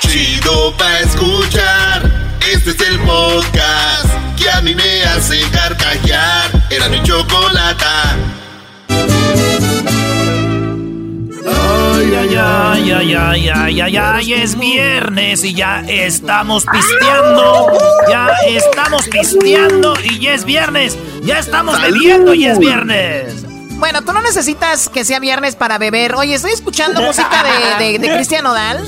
Chido pa' escuchar. Este es el podcast que a mí me hace carcajear. Era mi chocolata. Ay, ay, ay, ay, ay, ay, ay, ay, es viernes y ya estamos pisteando. Ya estamos pisteando y ya es viernes. Ya estamos bebiendo y es viernes. Bueno, tú no necesitas que sea viernes para beber. Oye, estoy escuchando música de, de, de Cristian Nodal.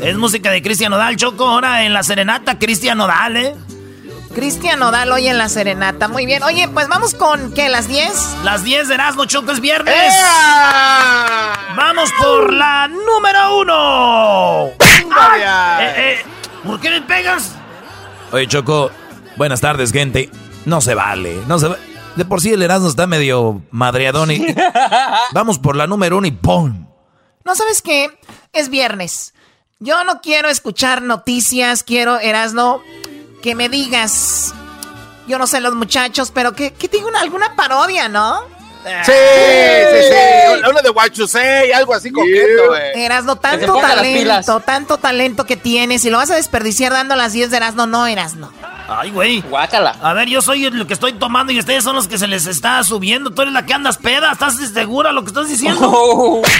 Es música de Cristian Nodal, Choco. Ahora en la serenata, Cristian Nodal, ¿eh? Cristian Nodal hoy en la serenata. Muy bien. Oye, pues vamos con, ¿qué? ¿Las 10? Las 10 de Erasmo, Choco, es viernes. Vamos por la número uno. Eh, eh, ¿Por qué me pegas? Oye, Choco, buenas tardes, gente. No se vale, no se De por sí el Erasmo está medio madreadón y... Vamos por la número uno y ¡pum! ¿No sabes qué? Es viernes. Yo no quiero escuchar noticias, quiero, Erasno, que me digas, yo no sé los muchachos, pero que, que te diga alguna parodia, ¿no? Sí, sí, sí. Una de Say, algo así coqueto, güey. Erasno, tanto talento, tanto talento que tienes y lo vas a desperdiciar dando las 10 de Erasno, no, Erasno. Ay, güey. Guácala. A ver, yo soy el que estoy tomando y ustedes son los que se les está subiendo. Tú eres la que andas peda. ¿Estás segura lo que estás diciendo?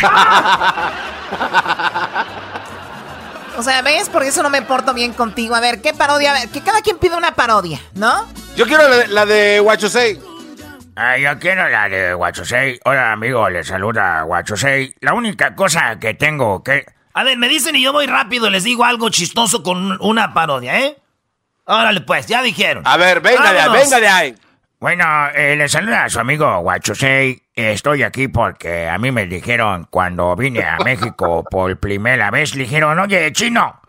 O sea, ¿ves? Por eso no me porto bien contigo. A ver, ¿qué parodia? A ver, que cada quien pide una parodia, ¿no? Yo quiero la de, la de Guachosei. Ah, yo quiero la de Guachosei. Hola, amigo, le saluda Guachosei. La única cosa que tengo que... A ver, me dicen y yo voy rápido, les digo algo chistoso con una parodia, ¿eh? Órale, pues, ya dijeron. A ver, venga de ahí, venga de ahí. Bueno, eh, le saluda a su amigo Guachosei. Estoy aquí porque a mí me dijeron cuando vine a México por primera vez, le dijeron, oye, chino,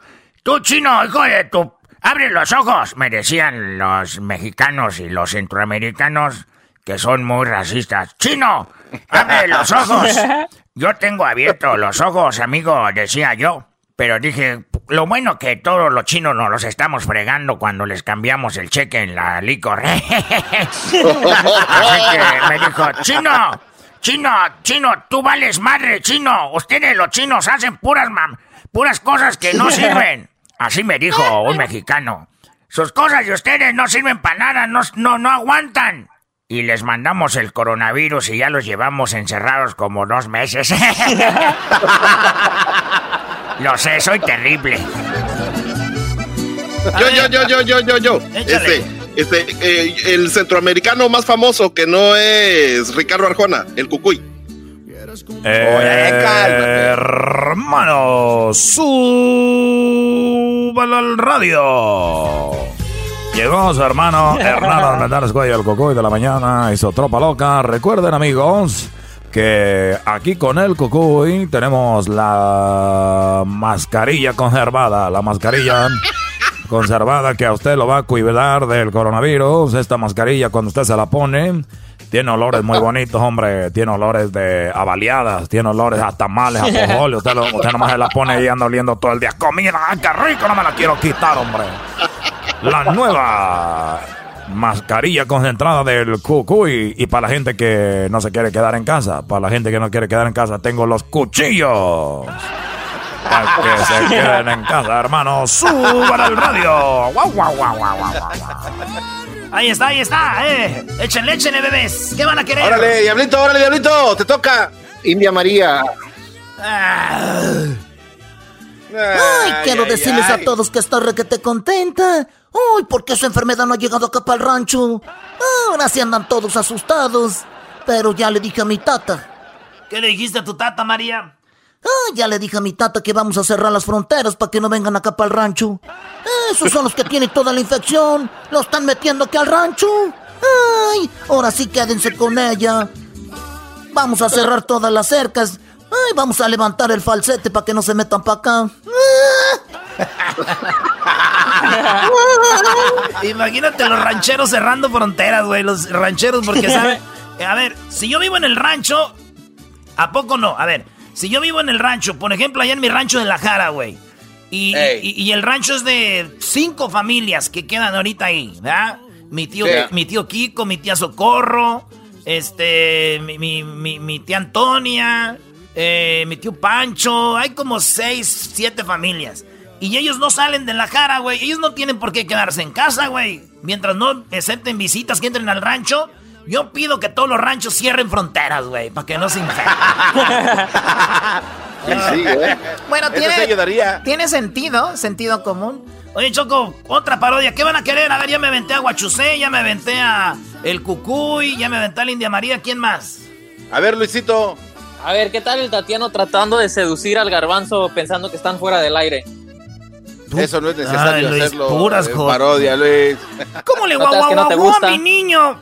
tú chino, hijo de tu... Abre los ojos, me decían los mexicanos y los centroamericanos que son muy racistas. Chino, abre los ojos. Yo tengo abiertos los ojos, amigo, decía yo. Pero dije, lo bueno que todos los chinos nos los estamos fregando cuando les cambiamos el cheque en la licor. Así que me dijo, chino, chino, chino, tú vales madre, chino. Ustedes los chinos hacen puras mam, puras cosas que no sirven. Así me dijo un mexicano. Sus cosas de ustedes no sirven para nada, no, no, no aguantan. Y les mandamos el coronavirus y ya los llevamos encerrados como dos meses. Lo sé, soy terrible. Yo, yo, yo, yo, yo, yo, yo. Este, este, eh, el centroamericano más famoso que no es Ricardo Arjona, el Cucuy. Eh, hermano, súbalo al radio. Llegó su hermano Hernán Mendares Cuello, el Cucuy de la mañana, hizo tropa loca. Recuerden, amigos, que aquí con el Cucuy tenemos la mascarilla conservada, la mascarilla conservada que a usted lo va a cuidar del coronavirus. Esta mascarilla cuando usted se la pone tiene olores muy bonitos, hombre. Tiene olores de avaliadas, tiene olores a tamales, a pozole. Usted, lo, usted nomás se la pone y anda oliendo todo el día. Comida, ¡ay, qué rico! No me la quiero quitar, hombre. La nueva mascarilla concentrada del cucuy. Y para la gente que no se quiere quedar en casa, para la gente que no quiere quedar en casa, tengo los cuchillos. Para que se queden en casa, hermano. ¡Suban al radio! ¡Guau, guau, guau, guau, guau, guau! Ahí está, ahí está, eh. Échenle, échenle, bebés. ¿Qué van a querer? Órale, diablito, órale, diablito, te toca. India María. Ah. Ay, quiero decirles a todos que está requete contenta. Uy, porque su enfermedad no ha llegado acá para el rancho. Ahora sí andan todos asustados. Pero ya le dije a mi tata. ¿Qué le dijiste a tu tata, María? Ah, ya le dije a mi tata que vamos a cerrar las fronteras para que no vengan acá para el rancho. Esos son los que tienen toda la infección. Lo están metiendo aquí al rancho. Ay, ahora sí quédense con ella. Vamos a cerrar todas las cercas. Ay, vamos a levantar el falsete para que no se metan para acá. Imagínate los rancheros cerrando fronteras, güey. Los rancheros, porque saben. A ver, si yo vivo en el rancho, ¿a poco no? A ver, si yo vivo en el rancho, por ejemplo, allá en mi rancho de La Jara, güey. Y, y, el rancho es de cinco familias que quedan ahorita ahí, ¿verdad? Mi tío, mi tío Kiko, mi tía Socorro, este, mi, mi, mi tía Antonia, eh, mi tío Pancho, hay como seis, siete familias. Y ellos no salen de la jara, güey. Ellos no tienen por qué quedarse en casa, güey. Mientras no acepten visitas que entren al rancho, yo pido que todos los ranchos cierren fronteras, güey, para que no se infecten. sí, ¿eh? Bueno, tiene, tiene sentido, sentido común. Oye, Choco, otra parodia. ¿Qué van a querer? A ver, ya me aventé a Guachusé, ya me aventé a El Cucuy, ya me aventé a la India María. ¿Quién más? A ver, Luisito. A ver, ¿qué tal el Tatiano tratando de seducir al garbanzo pensando que están fuera del aire? Eso no es necesario hacerlo. Puras parodia, Luis. ¿Cómo le guau a mi niño?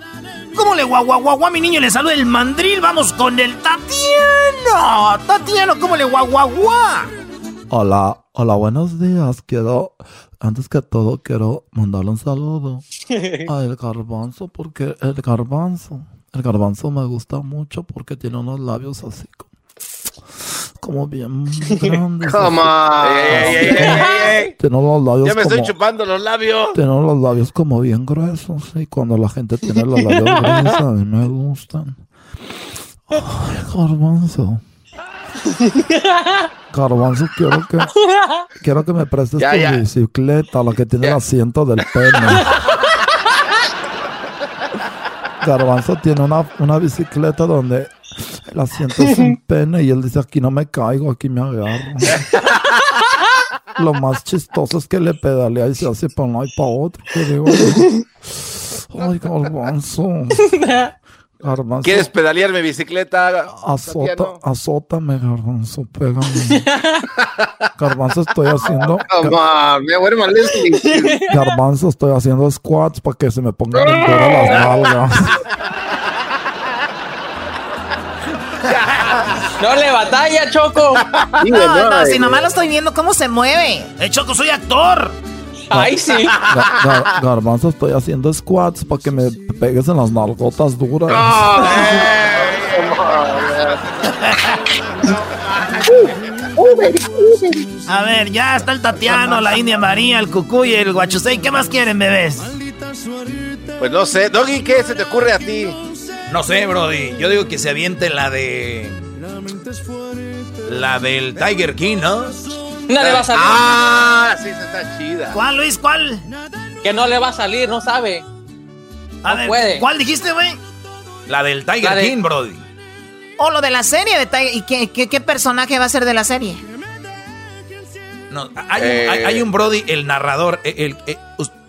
¿Cómo le guau a mi niño? Le saluda el mandril. Vamos con el Tatiano. Tatiano, ¿cómo le guau Hola, hola, buenos días. Quiero, antes que todo, quiero mandarle un saludo al garbanzo porque el garbanzo el garbanzo me gusta mucho porque tiene unos labios así como, bien grandes. Come Tiene los labios Ya me estoy chupando los labios. Tiene los labios como bien gruesos. Y cuando la gente tiene los labios gruesos, a mí me gustan. Ay, garbanzo. Garbanzo, quiero que, quiero que me prestes tu bicicleta, la que tiene el asiento del pene. Garbanzo tiene una, una bicicleta donde un pene y él dice, aquí no me caigo, aquí me agarro. Lo más chistoso es que le pedalea y se hace para uno y para otro. ay, garbanzo. ¿Quieres pedalear mi bicicleta? Azota, azótame, garbanzo, pégame. garbanzo, estoy haciendo. garbanzo, estoy haciendo squats para que se me pongan en las nalgas. No le batalla, Choco. No, no, si nomás lo estoy viendo cómo se mueve. Eh, Choco, soy actor. Ay, sí. garbanzo, estoy haciendo squats para que me pegues en las nalgotas duras. A ver, ya está el Tatiano, la India María, el Cucuy, el Guachusei. ¿Qué más quieren, bebés? Pues no sé. Doggy, ¿qué se te ocurre a ti? No sé, Brody. Yo digo que se aviente la de. La del Tiger King, ¿no? No le va a salir. Ah, sí, está chida. ¿Cuál, Luis? ¿Cuál? Que no le va a salir, no sabe. A no puede. ¿Cuál dijiste, güey? La del Tiger King, Brody. O lo de la serie de Tiger. ¿Y qué, qué, personaje va a ser de la serie? No, hay, un, hay, un Brody, el narrador. El,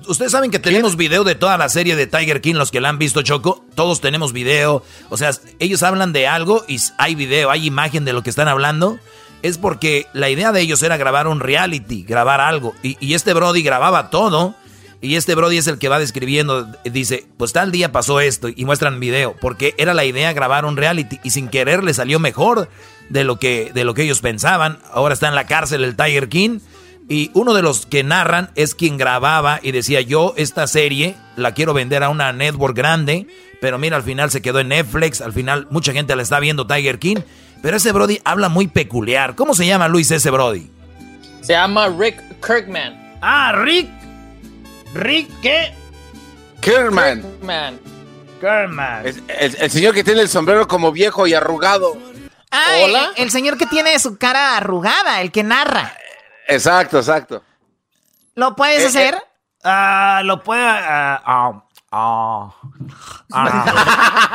Ustedes saben que tenemos video de toda la serie de Tiger King, los que la han visto, Choco. Todos tenemos video. O sea, ellos hablan de algo y hay video, hay imagen de lo que están hablando es porque la idea de ellos era grabar un reality, grabar algo. Y, este Brody grababa todo. Y este Brody es el que va describiendo, dice, pues tal día pasó esto y muestran video, porque era la idea grabar un reality y sin querer le salió mejor de lo que, de lo que ellos pensaban. Ahora está en la cárcel el Tiger King y uno de los que narran es quien grababa y decía, yo esta serie la quiero vender a una network grande, pero mira, al final se quedó en Netflix, al final mucha gente la está viendo Tiger King pero ese Brody habla muy peculiar. ¿Cómo se llama Luis ese Brody? Se llama Rick Kirkman. Ah, Rick. ¿Rick qué? Kirkman. Kirkman. Kirkman. el, señor que tiene el sombrero como viejo y arrugado. Ah, ¿Hola? El, señor que tiene su cara arrugada, el que narra. Exacto, exacto. ¿Lo puedes eh, hacer? Eh, ah, lo puede. Ah, Ah.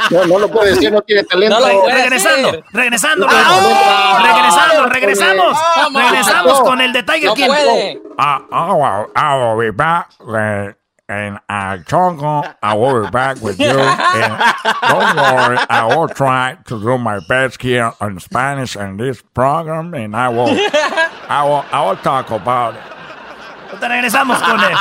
No, no lo puede decir, no tiene talento. regresando, regresando, regresando, regresamos. Regresamos con el de Tiger King. Ah, I will, I will be back in Choco. I will be back with you. And don't worry, I will try to do my best here in Spanish in this program, and I will, I will, I will talk about it. Te regresamos con él.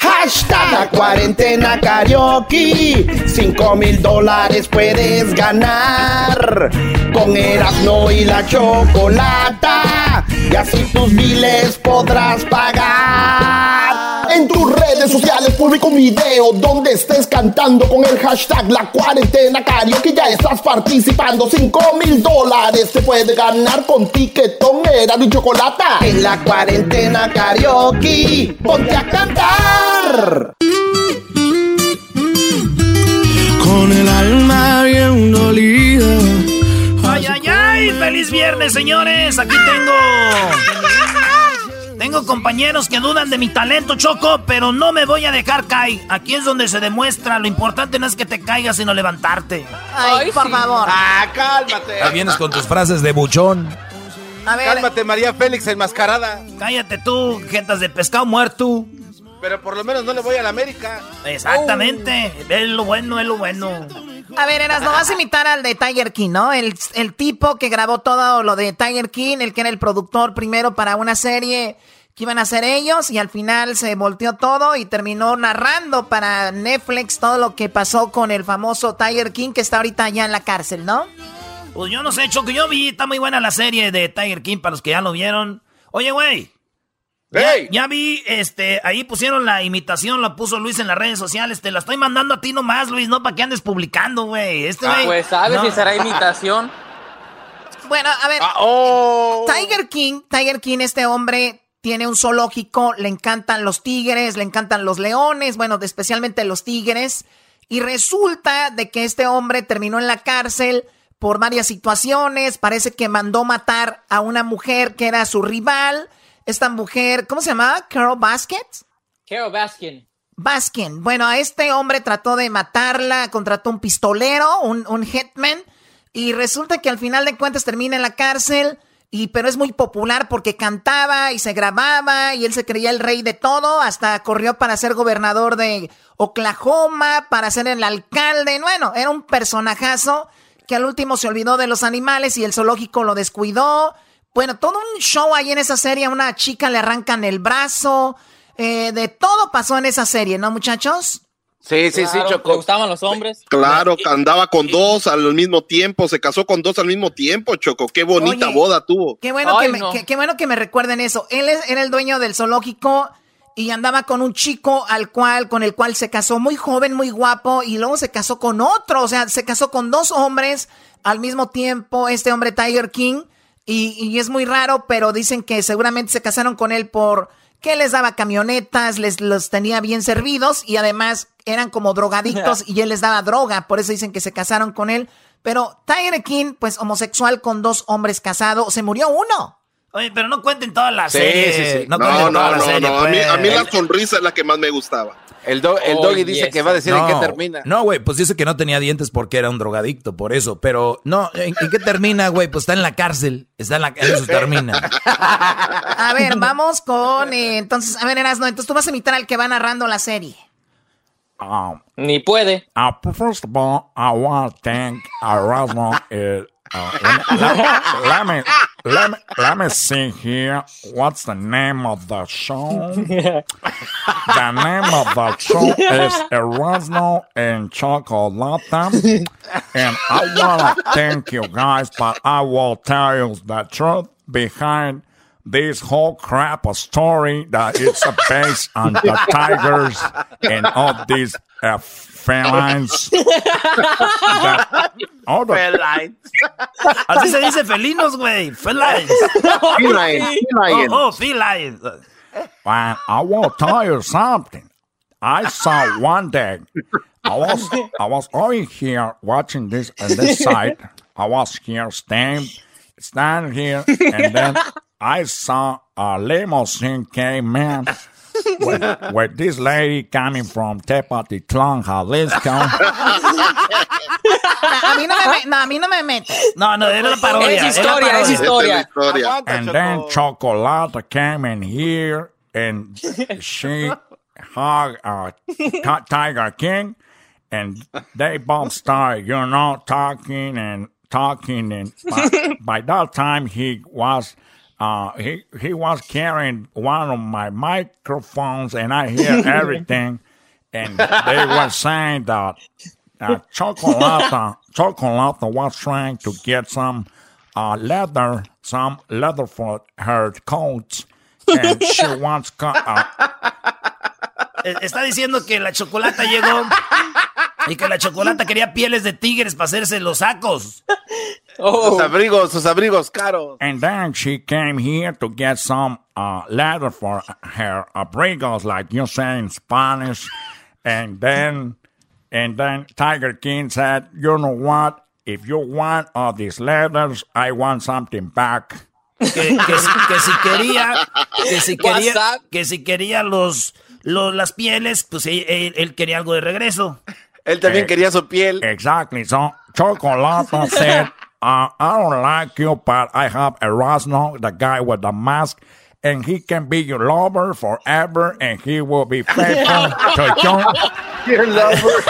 Hashtag la cuarentena karaoke. 5 mil dólares puedes ganar. Con Erasmo y la chocolata. Y así tus miles podrás pagar. En tus redes sociales publica un video donde estés cantando con el hashtag La Cuarentena Karaoke. Ya estás participando. 5 mil dólares te puede ganar con tiquetón, era y chocolate. En la cuarentena karaoke, ponte a cantar. Con el alma bien dolida. Ay, ay, ay. Feliz viernes, señores. Aquí tengo. Tengo compañeros que dudan de mi talento, Choco, pero no me voy a dejar caer. Aquí es donde se demuestra. Lo importante no es que te caigas, sino levantarte. Ay, por favor. Ah, cálmate. Ahí vienes con tus frases de buchón. A ver. Cálmate, María Félix enmascarada. Cállate tú, gentas de pescado muerto. Pero por lo menos no le voy a la América. Exactamente. Es lo bueno, es lo bueno. A ver, Eras, no vas a imitar al de Tiger King, ¿no? El, el tipo que grabó todo lo de Tiger King, el que era el productor primero para una serie que iban a hacer ellos y al final se volteó todo y terminó narrando para Netflix todo lo que pasó con el famoso Tiger King que está ahorita ya en la cárcel, ¿no? Pues yo no sé, Choco, yo vi, está muy buena la serie de Tiger King para los que ya lo vieron. Oye, güey. Ya, vi, este, ahí pusieron la imitación, la puso Luis en las redes sociales. Te la estoy mandando a ti nomás, Luis, no para que andes publicando, güey. Este, ah, pues, ¿sabes si será imitación? Bueno, a ver. Ah, oh. Tiger King, Tiger King, este hombre tiene un zoológico, le encantan los tigres, le encantan los leones, bueno, especialmente los tigres. Y resulta de que este hombre terminó en la cárcel por varias situaciones. Parece que mandó matar a una mujer que era su rival esta mujer, ¿cómo se llamaba? Carol Basket. Carol Baskin. Baskin. Bueno, a este hombre trató de matarla, contrató un pistolero, un, un hitman, y resulta que al final de cuentas termina en la cárcel. Y, pero es muy popular porque cantaba y se grababa y él se creía el rey de todo, hasta corrió para ser gobernador de Oklahoma, para ser el alcalde. Bueno, era un personajazo que al último se olvidó de los animales y el zoológico lo descuidó. Bueno, todo un show ahí en esa serie. A una chica le arrancan el brazo. Eh, de todo pasó en esa serie, ¿no, muchachos? Sí, sí, sí, Choco. ¿Le gustaban los hombres? Claro, andaba con dos al mismo tiempo, se casó con dos al mismo tiempo, Choco. Qué bonita boda tuvo. Qué bueno, que me, qué, bueno que me recuerden eso. Él era el dueño del zoológico y andaba con un chico al cual, con el cual se casó muy joven, muy guapo, y luego se casó con otro. O sea, se casó con dos hombres al mismo tiempo. Este hombre, Tiger King. Y, es muy raro, pero dicen que seguramente se casaron con él por que les daba camionetas, les los tenía bien servidos y además eran como drogadictos y él les daba droga, por eso dicen que se casaron con él. Pero Tiger King, pues homosexual con dos hombres casados, se murió uno. Oye, pero no cuenten todas las series. Sí, sí, No, no, no, no, A, mí, a mí la pues. sonrisa es la que más me gustaba. El, el doggy dice que va a decir en qué termina. No, güey, pues dice que no tenía dientes porque era un drogadicto, por eso. Pero no, ¿en, qué termina, güey? Pues está en la cárcel. Está en la eso termina. A ver, vamos con. Eh, entonces, a ver, Erasno, entonces tú vas a imitar al que va narrando la serie. Um, Ni puede. Uh, first of all, I want to thank Erasmo. Uh, let, me, let, me, let me see here. What's the name of the show? the name of the show is Erasmo and Chocolate. and I want to thank you guys, but I will tell you the truth behind this whole crap a story that it's based on the tigers and all these uh, felines. that, all the, felines. Así se dice felinos, güey. Felines. Feline. Feline. Oh, oh, felines. And I will tell you something. I saw one day. I was I was over here watching this on this side. I was here standing, standing here, and then I saw a limousine came in with, with this lady coming from Tepatitlán, Jalisco. A mí no me, no, a mí no me metes. No, no, era la parodia. Es historia, es historia. And then Chocolata came in here and she hugged uh, Tiger King and they both started, you know, talking and talking and by, by that time he was uh, he he was carrying one of my microphones and I hear everything and they were saying that uh, Chocolata Chocolata was trying to get some uh, leather some leather for her coat and she wants co- uh, Está diciendo que la chocolata llegó y que la chocolata quería pieles de tigres para hacerse los sacos. Oh. Sus abrigos, sus abrigos caros. And then she came here to get some uh, leather for her abrigos, like you say in Spanish. And then, and then Tiger King said, "You know what? If you want all these leathers, I want something back." Que, que si, que si quería, que si quería, que si quería los, los las pieles, pues él, él- él quería algo de regreso. Él también quería su piel. Exactly. So Chocolata said, uh, "I don't like you, but I have a Erasmo, the guy with the mask." And he can be your lover forever, and he will be faithful to you. Your lover.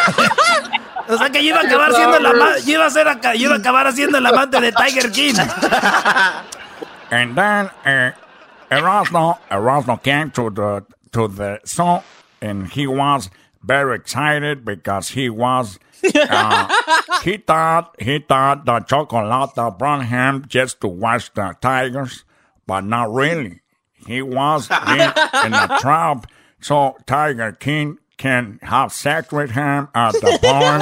O sea que yo iba a acabar siendo el amante, yo iba a ser acá- yo iba a acabar siendo el amante de Tiger King. And then uh, Erasmo, Erasmo came to the to the song, and he was very excited because he was. Uh, he thought he thought that Chocolata brought him just to watch the Tigers, but not really. He was in, in a trap, so Tiger King can have sex with him at the barn.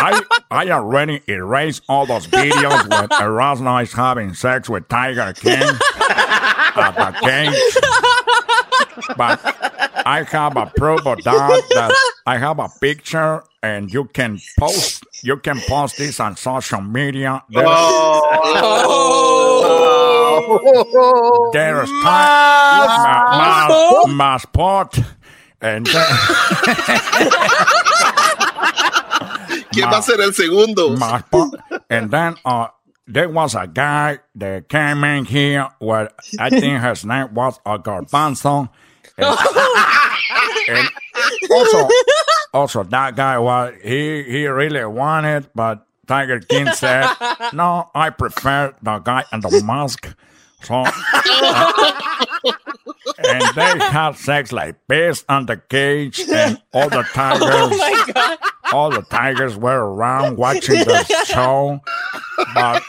I I already erased all those videos when Erasmo is having sex with Tiger King at the cage. But I have a proof of that, that I have a picture and you can post you can post this on social media. There's, Oh. there's time my, spot and then- ¿Quién va a ser el segundo? my spot. And then uh, there was a guy that came in here where I think his name was a garbanzo. And, and also, also that guy was he he really wanted, but Tiger King said, "No, I prefer the guy in the mask." So, uh, and they had sex like this on the cage, and all the tigers, Oh my god. all the tigers were around watching the show. But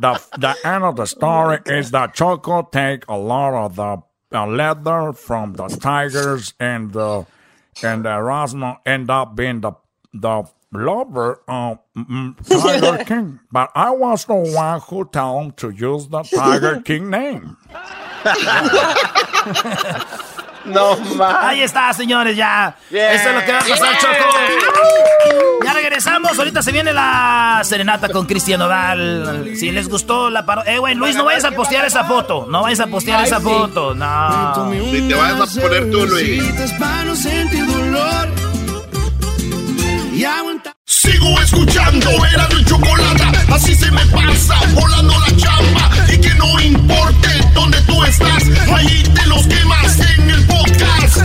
the the end of the story is that Choco take a lot of the uh, leather from the tigers, and the and Erasmo end up being the the lover of mm, Tiger King. But I was the one who told him to use the Tiger King name. No más. Ahí está, señores, ya. Eso es lo que va a pasar, Choco. Ya regresamos. Ahorita se viene la serenata con Cristian Nodal. Si les gustó la parodia. Eh, güey, Luis, no vayas a postear esa foto. No vayas a postear esa foto. No. Si te vas a poner tú, Luis. Sigo escuchando, era mi chocolata, así se me pasa, volando la chamba. Y que no importe dónde tú estás, ahí te los quemas en el podcast.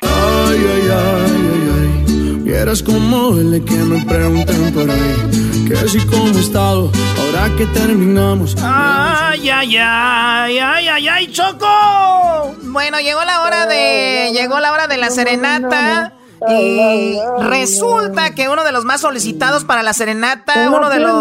Ay, ay, ay, ay, ay. Vieras cómo duele que me pregunten por ahí. Que si cómo he estado, ahora que terminamos. Ay, ay, ay, ay, ay, ay, Choco. Bueno, llegó la hora de. Llegó la hora de la serenata. Y resulta que uno de los más solicitados para la serenata, uno de los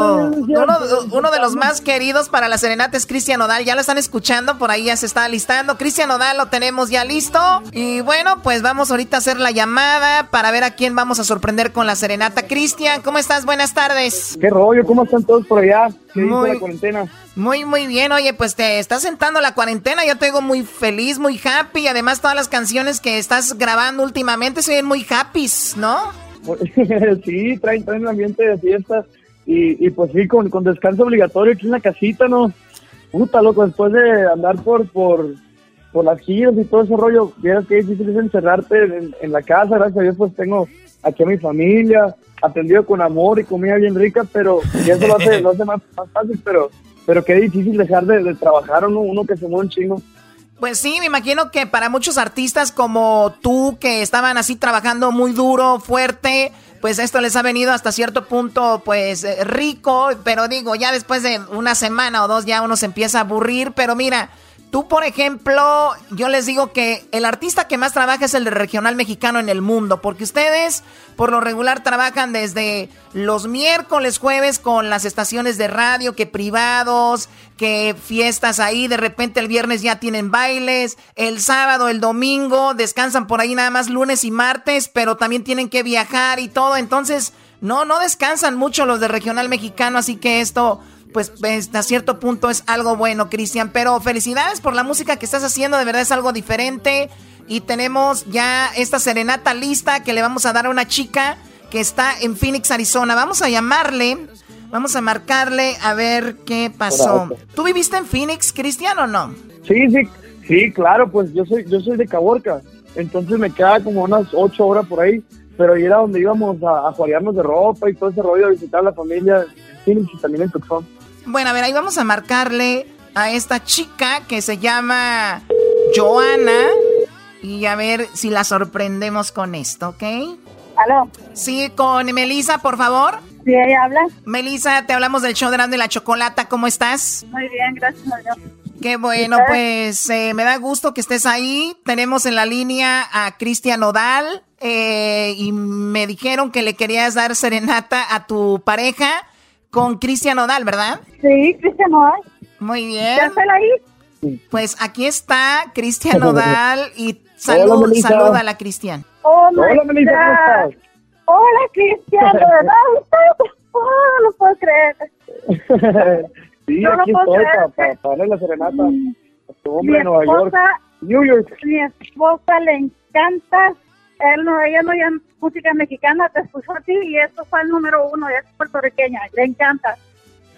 uno, uno de los más queridos para la serenata es Cristian Odal. Ya lo están escuchando, por ahí ya se está listando. Cristian Odal lo tenemos ya listo. Y bueno, pues vamos ahorita a hacer la llamada para ver a quién vamos a sorprender con la serenata. Cristian, ¿cómo estás? Buenas tardes. ¿Qué rollo? ¿Cómo están todos por allá? ¿Qué dice Muy- la cuarentena? Muy, muy bien. Oye, pues te estás sentando la cuarentena. Yo te digo muy feliz, muy happy. Y además todas las canciones que estás grabando últimamente se ven muy happy, ¿no? sí, traen, traen un ambiente de fiesta. Y, y pues sí, con, con descanso obligatorio aquí en la casita, ¿no? puta, loco, después de andar por, por, por las giras y todo ese rollo, vieras que difícil es encerrarte en, en la casa, gracias a Dios pues tengo aquí a mi familia, atendido con amor y comida bien rica, pero y eso lo hace, lo hace más, más fácil, pero, pero qué difícil dejar de, de trabajar uno, uno que se mueve un chingo. Pues sí, me imagino que para muchos artistas como tú, que estaban así trabajando muy duro, fuerte, pues esto les ha venido hasta cierto punto, pues eh, rico, pero digo, ya después de una semana o dos ya uno se empieza a aburrir, pero mira, Tú, por ejemplo, yo les digo que el artista que más trabaja es el de regional mexicano en el mundo, porque ustedes por lo regular trabajan desde los miércoles, jueves con las estaciones de radio, que privados, que fiestas ahí, de repente el viernes ya tienen bailes, el sábado, el domingo, descansan por ahí nada más lunes y martes, pero también tienen que viajar y todo, entonces no, no descansan mucho los de regional mexicano, así que esto pues hasta cierto punto es algo bueno, Cristian. Pero felicidades por la música que estás haciendo, de verdad es algo diferente. Y tenemos ya esta serenata lista que le vamos a dar a una chica que está en Phoenix, Arizona. Vamos a llamarle, vamos a marcarle a ver qué pasó. ¿Tú viviste en Phoenix, Cristian, o no? Sí, sí, sí, claro, pues yo soy, yo soy de Caborca, entonces me queda como unas ocho horas por ahí, pero ahí era donde íbamos a, a de ropa y todo ese rollo, a visitar a la familia en Phoenix y también en Tucson. Bueno, a ver, ahí vamos a marcarle a esta chica que se llama Joana y a ver si la sorprendemos con esto, ¿ok? ¿Aló? Sí, con Melisa, por favor. Sí, ella habla. Melisa, te hablamos del show de la Chocolata, ¿cómo estás? Muy bien, gracias a Dios. Qué bueno, pues eh, me da gusto que estés ahí. Tenemos en la línea a Cristian Odal eh, y me dijeron que le querías dar serenata a tu pareja con Cristian Odal, ¿verdad? Sí, Cristian Odal. Muy bien. ¿Ya está ahí? Pues aquí está Cristian Odal y salud, Hola, saluda a la Cristian. Oh Hola, Melissa, ¿cómo estás? Hola, Cristian, ¿verdad? Oh, no puedo creer. sí, aquí estoy para, darle la serenata tu hombre en Nueva York. New York. Mi esposa le encanta él no, ella no oye música mexicana, te escuchó a ti y eso fue el número uno, es puertorriqueña, le encanta,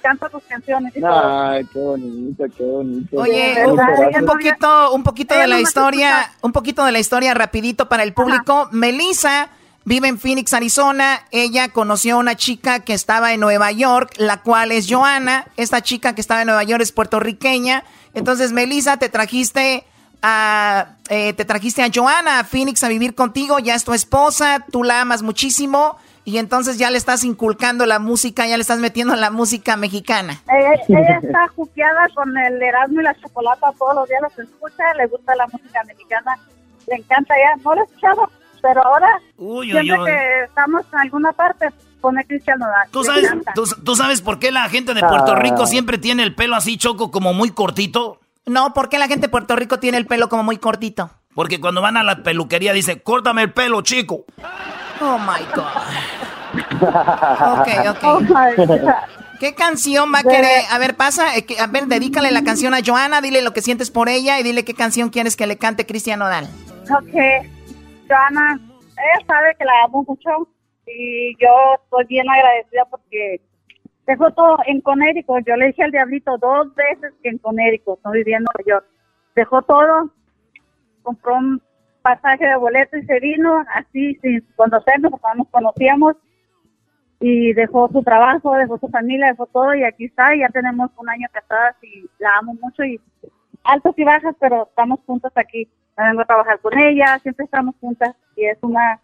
canta tus canciones y Ay, qué bonito, qué bonito. Oye, un, poquito, un poquito de la historia, un poquito de la historia rapidito para el público. Melissa vive en Phoenix, Arizona. Ella conoció a una chica que estaba en Nueva York, la cual es Joana. Esta chica que estaba en Nueva York es puertorriqueña. Entonces, Melissa, te trajiste eh, te trajiste a Joana a Phoenix a vivir contigo, ya es tu esposa, tú la amas muchísimo y entonces ya le estás inculcando la música, ya le estás metiendo la música mexicana. Ella, está juqueada con el Erasmo y la Chocolata todos los días, los escucha, le gusta la música mexicana, le encanta ya, no la escuchado, pero ahora siempre que estamos en alguna parte pone Cristian Nodal. ¿Tú sabes, ¿tú, sabes por qué la gente de Puerto Rico ah. siempre tiene el pelo así choco como muy cortito? No, ¿por qué la gente de Puerto Rico tiene el pelo como muy cortito? Porque cuando van a la peluquería dice, córtame el pelo, chico. Oh my God. Ok, ok. Oh ¿Qué canción va a querer? A ver, pasa, eh, a ver, dedícale la canción a Joana, dile lo que sientes por ella y dile qué canción quieres que le cante Cristian Nodal. Ok, Joana, ella sabe que la amo mucho y yo estoy bien agradecida porque Dejó todo en Connecticut. Yo le dije al diablito dos veces que en Connecticut, no vivía en Nueva York. Dejó todo, compró un pasaje de boleto y se vino así sin conocernos, porque no nos conocíamos. Y dejó su trabajo, dejó su familia, dejó todo y aquí está. Y ya tenemos un año casadas y la amo mucho y altos y bajas, pero estamos juntas aquí. Me vengo a trabajar con ella, siempre estamos juntas y es una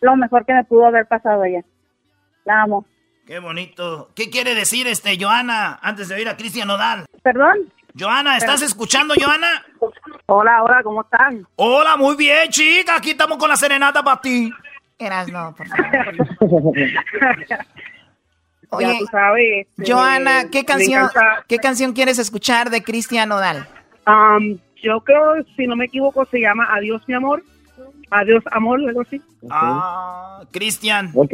lo mejor que me pudo haber pasado ella. La amo. Qué bonito. ¿Qué quiere decir este Joana antes de ir a Cristian Nodal? Perdón. Joana, ¿estás escuchando, Joana? Hola, hola, ¿cómo están? Hola, muy bien, chica. Aquí estamos con la serenata para ti. Eras no, por favor. Oye, tú sabes, este, Joana, ¿qué canción, ¿qué canción quieres escuchar de Cristian Nodal? Um, yo creo, si no me equivoco, se llama Adiós, mi amor. Adiós, amor, algo así. Ah, Cristian. Ok.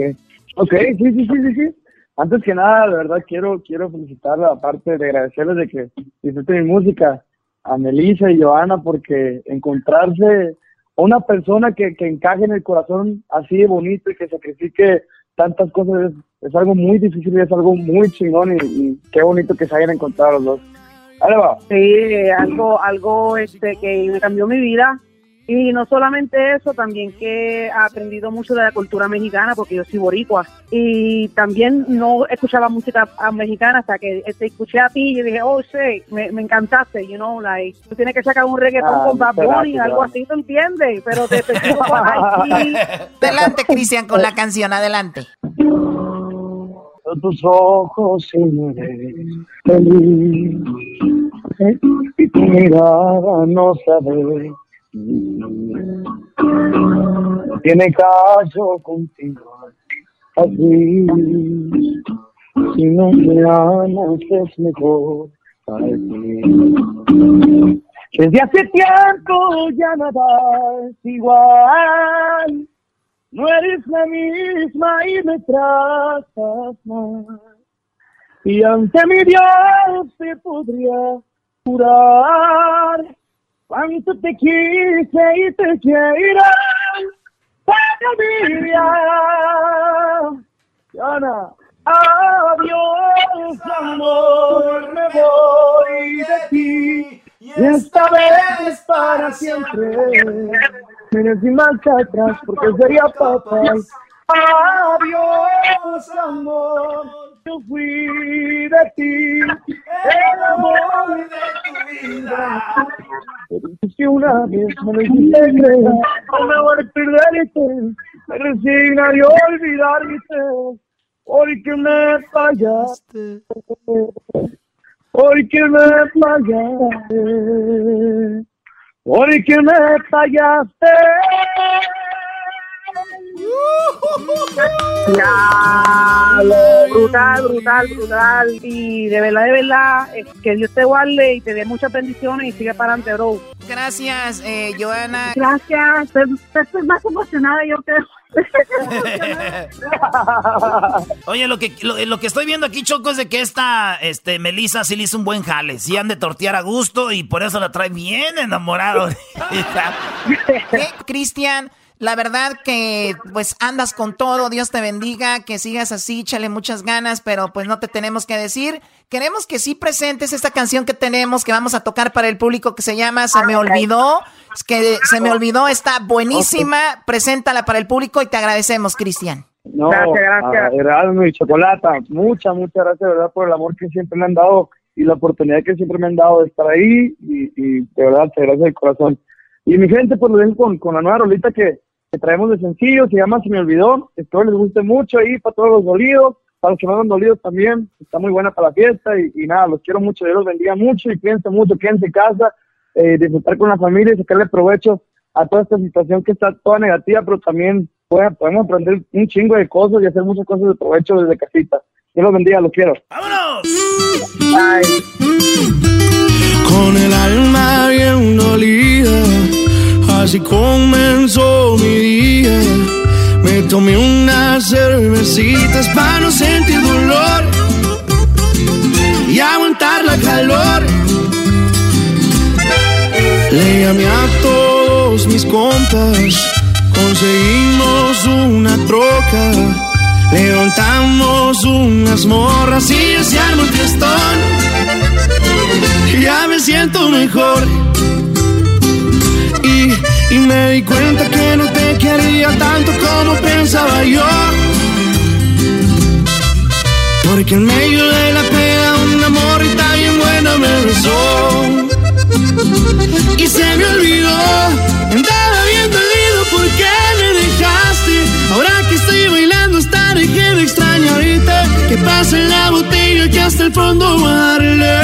Ok, sí, sí, sí, sí, sí antes que nada, de verdad quiero quiero felicitarla, aparte de agradecerles de que disfruten mi música, a Melissa y Joana, porque encontrarse una persona que, que encaje en el corazón así de bonito y que sacrifique tantas cosas es, algo muy difícil y es algo muy chingón y, qué bonito que se hayan encontrado los dos. Sí, algo, algo este, que cambió mi vida. Y no solamente eso, también que he aprendido mucho de la cultura mexicana, porque yo soy boricua. Y también no escuchaba música mexicana hasta que te escuché a ti y dije, oh, sí, me, me encantaste, you know, like, tú tienes que sacar un reggaetón Ah, con Bad Bunny, algo así, ¿tú entiendes? Pero te específico para. Adelante, Cristian, con la canción, adelante. tus ojos se me feliz y tu mirada no sabe tiene caso contigo así. Si no me amas es mejor para ti. Desde hace tiempo ya nada es igual. No eres la misma y me tratas mal. Y ante mi Dios te podría jurar cuánto te quise y te quiero todavía. Yana, adiós amor, me voy de ti. Y esta vez para siempre. Mira sin marcha atrás porque sería fatal. Adiós, amor. Yo fui de ti, el amor de tu vida. Que una vez me lo hiciste creer, no me voy a perderte, me resignaré a olvidarte, porque me fallaste, porque me fallaste, porque me fallaste. Claro, brutal, brutal, brutal. Y de verdad, de verdad, eh, que Dios te guarde y te dé muchas bendiciones y sigue para adelante, bro. Gracias, eh, Joana. Gracias. Estoy más emocionada yo que... Oye, lo que, lo, lo que estoy viendo aquí, Choco, es de que esta este, Melissa sí le hizo un buen jale. Sí han de tortear a gusto y por eso la trae bien enamorado. ¿Qué, Cristian? La verdad que pues andas con todo, Dios te bendiga, que sigas así, échale muchas ganas, pero pues no te tenemos que decir. Queremos que sí presentes esta canción que tenemos, que vamos a tocar para el público, que se llama Se me olvidó, Es que se me olvidó, está buenísima, preséntala para el público y te agradecemos, Cristian. No, Gracias, gracias. y Chocolata, muchas, muchas gracias, de verdad, por el amor que siempre me han dado y la oportunidad que siempre me han dado de estar ahí y, y de verdad, te gracias del corazón. Y mi gente, pues lo dejo con, con la nueva rolita que, que traemos de sencillo, se llama Se me olvidó, espero les guste mucho ahí para todos los dolidos, para los que no han dolidos también, está muy buena para la fiesta y, y nada, los quiero mucho, Dios los bendiga mucho y cuídense mucho, quédense en casa, eh, disfrutar con la familia y sacarle provecho a toda esta situación que está toda negativa, pero también puede- podemos aprender un chingo de cosas y hacer muchas cosas de provecho desde casita. Dios los bendiga, los quiero. Con el alma bien dolida, así comenzó mi día. Me tomé unas cervecitas para no sentir dolor y aguantar la calor. Le llamé a todos mis compas, conseguimos una troca, levantamos unas morras y ya se armó el. Ya me siento mejor y me di cuenta que no te quería tanto como pensaba yo. Porque en medio de la pena una morrita bien buena me besó. Y se me olvidó, andaba bien dolido porque me dejaste. Ahora que estoy bailando hasta de que me extraña ahorita. Que pasa en la botella que hasta el fondo darle.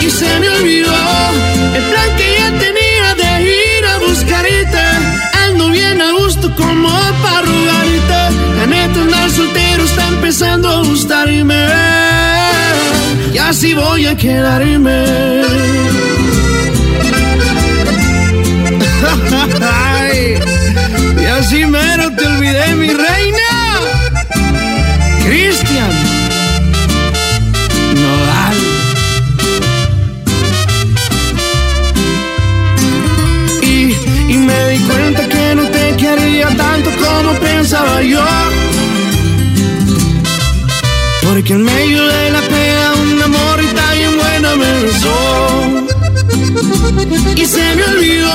Y se me olvidó como para rogarte. La neta andar soltero está empezando a gustarme. Y así voy a quedarme. Ay, y así mero te olvidé, mi estaba yo. Porque me ayudó y la pega una morrita bien buena me besó. Y se me olvidó,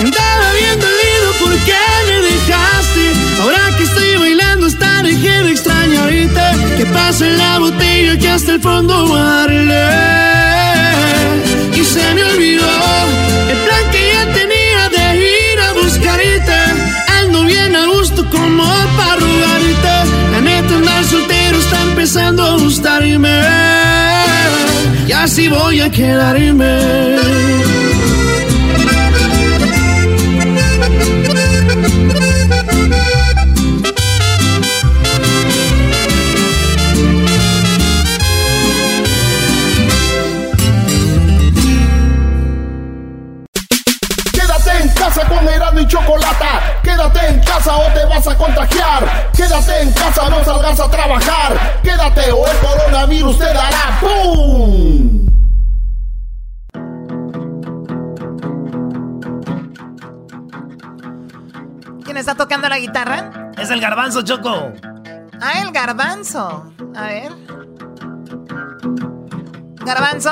andaba bien dolido porque me dejaste. Ahora que estoy bailando esta región extraña ahorita, que pasa en la botella que hasta el fondo va. Así voy a quedarme. y Chocolata. Quédate en casa o te vas a contagiar. Quédate en casa, no salgas a trabajar. Quédate o el coronavirus te dará ¡pum! La guitarra? Es el garbanzo, Choco. Ah, el garbanzo. A ver. Garbanzo.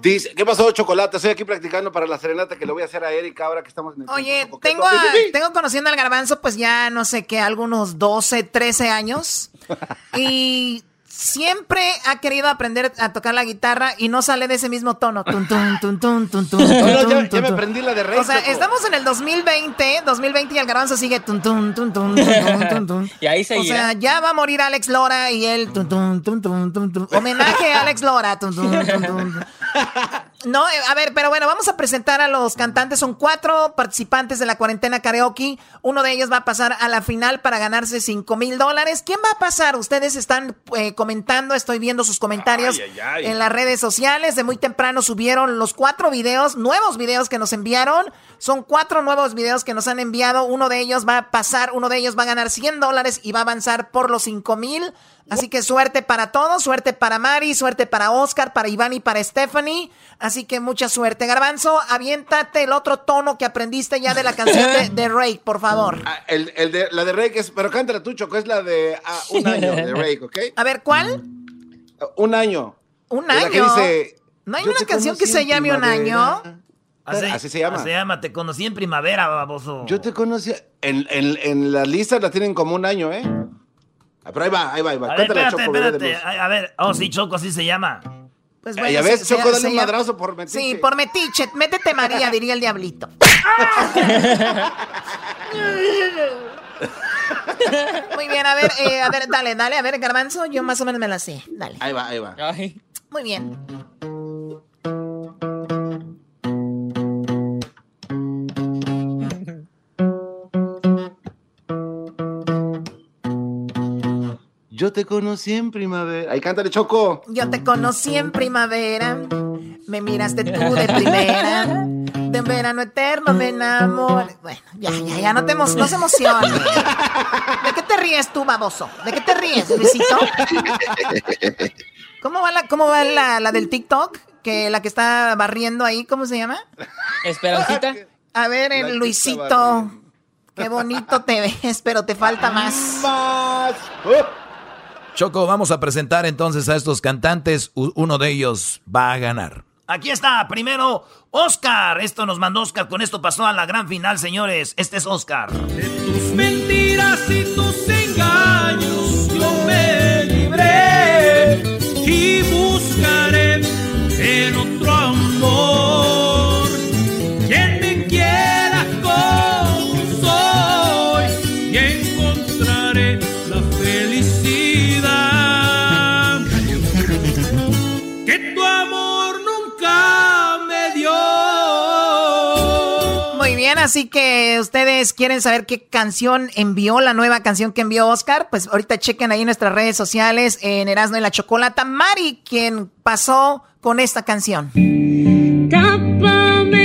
Dice, ¿qué pasó, Chocolate? Estoy aquí practicando para la serenata que le voy a hacer a Erika ahora que estamos en el Oye, tengo, tengo conociendo al garbanzo pues ya no sé qué, algunos 12, 13 años. y siempre ha querido aprender a tocar la guitarra y no sale de ese mismo tono. Tun, tun, tun, tun, tun, tun, no, ya, me aprendí la de rey. O sea, estamos en el 2020, 2020 y el garbanzo sigue tun, tun, tun, tun, tun, tun, Y ahí seguirá. O sea, ya va a morir Alex Lora y él tun, tun, tun, tun, tun, Homenaje a Alex Lora. Tun, tun, tun, tun. No, eh, a ver, pero bueno, vamos a presentar a los cantantes. Son cuatro participantes de la cuarentena karaoke. Uno de ellos va a pasar a la final para ganarse cinco mil dólares. ¿Quién va a pasar? Ustedes están eh, comentando, estoy viendo sus comentarios en las redes sociales. De muy temprano subieron los cuatro videos, nuevos videos que nos enviaron. Son cuatro nuevos videos que nos han enviado. Uno de ellos va a pasar, uno de ellos va a ganar 100 dólares y va a avanzar por los cinco mil. Así que suerte para todos, suerte para Mari, suerte para Oscar, para Iván y para Stephanie. Así que mucha suerte. Garbanzo, aviéntate el otro tono que aprendiste ya de la canción de, de Rake, por favor. Ah, el, de, la de Rake es, pero cántala tú, Choco, es la de ah, un año de Rake, ¿ok? A ver, ¿cuál? un año. Un año. ¿No hay una canción que se llame Un año? Así, se llama. se llama, te conocí en primavera, baboso. Yo te conocí. En, en, en la lista la tienen como un año, ¿eh? Ah, pero ahí va, ahí va, ahí va. A ver, espérate, espérate. A, ver, oh, sí, Choco, así se llama. Pues bueno, ya ves, Choco, dale un madrazo por metiche. Sí, por metiche. Métete María, diría el diablito. Muy bien, a ver, eh, a ver, dale, dale, a ver, Garbanzo, yo más o menos me la sé. Dale. Ahí va, ahí va. Muy bien. Yo te conocí en primavera. Ahí cántale, Choco. Yo te conocí en primavera. Me miraste tú de primera. De verano eterno me enamoré. Bueno, ya, ya, ya, no, te no se emociones. ¿De qué te ríes tú, baboso? ¿De qué te ríes, Luisito? ¿Cómo va la, cómo va la, la del TikTok? Que la que está barriendo ahí, ¿cómo se llama? Esperancita. A ver, el Luisito. Qué bonito te ves, pero te falta más. Más. Choco, vamos a presentar entonces a estos cantantes. Uno de ellos va a ganar. Aquí está, primero Oscar. Esto nos mandó Oscar. Con esto pasó a la gran final, señores. Este es Oscar. De tus mentiras y tus engaños yo me libré y buscaré en otro amor así que ustedes quieren saber qué canción envió, la nueva canción que envió Oscar, pues ahorita chequen ahí nuestras redes sociales, en Erasmo y la Chocolata. Mari, quien pasó con esta canción. Tápame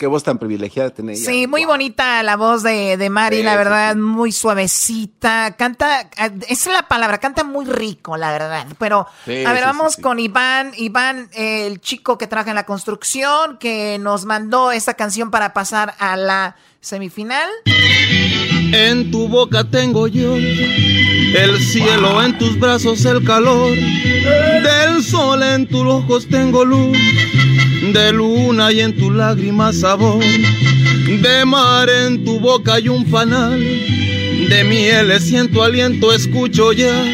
qué voz tan privilegiada tiene ella. Sí, muy bonita la voz de, de Mari, la verdad, muy suavecita. Canta, es la palabra, canta muy rico, la verdad. Pero, a ver, vamos con Iván. Iván, el chico que trabaja en la construcción, que nos mandó esta canción para pasar a la semifinal. en tu boca tengo yo. El cielo en tus brazos, el calor. Del sol en tus ojos tengo luz. De luna y en tus lágrimas sabor. De mar en tu boca hay un panal. De miel siento aliento, escucho ya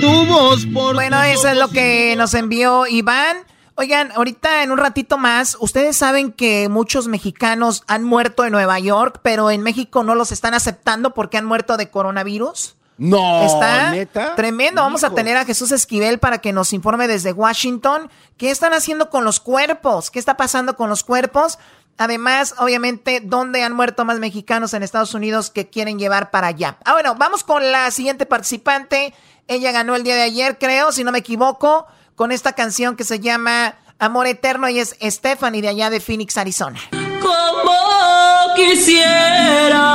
tu voz por. Bueno, eso es lo que nos envió Iván. Oigan, ahorita en un ratito más, ustedes saben que muchos mexicanos han muerto en Nueva York, pero en México no los están aceptando porque han muerto de coronavirus. No, Está ¿neta? tremendo. Vamos a tener a Jesús Esquivel para que nos informe desde Washington qué están haciendo con los cuerpos, qué está pasando con los cuerpos. Además, obviamente, dónde han muerto más mexicanos en Estados Unidos que quieren llevar para allá. Ah, bueno, vamos con la siguiente participante. Ella ganó el día de ayer, creo, si no me equivoco, con esta canción que se llama Amor Eterno y es Stephanie de allá de Phoenix, Arizona. Como quisiera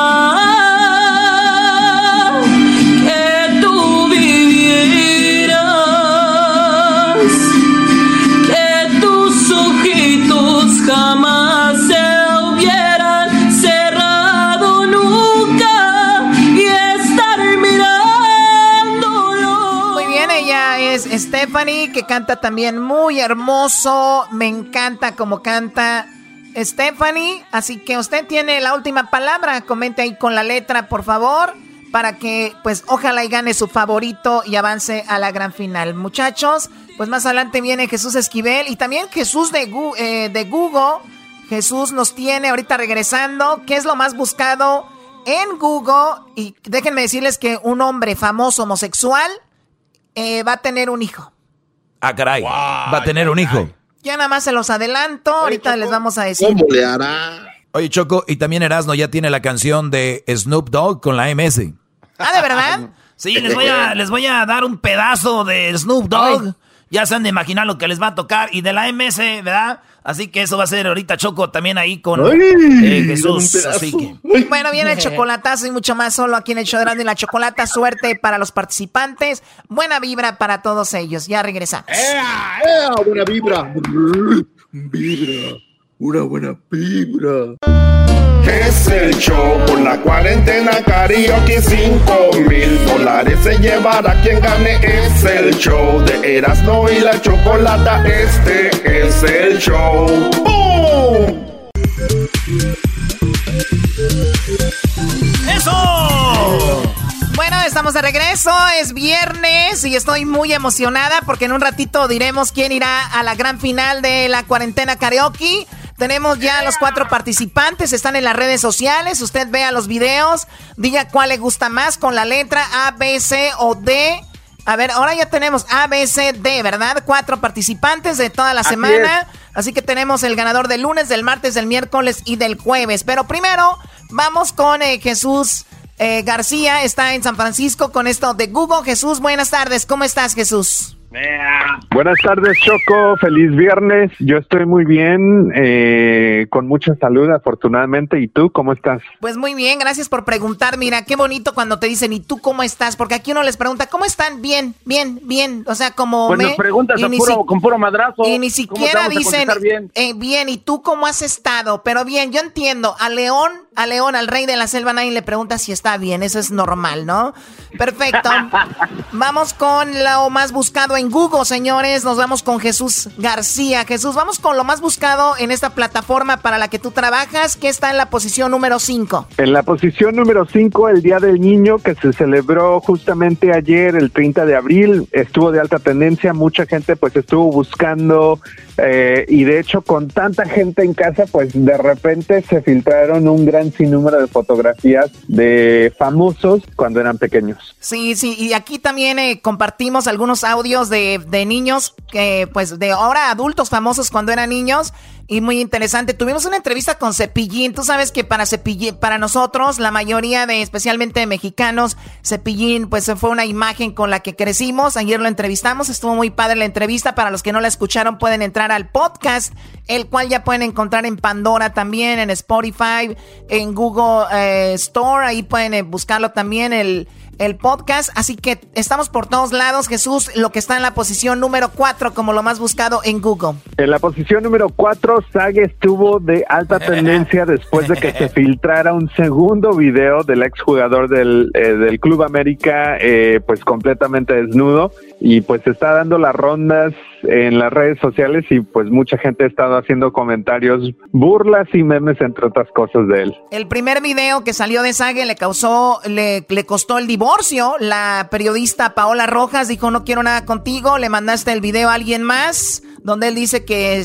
Stephanie, que canta también muy hermoso. Me encanta como canta Stephanie. Así que usted tiene la última palabra. Comente ahí con la letra, por favor. Para que, pues, ojalá y gane su favorito y avance a la gran final. Muchachos, pues más adelante viene Jesús Esquivel y también Jesús de, eh, Google. Jesús nos tiene ahorita regresando. ¿Qué es lo más buscado en Google? Y déjenme decirles que un hombre famoso homosexual eh, va a tener un hijo. Ah, caray. Va a tener un hijo. Ya nada más se los adelanto, ahorita les vamos a decir. ¿Cómo le hará? Oye, Choco, y también Erasmo ya tiene la canción de Snoop Dogg con la MS. Ah, ¿de verdad? Sí, les voy a, les voy a dar un pedazo de Snoop Dogg. Ya se han de imaginar lo que les va a tocar. Y de la MS, ¿verdad? Así que eso va a ser ahorita Choco también ahí con Ay, eh, Jesús. Así que. Bueno, viene el chocolatazo y mucho más solo aquí en el show de la chocolata. Suerte para los participantes. Buena vibra para todos ellos. Ya regresamos. ¡Ea, buena vibra! Vibra. Una buena vibra. Es el show por la cuarentena karaoke 5 mil dólares se llevará quien gane Es el show de Erasmo y la chocolata Este es el show ¡Boom! ¡Eso! Bueno, estamos de regreso, es viernes y estoy muy emocionada porque en un ratito diremos quién irá a la gran final de la cuarentena karaoke. Tenemos ya los cuatro participantes, están en las redes sociales, usted vea los videos, diga cuál le gusta más con la letra A, B, C o D. A ver, ahora ya tenemos A, B, C, D, ¿verdad? Cuatro participantes de toda la Así semana. Así que tenemos el ganador del lunes, del martes, del miércoles y del jueves. Pero primero vamos con eh, Jesús eh, García. Está en San Francisco con esto de Google. Jesús, buenas tardes. ¿Cómo estás, Jesús? Buenas tardes, Choco. Feliz viernes. Yo estoy muy bien, eh, con mucha salud, afortunadamente. ¿Y tú, cómo estás? Pues muy bien, gracias por preguntar. Mira, qué bonito cuando te dicen, ¿y tú cómo estás? Porque aquí uno les pregunta, ¿cómo están? Bien, bien, bien. O sea, como Pues me... nos preguntas a puro- si- con puro madrazo. Y ni ¿Cómo te siquiera dicen, bien? eh, bien, ¿y tú cómo has estado? Pero bien, yo entiendo, a León, a León, al rey de la selva, nadie le pregunta si está bien, eso es normal, ¿no? Perfecto. vamos con lo más buscado en Google, señores, nos vamos con Jesús García. Jesús, vamos con lo más buscado en esta plataforma para la que tú trabajas, que está en la posición número 5. En la posición número 5, el Día del Niño, que se celebró justamente ayer, el 30 de abril, estuvo de alta tendencia, mucha gente pues estuvo buscando eh, y de hecho con tanta gente en casa pues de repente se filtraron un gran sinnúmero de fotografías de famosos cuando eran pequeños. Sí, sí, y aquí también eh, compartimos algunos audios de, de niños que, pues, de ahora adultos famosos cuando eran niños. Y muy interesante. Tuvimos una entrevista con Cepillín. Tú sabes que para Cepillín, para nosotros, la mayoría de, especialmente de mexicanos, Cepillín, pues fue una imagen con la que crecimos. Ayer lo entrevistamos, estuvo muy padre la entrevista. Para los que no la escucharon, pueden entrar al podcast, el cual ya pueden encontrar en Pandora también, en Spotify, en Google eh, Store. Ahí pueden eh, buscarlo también, el, el podcast. Así que estamos por todos lados, Jesús, lo que está en la posición número 4 como lo más buscado en Google. En la posición número 4, Sage estuvo de alta tendencia después de que se filtrara un segundo video del exjugador del, eh, del Club América, eh, pues completamente desnudo. Y pues está dando las rondas en las redes sociales y pues mucha gente ha estado haciendo comentarios, burlas y memes entre otras cosas de él. El primer video que salió de Sage le causó, le, le costó el divorcio. La periodista Paola Rojas dijo no quiero nada contigo, le mandaste el video a alguien más, donde él dice que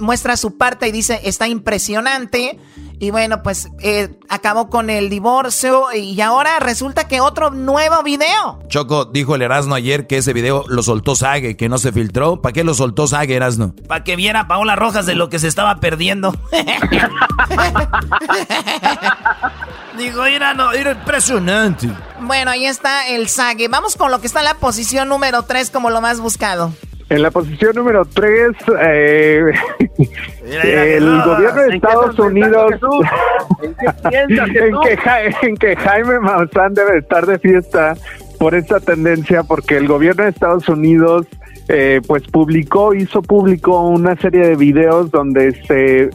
muestra su parte y dice está impresionante. Y bueno, pues eh, acabó con el divorcio y ahora resulta que otro nuevo video. Choco, dijo el Erasmo ayer que ese video lo soltó Sage, que no se filtró. ¿Para qué lo soltó Sage, Erasmo? Para que viera a Paola Rojas de lo que se estaba perdiendo. Digo, era, no, era impresionante. Bueno, ahí está el Sage. Vamos con lo que está en la posición número 3 como lo más buscado. En la posición número 3, eh, el gobierno de Estados Unidos, ¿En, que, en que Jaime Maussan debe estar de fiesta por esta tendencia, porque el gobierno de Estados Unidos eh, pues publicó, hizo público una serie de videos donde se,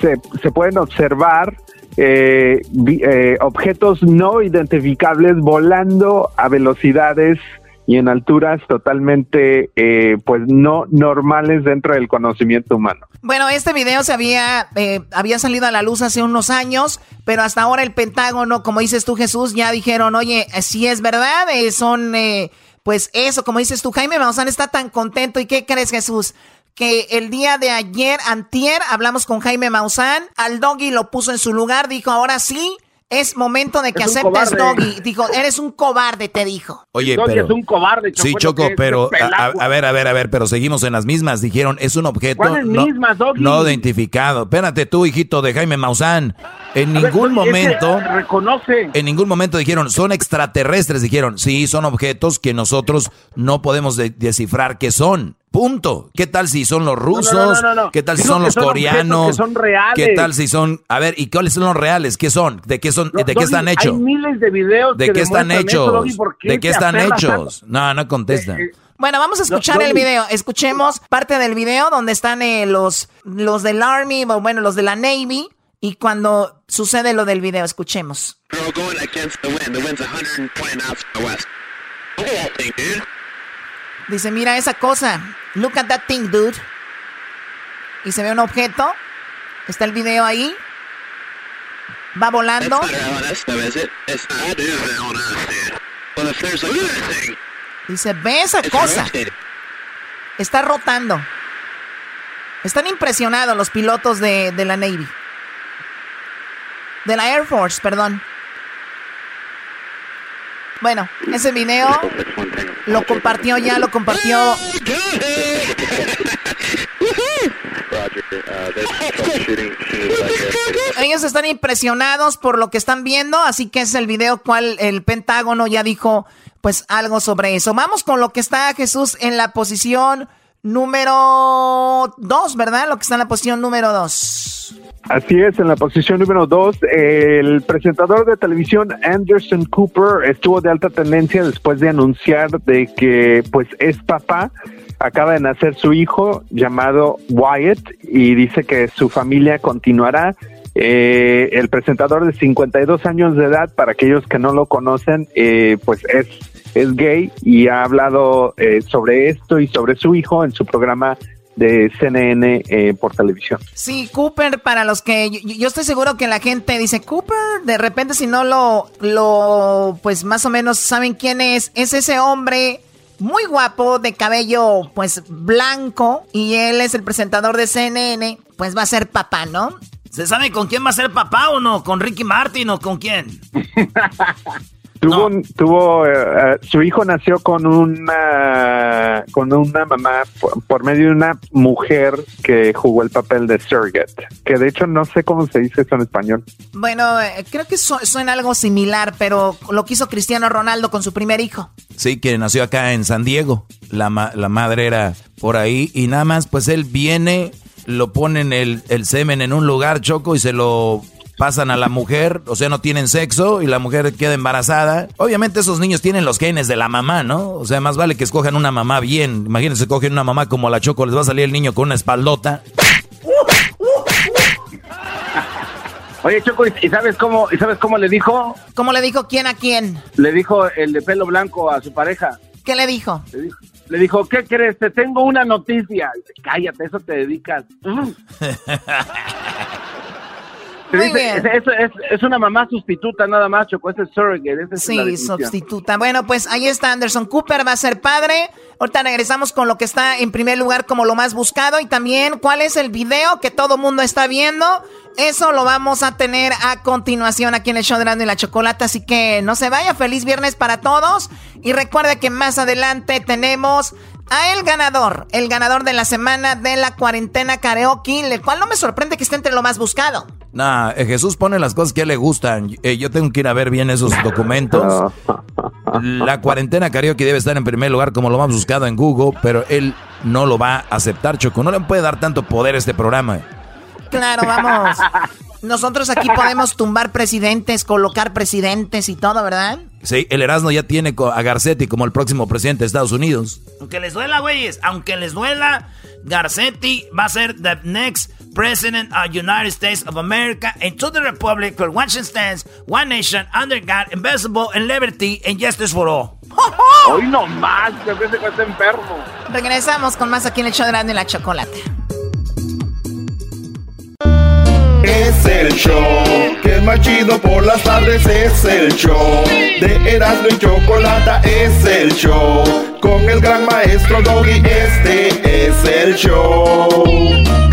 se, se pueden observar eh, eh, objetos no identificables volando a velocidades y en alturas totalmente eh, pues no normales dentro del conocimiento humano. Bueno, este video se había eh, había salido a la luz hace unos años, pero hasta ahora el Pentágono, como dices tú Jesús, ya dijeron, oye, si es verdad, eh, son pues eso, como dices tú, Jaime Maussan está tan contento y ¿qué crees Jesús? que el día de ayer, antier, hablamos con Jaime Maussan, al doggy lo puso en su lugar, dijo, ahora sí, es momento de que aceptes, Doggy. Dijo, eres un cobarde, te dijo. Oye, Doggy pero... es un cobarde, Choco. Sí, Choco, pero a, ver, a ver, a ver, pero seguimos en las mismas. Dijeron, es un objeto no, no, identificado. Espérate tú, hijito de Jaime Maussan. En ningún momento... Reconoce. En ningún momento dijeron, son extraterrestres. Dijeron, sí, son objetos que nosotros no podemos descifrar qué son. Punto. ¿Qué tal si son los rusos? ¿Qué tal si son los coreanos? son reales. ¿Qué tal si son, a ver, ¿y cuáles son los reales? ¿Qué son? ¿De qué son? ¿De qué están hechos? Hay miles de videos. ¿De qué están hechos? ¿De qué están hechos? No, no contestan. Eh, bueno, vamos a escuchar el video. Escuchemos parte del video donde están eh, los, los del Army, bueno, los de la Navy. Y cuando sucede lo del video, escuchemos. Dice, mira esa cosa. Look at that thing, dude. Y se ve un objeto. Está el video ahí. Va volando. Dice, ve esa cosa. Está rotando. Están impresionados los pilotos de, de la Navy. De la Air Force, perdón. Bueno, ese video lo compartió ya, lo compartió. Ellos están impresionados por lo que están viendo, así que es el video cual el Pentágono ya dijo pues algo sobre eso. Vamos con lo que está Jesús en la posición número 2, ¿verdad? Lo que está en la posición número 2. Así es, en la posición número 2, el presentador de televisión Anderson Cooper estuvo de alta tendencia después de anunciar de que pues es papá, acaba de nacer su hijo llamado Wyatt y dice que su familia continuará. Eh, el presentador de 52 años de edad, para aquellos que no lo conocen, eh, pues es es gay y ha hablado eh, sobre esto y sobre su hijo en su programa de CNN eh, por televisión. Sí, Cooper, para los que yo, estoy seguro que la gente dice Cooper, de repente si no lo, lo, pues más o menos saben quién es, es ese hombre muy guapo, de cabello pues blanco, y él es el presentador de CNN, pues va a ser papá, ¿no? ¿Se sabe con quién va a ser papá o no? ¿Con Ricky Martin o con quién? Tuvo, tuvo eh, eh, su hijo nació con una con una mamá por, medio de una mujer que jugó el papel de surrogate, que de hecho no sé cómo se dice eso en español. Bueno, eh, creo que suena algo similar, pero lo quiso Cristiano Ronaldo con su primer hijo. Sí, que nació acá en San Diego. La, la madre era por ahí y nada más, pues él viene, lo ponen el, el semen en un lugar choco y se lo pasan a la mujer, o sea, no tienen sexo y la mujer queda embarazada. Obviamente esos niños tienen los genes de la mamá, ¿no? O sea, más vale que escojan una mamá bien. Imagínense, cogen una mamá como la Choco, les va a salir el niño con una espaldota. Oye, Choco, ¿y sabes cómo, y sabes cómo le dijo? ¿Cómo le dijo quién a quién? Le dijo el de pelo blanco a su pareja. ¿Qué le dijo? Le dijo, le dijo ¿qué crees? Te tengo una noticia. Dice, Cállate, eso te dedicas. Te Muy dice, bien. Es, es- es- es una mamá sustituta nada más, Choco. Es surrogate. esa es la Sí, sustituta. Bueno, pues ahí está Anderson Cooper, va a ser padre. Ahorita regresamos con lo que está en primer lugar como lo más buscado y también cuál es el video que todo mundo está viendo. Eso lo vamos a tener a continuación aquí en el show de y la Chocolata, así que no se vaya. Feliz viernes para todos. Y recuerde que más adelante tenemos a el ganador, el ganador de la semana de la cuarentena karaoke, el cual no me sorprende que esté entre lo más buscado. Nah, eh, Jesús pone las cosas que a él le gustan. Eh, yo tengo que ir a ver bien esos documentos. La cuarentena karaoke debe estar en primer lugar como lo más buscado en Google, pero él no lo va a aceptar, Choco. No le puede dar tanto poder a este programa. Claro, vamos. Nosotros aquí podemos tumbar presidentes, colocar presidentes y todo, ¿verdad? Sí, el Erasmo ya tiene a Garcetti como el próximo presidente de Estados Unidos. Aunque les duela, güeyes, aunque les duela, Garcetti va a ser the next president of United States of America and to the republic for it stands, one nation, under God, invisible, and liberty, and justice for all. Hoy no más, que parece que está enfermo. Regresamos con más aquí en el show de y la Chocolate. Es el show que es más chido por las tardes. Es el show de Erasmo y Chocolata. Es el show con el gran maestro Doggy. Este es el show.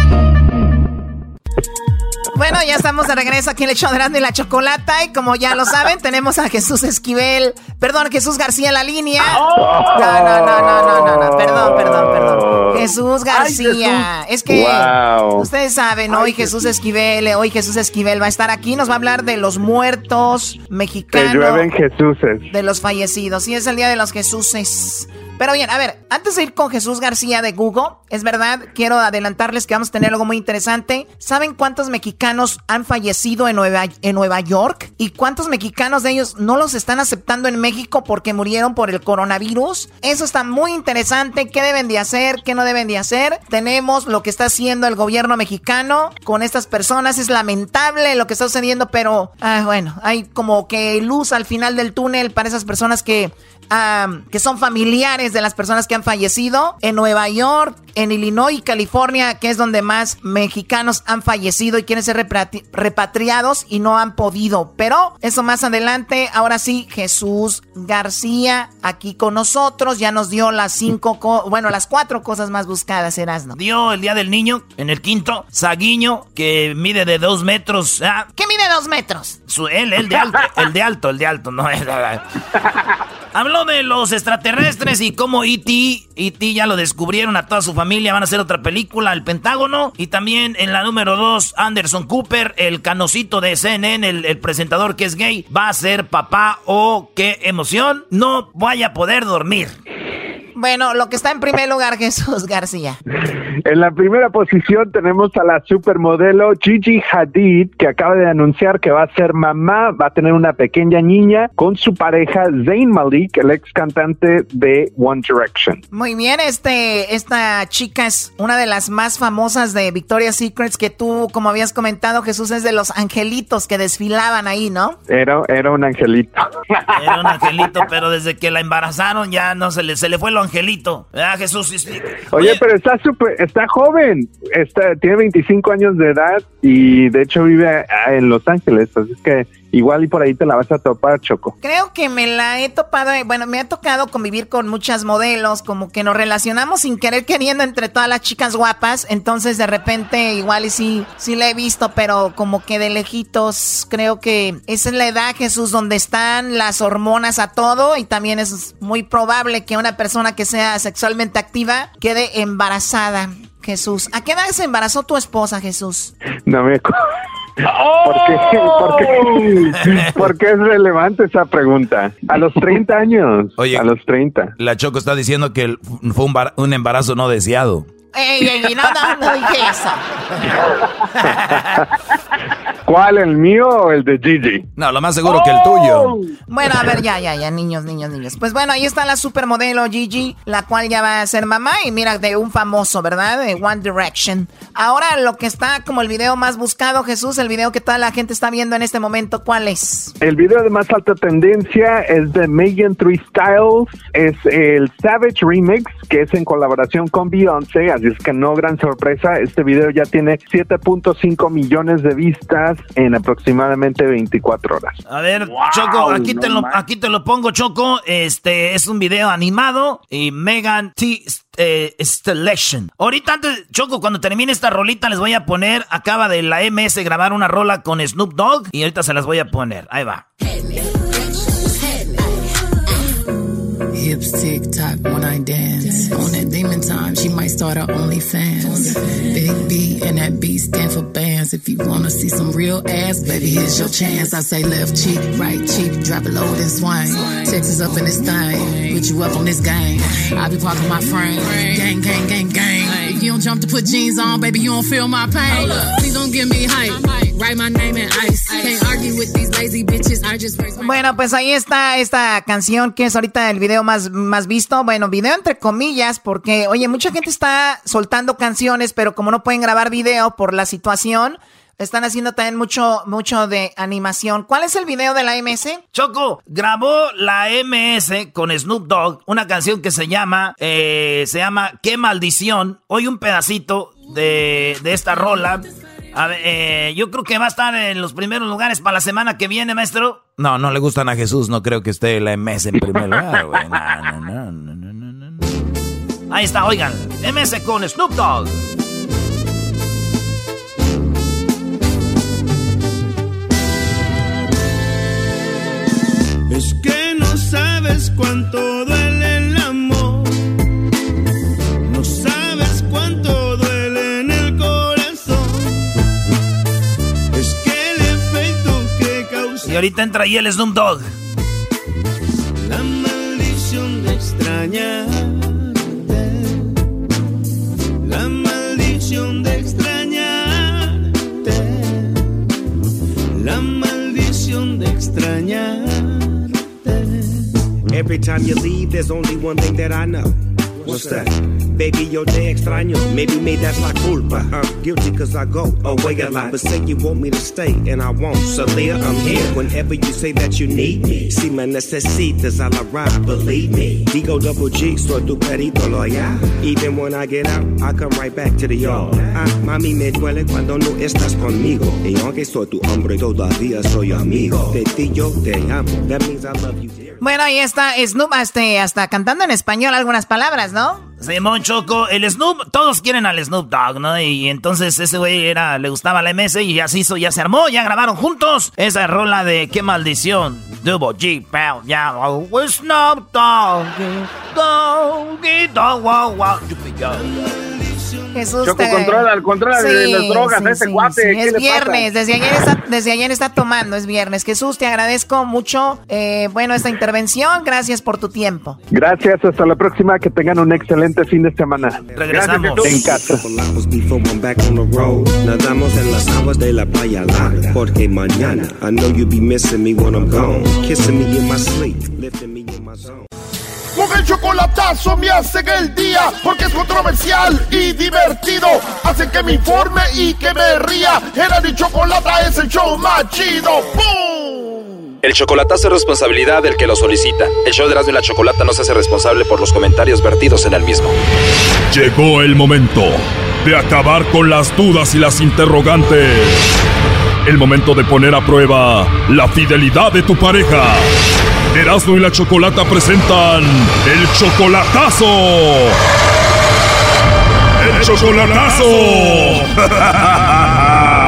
Bueno, ya estamos de regreso aquí en el show de y la Chocolata. Y como ya lo saben, tenemos a Jesús Esquivel, perdón, Jesús García en la línea. No, no, no, no, no, no, no, perdón, perdón, perdón. Jesús García. Es que Wow. ustedes saben, hoy Jesús Esquivel, hoy Jesús Esquivel va a estar aquí. Nos va a hablar de los muertos mexicanos. llueven Jesuses. De los fallecidos. Sí, es el día de los Jesuses. Pero bien, a ver, antes de ir con Jesús García de Google, es verdad, quiero adelantarles que vamos a tener algo muy interesante. ¿Saben cuántos mexicanos han fallecido en Nueva, en Nueva York? ¿Y cuántos mexicanos de ellos no los están aceptando en México porque murieron por el coronavirus? Eso está muy interesante. ¿Qué deben de hacer? ¿Qué no deben de hacer? Tenemos lo que está haciendo el gobierno mexicano con estas personas. Es lamentable lo que está sucediendo, pero ah, bueno, hay como que luz al final del túnel para esas personas que am, que son familiares de las personas que han fallecido en Nueva York, en Illinois y California, que es donde más mexicanos han fallecido y quieren ser repatri- repatriados y no han podido. Pero eso más adelante, ahora sí, Jesús García aquí con nosotros, ya nos dio las cinco, co- bueno, las cuatro cosas más buscadas, Erasno. Dio el día del niño en el quinto, Saguiño, que mide de dos metros. ah, ¿Qué mide dos metros? Su, él, el de alto, el de alto, el de alto, no es. Habló de los extraterrestres y cómo E.T. E.T. ya lo descubrieron a toda su familia. Van a hacer otra película, El Pentágono. Y también en la número dos, Anderson Cooper, el canocito de CNN, el, el presentador que es gay, va a ser papá. Oh, qué emoción. No vaya a poder dormir. Bueno, lo que está en primer lugar, Jesús García. En la primera posición tenemos a la supermodelo Gigi Hadid, que acaba de anunciar que va a ser mamá, va a tener una pequeña niña con su pareja Zayn Malik, el ex cantante de One Direction. Muy bien, este, esta chica es una de las más famosas de Victoria's Secrets que tú, como habías comentado, Jesús, es de los angelitos que desfilaban ahí, ¿no? Era, era un angelito. Era un angelito, pero desde que la embarazaron ya no se le, se le fue lo angelito. ¿Verdad, Jesús? Oye, pero está súper, está joven, está, tiene 25 años de edad y de hecho vive ah, en Los Ángeles, así que igual y por ahí te la vas a topar, Choco. Creo que me la he topado, eh, bueno, me ha tocado convivir con muchas modelos, como que nos relacionamos sin querer queriendo entre todas las chicas guapas, entonces de repente igual y sí, sí la he visto, pero como que de lejitos, creo que esa es la edad, Jesús, donde están las hormonas a todo y también es muy probable que una persona que sea sexualmente activa quede embarazada. Jesús, ¿a qué edad se embarazó tu esposa, Jesús? No me acu- ¿Por qué? ¿Por qué? ¿Por qué es relevante esa pregunta? A los 30 años. Oye, a los 30. La Choco está diciendo que fue un, bar- un embarazo no deseado. Ey, ey, no, no, no dije eso. ¿Cuál, el mío o el de Gigi? No, lo más seguro que el tuyo. Bueno, a ver, ya, ya, ya, niños, niños, niños. Pues bueno, ahí está la supermodelo Gigi, la cual ya va a ser mamá y mira, de un famoso, ¿verdad? De One Direction. Ahora lo que está como el video más buscado, Jesús, el video que toda la gente está viendo en este momento, ¿cuál es? El video de más alta tendencia es de Megan Three Styles, es el Savage Remix, que es en colaboración con Beyoncé, así es que no gran sorpresa, este video ya tiene 7.5 millones de vistas en aproximadamente 24 horas. A ver, Choco, aquí, te lo, aquí te lo pongo, Choco. Este es un video animado y Megan T. Eh, Ahorita antes, Choco, cuando termine esta rolita les voy a poner, acaba de la MS grabar una rola con Snoop Dogg y ahorita se las voy a poner. Ahí va. Hips tick tock when I dance. On that demon time, she might start her OnlyFans. Big B and that B stand for bands. If you wanna see some real ass, baby, here's your chance. I say left cheek, right cheek, drop it low and swing. Texas up in this thing, put you up on this game. I be parking my frame, gang, gang, gang, gang. If you don't jump to put jeans on, baby, you don't feel my pain. Please don't give me hype. Write my name in ice. Can't argue with these lazy bitches. I just raise my Bueno, pues ahí está esta canción que es ahorita el video más, visto. Bueno, video entre comillas, porque, oye, mucha gente está soltando canciones, pero como no pueden grabar video por la situación, están haciendo también mucho, mucho de animación. ¿Cuál es el video de la MS? Choco, grabó la MS con Snoop Dogg una canción que se llama, eh, se llama Qué maldición. Hoy un pedacito de, de esta rola. A ver, eh, yo creo que va a estar en los primeros lugares para la semana que viene, maestro. No, no le gustan a Jesús, no creo que esté la MS en primer lugar, güey. No, no, no, no, no, no, no. Ahí está, oigan, MS con Snoop Dogg. Es que no sabes cuánto duele ahorita entra ahí el Snoop Dogg. la maldición de extrañarte. La maldición de extrañarte. La maldición de extrañarte. Every time you leave, there's only one thing that I know. What's that? Baby, yo te extraño. Maybe me that's la culpa. I'm guilty cause I go away a lot. But say you want me to stay and I won't. So Leah, I'm here whenever you say that you need me. Si me necesitas, I'll arrive, believe me. Digo double G, soy tu perito loyal. Even when I get out, I come right back to the yard. Ah, mami, me duele cuando no estás conmigo. Y aunque soy tu hombre, todavía soy amigo. De ti yo te amo. That means I love you. Bueno, ahí está Snoop este, hasta cantando en español algunas palabras, ¿no? Simón Choco, el Snoop, todos quieren al Snoop Dogg, ¿no? Y entonces ese güey era, le gustaba la MS y ya se hizo, ya se armó, ya grabaron juntos esa rola de qué maldición. Double G, pow, ya, oh, Snoop Dogg, Doggy Dog, wow, wow. Jesús Choco, te- controla, controla de las drogas a ese cuate, ¿qué Es viernes, desde ayer, está, desde ayer está tomando, es viernes. Jesús, te agradezco mucho, eh, bueno, esta intervención, gracias por tu tiempo. Gracias, hasta la próxima, que tengan un excelente fin de semana. Regresamos. En casa. Chocolatos before I'm back on the road. Nadamos en las aguas de la playa larga. Porque mañana, I know you be missing me when I'm gone. Kissing me in my sleep, lifting me in my zone. Con el chocolatazo me hacen el día porque es controversial y divertido. Hacen que me informe y que me ría. Era mi chocolata es el show más chido. ¡Bum! El chocolatazo es responsabilidad del que lo solicita. El show de Erasmo y la Chocolata no se hace responsable por los comentarios vertidos en el mismo. Llegó el momento de acabar con las dudas y las interrogantes. El momento de poner a prueba la fidelidad de tu pareja. Erasmo y la Chocolata presentan el chocolatazo. El chocolatazo.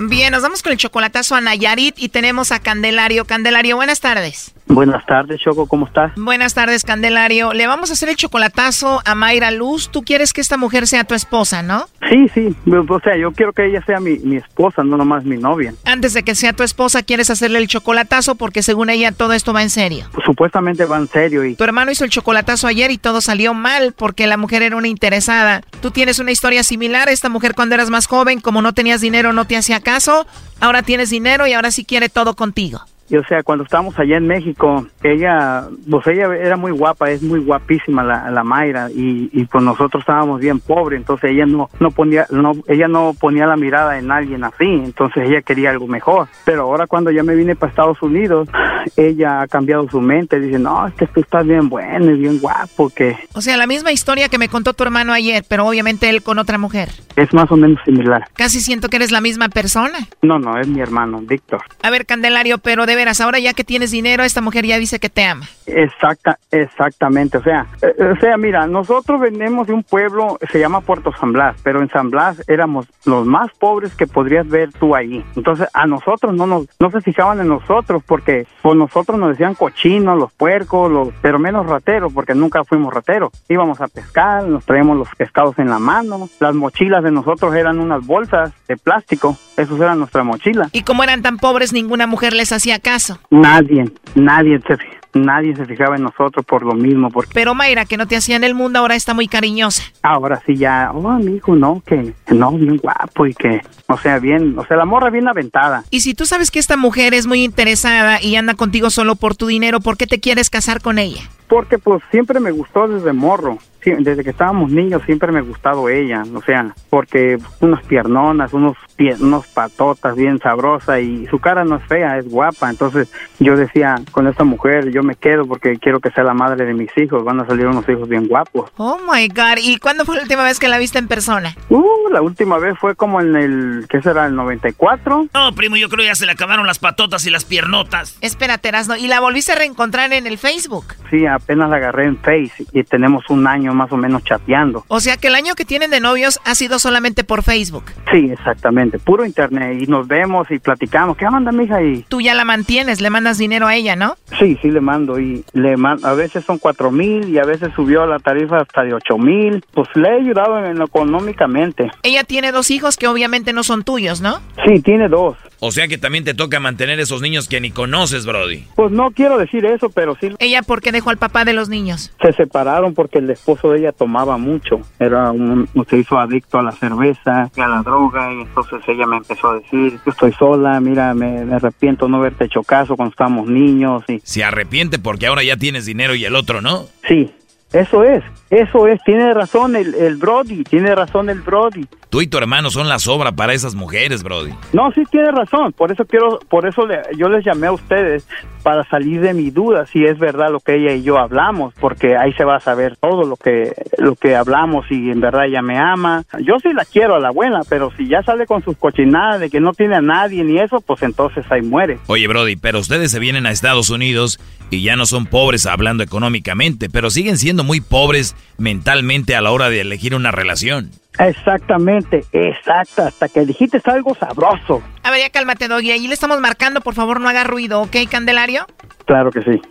Bien, nos vamos con el chocolatazo a Nayarit y tenemos a Candelario. Candelario, buenas tardes. Buenas tardes, Choco, ¿cómo estás? Buenas tardes, Candelario. Le vamos a hacer el chocolatazo a Mayra Luz. Tú quieres que esta mujer sea tu esposa, ¿no? Sí, sí. O sea, yo quiero que ella sea mi, mi esposa, no nomás mi novia. Antes de que sea tu esposa, quieres hacerle el chocolatazo porque según ella todo esto va en serio. supuestamente va en serio. Y... Tu hermano hizo el chocolatazo ayer y todo salió mal porque la mujer era una interesada. Tú tienes una historia similar. Esta mujer cuando eras más joven, como no tenías dinero, no te hacía caso. Ahora tienes dinero y ahora sí quiere todo contigo. Y o sea, cuando estábamos allá en México, ella, pues ella era muy guapa, es muy guapísima la, la Mayra y, y pues nosotros estábamos bien pobres, entonces ella no no ponía no ella no ponía la mirada en alguien así, entonces ella quería algo mejor. Pero ahora cuando ya me vine para Estados Unidos, ella ha cambiado su mente, dice, "No, es que tú estás bien bueno y bien guapo que O sea, la misma historia que me contó tu hermano ayer, pero obviamente él con otra mujer. es más o menos similar." Casi siento que eres la misma persona. No, no, es mi hermano, Víctor. A ver, Candelario, pero de veras, ahora ya que tienes dinero, esta mujer ya dice que te ama. Exacta, exactamente. O sea, eh, o sea, mira, nosotros venimos de un pueblo, se llama Puerto San Blas, pero en San Blas éramos los más pobres que podrías ver tú ahí. Entonces, a nosotros no nos, no se fijaban en nosotros porque por nosotros nos decían cochinos, los puercos, los, pero menos rateros porque nunca fuimos rateros. Íbamos a pescar, nos traíamos los pescados en la mano, las mochilas de nosotros eran unas bolsas de plástico, eso era nuestra mochila. Y como eran tan pobres, ninguna mujer les hacía caso. Nadie, nadie se, nadie se fijaba en nosotros por lo mismo, porque Pero Mayra, que no te hacía en el mundo, ahora está muy cariñosa. ahora sí ya, oh amigo, no, que no, bien guapo y que, o sea, bien, o sea, la morra bien aventada. Y si tú sabes que esta mujer es muy interesada y anda contigo solo por tu dinero, ¿por qué te quieres casar con ella? Porque pues siempre me gustó desde morro, Sí, desde que estábamos niños siempre me ha gustado ella, o sea, porque unas piernonas, unos pie- unos patotas bien sabrosas y su cara no es fea, es guapa, entonces yo decía, con esta mujer yo me quedo porque quiero que sea la madre de mis hijos, van a salir unos hijos bien guapos. Oh my God. ¿Y cuándo fue la última vez que la viste en persona? Uh, la última vez fue como en el, ¿qué será? El 94. No, primo, yo creo ya se le acabaron las patotas y las piernotas. Espérate, Erasno. ¿Y la volviste a reencontrar en el Facebook? Sí, apenas la agarré en Face y tenemos un año más o menos chateando. O sea que el año que tienen de novios ha sido solamente por Facebook. Sí, exactamente, puro internet y nos vemos y platicamos. ¿Qué onda, mija? Y Tú ya la mantienes, le mandas dinero a ella, ¿no? sí, sí le mando y le man- a veces son cuatro mil y a veces subió la tarifa hasta de ocho mil. Pues le he ayudado en, económicamente. Ella tiene dos hijos que obviamente no son tuyos, ¿no? Sí, tiene dos. O sea que también te toca mantener esos niños que ni conoces, Brody. Pues no quiero decir eso, pero sí ¿Ella por qué dejó al papá de los niños? se separaron porque el esposo de ella tomaba mucho. Era un, se hizo adicto a la cerveza y a la droga y entonces ella me empezó a decir, yo estoy sola, mira, me, me arrepiento no haberte hecho caso cuando estábamos niños y Se arrepiente porque ahora ya tienes dinero y el otro no. sí, eso es, eso es, tiene razón el, el Brody, tiene razón el Brody. Tú y tu hermano son la sobra para esas mujeres, Brody. No, sí tiene razón, por eso quiero, por eso le- yo les llamé a ustedes para salir de mi duda si es verdad lo que ella y yo hablamos, porque ahí se va a saber todo lo que lo que hablamos y en verdad ella me ama. Yo sí la quiero a la buena, pero si ya sale con sus cochinadas de que no tiene a nadie ni eso, pues entonces ahí muere. Oye, Brody, pero ustedes se vienen a Estados Unidos y ya no son pobres hablando económicamente, pero siguen siendo muy pobres mentalmente a la hora de elegir una relación. Exactamente, exacta, hasta que dijiste algo sabroso. A ver, ya cálmate, Doggy. Ahí le estamos marcando, por favor, no haga ruido, ¿ok, Candelario? Claro que sí.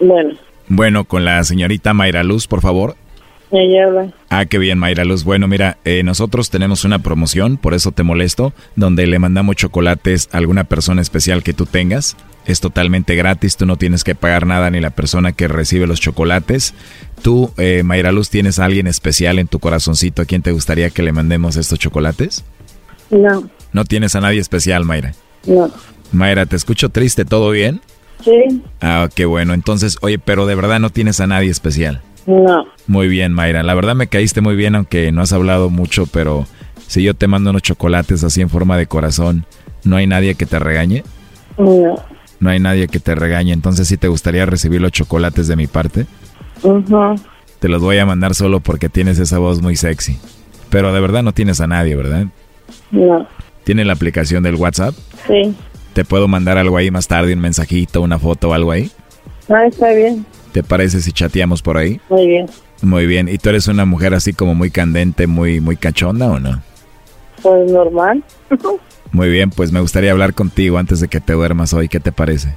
Bueno, Bueno, con la señorita Mayra Luz, por favor. Ah, qué bien, Mayra Luz. Bueno, mira, eh, nosotros tenemos una promoción, por eso te molesto, donde le mandamos chocolates a alguna persona especial que tú tengas. Es totalmente gratis, tú no tienes que pagar nada ni la persona que recibe los chocolates. Tú, eh, Mayra Luz, ¿tienes a alguien especial en tu corazoncito a quien te gustaría que le mandemos estos chocolates? No, No tienes a nadie especial, Mayra. no. Mayra, te escucho triste, ¿todo bien? Sí, Ah, qué bueno. Entonces, oye, pero de verdad no tienes a nadie especial. no. Muy bien, Mayra. La verdad me caíste muy bien, aunque no has hablado mucho, pero si yo te mando unos chocolates así en forma de corazón, ¿no hay nadie que te regañe? No. No hay nadie que te regañe. Entonces, ¿sí te gustaría recibir los chocolates de mi parte? Ujú. Te los voy a mandar solo porque tienes esa voz muy sexy. Pero de verdad no tienes a nadie, ¿verdad? No. ¿Tiene la aplicación del WhatsApp? Sí. ¿Te puedo mandar algo ahí más tarde, un mensajito, una foto o algo ahí? Ah, está bien. ¿Te parece si chateamos por ahí? Muy bien. Muy bien. ¿Y tú eres una mujer así como muy candente, muy, muy cachonda o no? Pues normal. Muy bien, pues me gustaría hablar contigo antes de que te duermas hoy. ¿Qué te parece?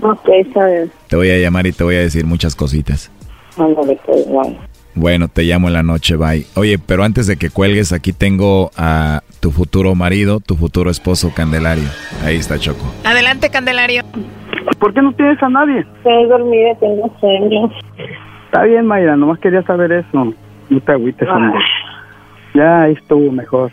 ok, está bien. Te voy a llamar y te voy a decir muchas cositas. Ándale, pues, bye. Bueno, te llamo en la noche, bye. Oye, pero antes de que cuelgues, aquí tengo a tu futuro marido, tu futuro esposo, Candelario. Ahí está Choco. Adelante, Candelario. ¿Por qué no tienes a nadie? Estoy dormida, tengo sueño. Está bien, Mayra, nomás quería saber eso. No te agüites, hombre. Ya ahí estuvo mejor.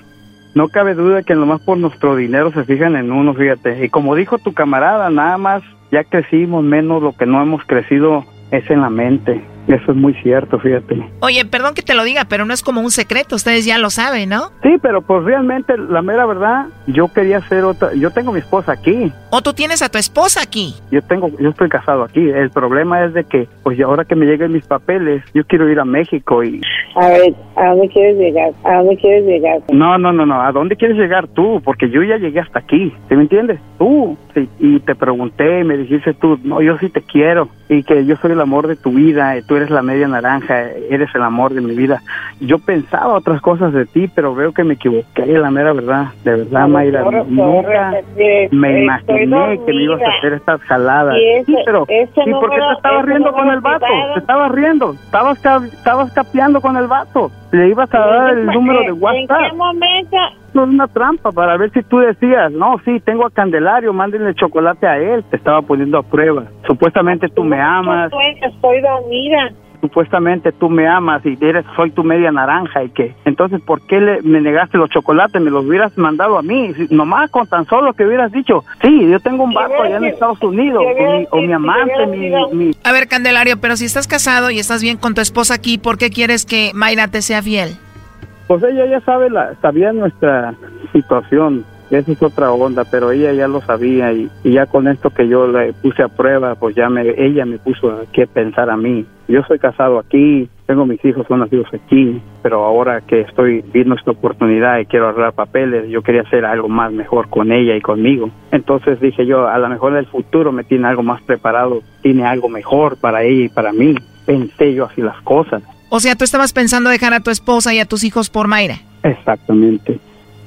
No cabe duda que nomás por nuestro dinero se fijan en uno, fíjate. Y como dijo tu camarada, nada más ya crecimos menos lo que no hemos crecido es en la mente. Eso es muy cierto, fíjate. Oye, perdón que te lo diga, pero no es como un secreto, ustedes ya lo saben, ¿no? Sí, pero pues realmente, la mera verdad, yo quería hacer otra. Yo tengo mi esposa aquí. ¿O tú tienes a tu esposa aquí? Yo tengo, yo estoy casado aquí. El problema es de que, pues ahora que me lleguen mis papeles, yo quiero ir a México y. A ver, ¿a dónde quieres llegar? ¿A dónde quieres llegar? No, no, no, no. ¿A dónde quieres llegar tú? Porque yo ya llegué hasta aquí. ¿Sí me entiendes? Tú. Sí, y te pregunté, y me dijiste tú, no, yo sí te quiero y que yo soy el amor de tu vida, y tú eres la media naranja, eres el amor de mi vida. Yo pensaba otras cosas de ti, pero veo que me equivoqué, la mera verdad. De verdad, Mayra, nunca me imaginé que me ibas a hacer estas jaladas. sí, pero ¿y por qué te estabas riendo con el vato? Te estabas riendo, estabas, estabas capeando con el vato. Le ibas a dar el número de WhatsApp. ¿En qué momento? No es una trampa para ver si tú decías, no, sí, tengo a Candelario, mándenle chocolate a él. Te estaba poniendo a prueba. Supuestamente tú me amas, estoy dormida. Supuestamente tú me amas y eres, soy tu media naranja y que, entonces, ¿por qué le, me negaste los chocolates? Me los hubieras mandado a mí, Si- nomás con tan solo que hubieras dicho, sí, yo tengo un vato allá en Estados Unidos, o mi, o mi amante, mi, mi, A ver, Candelario, pero si estás casado y estás bien con tu esposa aquí, ¿por qué quieres que Mayra te sea fiel? Pues ella ya sabe, la, sabía nuestra situación, esa es otra onda, pero ella ya lo sabía y, y ya con esto que yo le puse a prueba, pues ya me, ella me puso a qué pensar a mí. Yo soy casado aquí, tengo mis hijos, son nacidos aquí, pero ahora que estoy viendo esta oportunidad y quiero arreglar papeles, yo quería hacer algo más mejor con ella y conmigo. Entonces dije yo, a lo mejor el futuro me tiene algo más preparado, tiene algo mejor para ella y para mí. Pensé yo así las cosas. O sea, tú estabas pensando dejar a tu esposa y a tus hijos por Mayra. Exactamente.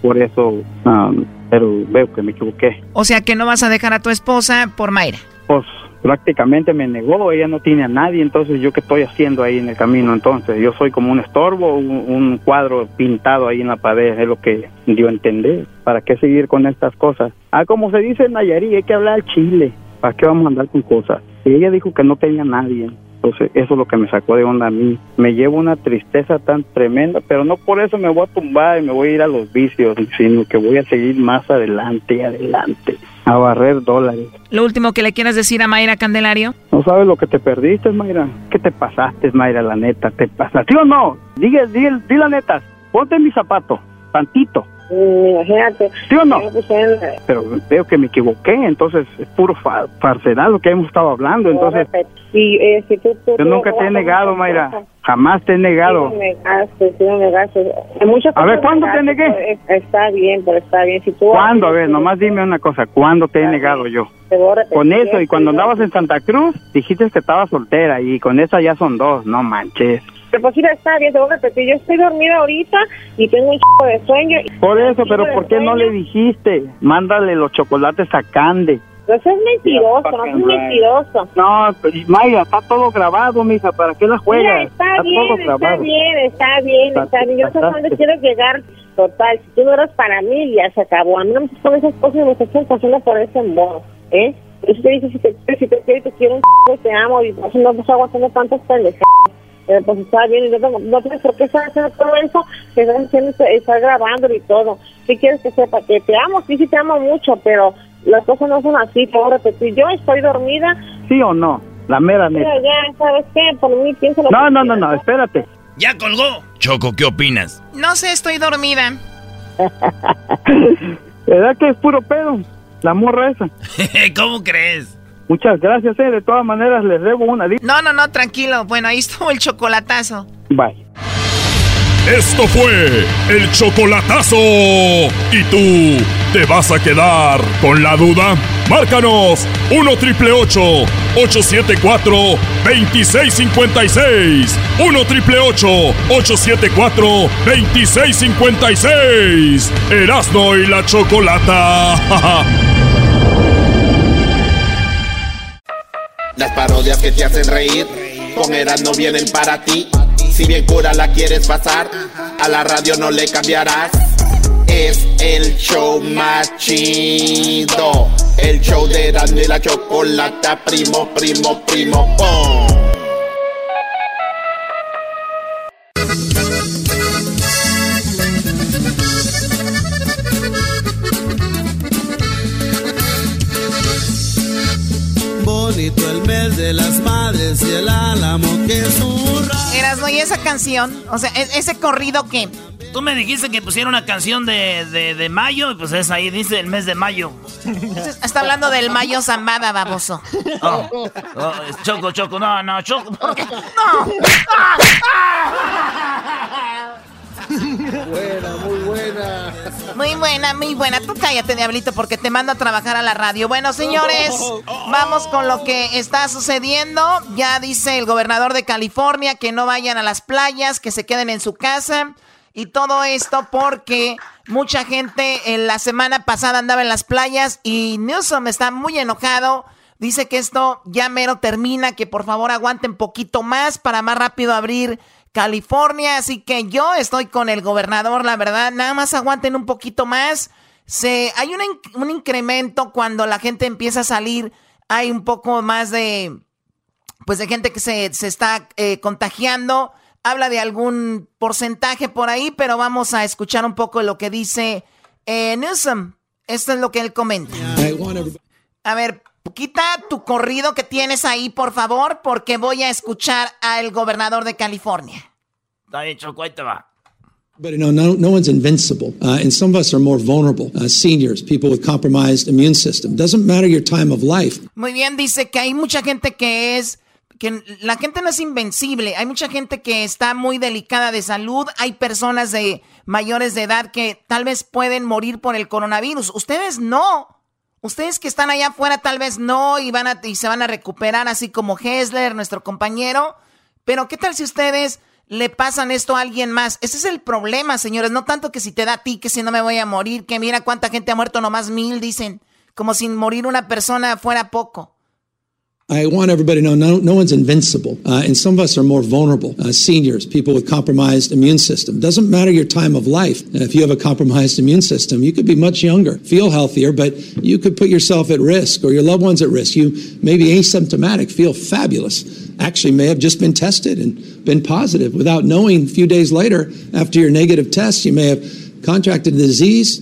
Por eso, um, pero veo que me equivoqué. O sea, que no vas a dejar a tu esposa por Mayra. Pues prácticamente me negó, ella no tiene a nadie, entonces yo qué estoy haciendo ahí en el camino entonces, yo soy como un estorbo, un, cuadro pintado ahí en la pared, es lo que dio a entender. ¿Para qué seguir con estas cosas? Ah, como se dice en Nayarit, hay que hablar al chile. ¿Para qué vamos a andar con cosas? Y ella dijo que no tenía a nadie. Entonces, eso es lo que me sacó de onda a mí. Me llevo una tristeza tan tremenda, pero no por eso me voy a tumbar y me voy a ir a los vicios, sino que voy a seguir más adelante y adelante, a barrer dólares. Lo último que le quieras decir a Mayra Candelario. No sabes lo que te perdiste, Mayra. ¿Qué te pasaste, Mayra, la neta? ¿Te pasaste? ¿Sí o no? Diga, di, di la neta. Ponte en mi zapato, tantito. Imagínate. ¿Sí o no? Pero veo que me equivoqué, entonces es puro fa falsedad lo que hemos estado hablando. Entonces, eh, si tú, tú- yo nunca te he negado, Mayra. Jamás te he negado. Sí me negaste, sí me negaste. En muchas A ver, ¿cuándo te negaste, negué? Está bien, pero está bien. Si tú ¿Cuándo? A ver, nomás dime una cosa. ¿Cuándo te he negado yo? Con eso, y cuando andabas en Santa Cruz, dijiste que estabas soltera, y con esa ya son dos. No manches. Pero pues mira, está bien, te voy a repetir. Yo estoy dormida ahorita y tengo un chico de sueño. Por eso, pero ¿por qué no sueño. le dijiste? Mándale los chocolates a Cande. Pues es mentiroso, no es mentiroso. No, pues, Mayra, está todo grabado, mija. ¿Para qué la juegas? Mira, está bien, todo está bien, está bien, está bien. Yo sé pasaste. dónde quiero llegar. Total, si tú no eres para mí, ya se acabó. A mí no me con esas cosas y me estás pasando por ese modo, ¿eh? Yo te dije, si te, si te quiero te quiero un c***, te amo y por eso no estás aguantando tantas pendejadas. Pero pues está bien, y no, tengo- no tienes por qué estar haciendo todo eso, que estás haciendo, estar grabando y todo. Si quieres que sepa que te amo, sí, sí te amo mucho, pero las cosas no son así, te voy a repetir. Yo estoy dormida, ¿Sí o no? La mera neta. pero ya, ¿sabes qué? Por mí piensa lo No, que no, no, no, espérate. Ya colgó. Choco, ¿qué opinas? No sé, estoy dormida. ¿Verdad que es puro pedo? La morra esa. ¿Cómo crees? Muchas gracias, eh. De todas maneras, les debo una. No, no, no, tranquilo. Bueno, ahí estuvo el chocolatazo. Bye. Esto fue el chocolatazo. ¿Y tú te vas a quedar con la duda? Márcanos 1 triple 874 2656. 1 triple 874 2656. Erasno y la chocolata. Las parodias que te hacen reír, con Erasmo vienen para ti. Si bien cura la quieres pasar, a la radio no le cambiarás. Es el show más chido. El show de Erasmo y la chocolata, primo, primo, primo, pom. Bonito el de las madres y el álamo que zurra. Eras, ¿no? ¿Y esa canción? O sea, ¿e- ¿ese corrido qué? Tú me dijiste que pusiera una canción de, de, de mayo, y pues es ahí, dice el mes de mayo. Está hablando del Mayo Zambada, baboso. Oh, oh, choco, choco, no, no, choco. ¿por qué? Buena, muy buena. Muy buena, muy buena. Tú cállate, diablito, porque te mando a trabajar a la radio. Bueno, señores, vamos con lo que está sucediendo. Ya dice el gobernador de California que no vayan a las playas, que se queden en su casa. Y todo esto porque mucha gente en la semana pasada andaba en las playas y Newsom está muy enojado. Dice que esto ya mero termina, que por favor aguanten poquito más para más rápido abrir California. Así que yo estoy con el gobernador, la verdad. Nada más aguanten un poquito más. Se, hay un, un incremento cuando la gente empieza a salir. Hay un poco más de, pues de gente que se, se está eh, contagiando. Habla de algún porcentaje por ahí, pero vamos a escuchar un poco lo que dice eh, Newsom. Esto es lo que él comenta. A ver, quita tu corrido que tienes ahí, por favor, porque voy a escuchar al gobernador de California. Está te va. But you know, no, no one's invincible, uh, and some of us are more vulnerable. Uh, seniors, people with compromised immune system. Doesn't matter your time of life. Muy bien, dice que hay mucha gente que es, que la gente no es invencible, hay mucha gente que está muy delicada de salud, hay personas de mayores de edad que tal vez pueden morir por el coronavirus, ustedes no. Ustedes que están allá afuera tal vez no y, van a, y se van a recuperar así como Hessler, nuestro compañero. Pero ¿qué tal si ustedes le pasan esto a alguien más? Ese es el problema, señores. No tanto que si te da a ti, que si no me voy a morir, que mira cuánta gente ha muerto, nomás mil, dicen. Como si morir una persona fuera poco. I want everybody to know no, one's invincible, uh, and some of us are more vulnerable. Uh, seniors, people with compromised immune system. Doesn't matter your time of life. Uh, if you have a compromised immune system, you could be much younger, feel healthier, but you could put yourself at risk or your loved ones at risk. You may be asymptomatic, feel fabulous, actually may have just been tested and been positive without knowing. A few days later, after your negative test, you may have contracted the disease,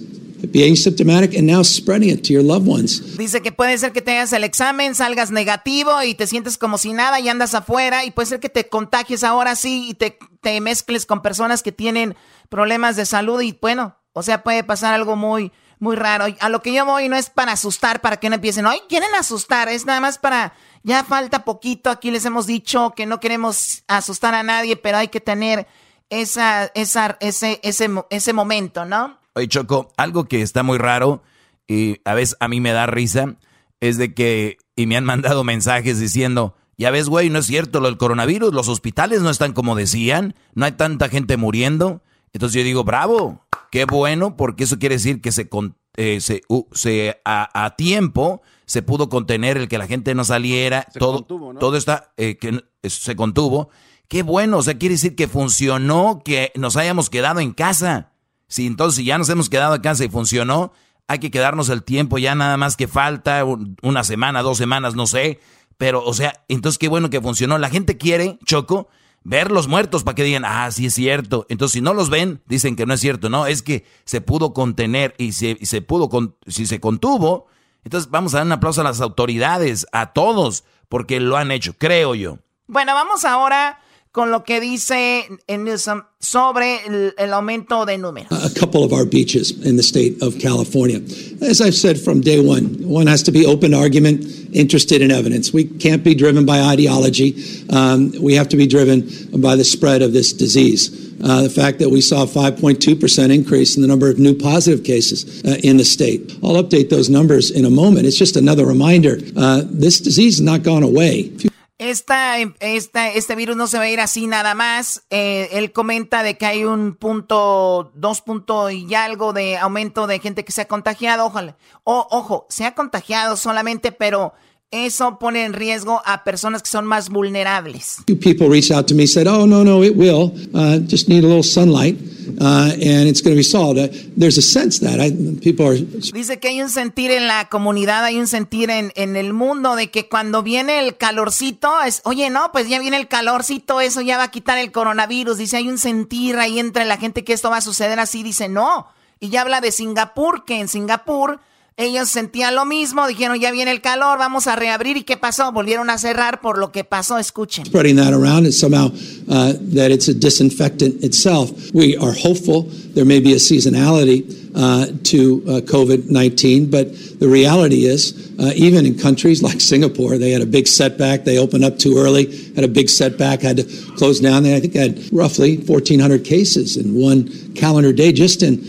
be asymptomatic, and now spreading it to your loved ones. Dice que puede ser que te hagas el examen, salgas negativo y te sientes como si nada y andas afuera y puede ser que te contagies ahora sí y te, te mezcles con personas que tienen problemas de salud y bueno, o sea, puede pasar algo muy, muy raro. A lo que yo voy no es para asustar, para que no empiecen, ay, quieren asustar, es nada más para, ya falta poquito, aquí les hemos dicho que no queremos asustar a nadie, pero hay que tener esa, esa, ese, ese, ese momento, ¿no? Oye, Choco, algo que está muy raro y a veces a mí me da risa es de que, y me han mandado mensajes diciendo, ya ves, güey, no es cierto lo del coronavirus, los hospitales no están como decían, no hay tanta gente muriendo. Entonces yo digo, bravo, qué bueno, porque eso quiere decir que se, eh, se, u- se- a tiempo se pudo contener el que la gente no saliera, todo, contuvo, ¿no? todo está, eh, que eso se contuvo. Qué bueno, o sea, quiere decir que funcionó, que nos hayamos quedado en casa. Si entonces ya nos hemos quedado en casa y funcionó, hay que quedarnos el tiempo, ya nada más que falta, un- una semana, dos semanas, no sé. Pero, o sea, entonces qué bueno que funcionó. La gente quiere, Choco, ver los muertos para que digan, ah, sí es cierto. Entonces, si no los ven, dicen que no es cierto. No, es que se pudo contener y se, y se pudo, con- si se contuvo, entonces vamos a dar un aplauso a las autoridades, a todos, porque lo han hecho, creo yo. Bueno, vamos ahora con lo que dice en Newsom sobre el, el aumento de números. a couple of our beaches in the state of California. As I've said from day one, one has to be open argument, interested in evidence. We can't be driven by ideology. Um, we have to be driven by the spread of this disease. Uh, the fact that we saw a 5.2% increase in the number of new positive cases uh, in the state. I'll update those numbers in a moment. It's just another reminder uh, this disease has not gone away. Esta, esta, este virus no se va a ir así nada más. Eh, él comenta de que hay un punto, dos puntos y algo de aumento de gente que se ha contagiado. Ojalá. O, ojo, se ha contagiado solamente, pero eso pone en riesgo a personas que son más vulnerables. People reached out to me said, "Oh no, no, it will. Uh, just need a little sunlight, uh, and it's going to be solved." Uh, there's a sense that I, people are. Dice que hay un sentir en la comunidad, hay un sentir en, en el mundo de que cuando viene el calorcito es, oye, no, pues ya viene el calorcito, eso ya va a quitar el coronavirus. Dice, hay un sentir ahí entre la gente que esto va a suceder así. Dice, no. Y ya habla de Singapur, que en Singapur ellos sentían lo mismo, dijeron ya viene el calor, vamos a reabrir y qué pasó, volvieron a cerrar por lo que pasó, escuchen. Spreading that around is somehow uh, that it's a disinfectant itself. We are hopeful there may be a seasonality uh, to uh, COVID-19, but the reality is uh, even in countries like Singapore, they had a big setback. They opened up too early, had a big setback, had to close down. They I think had roughly 1,400 cases in one calendar day just in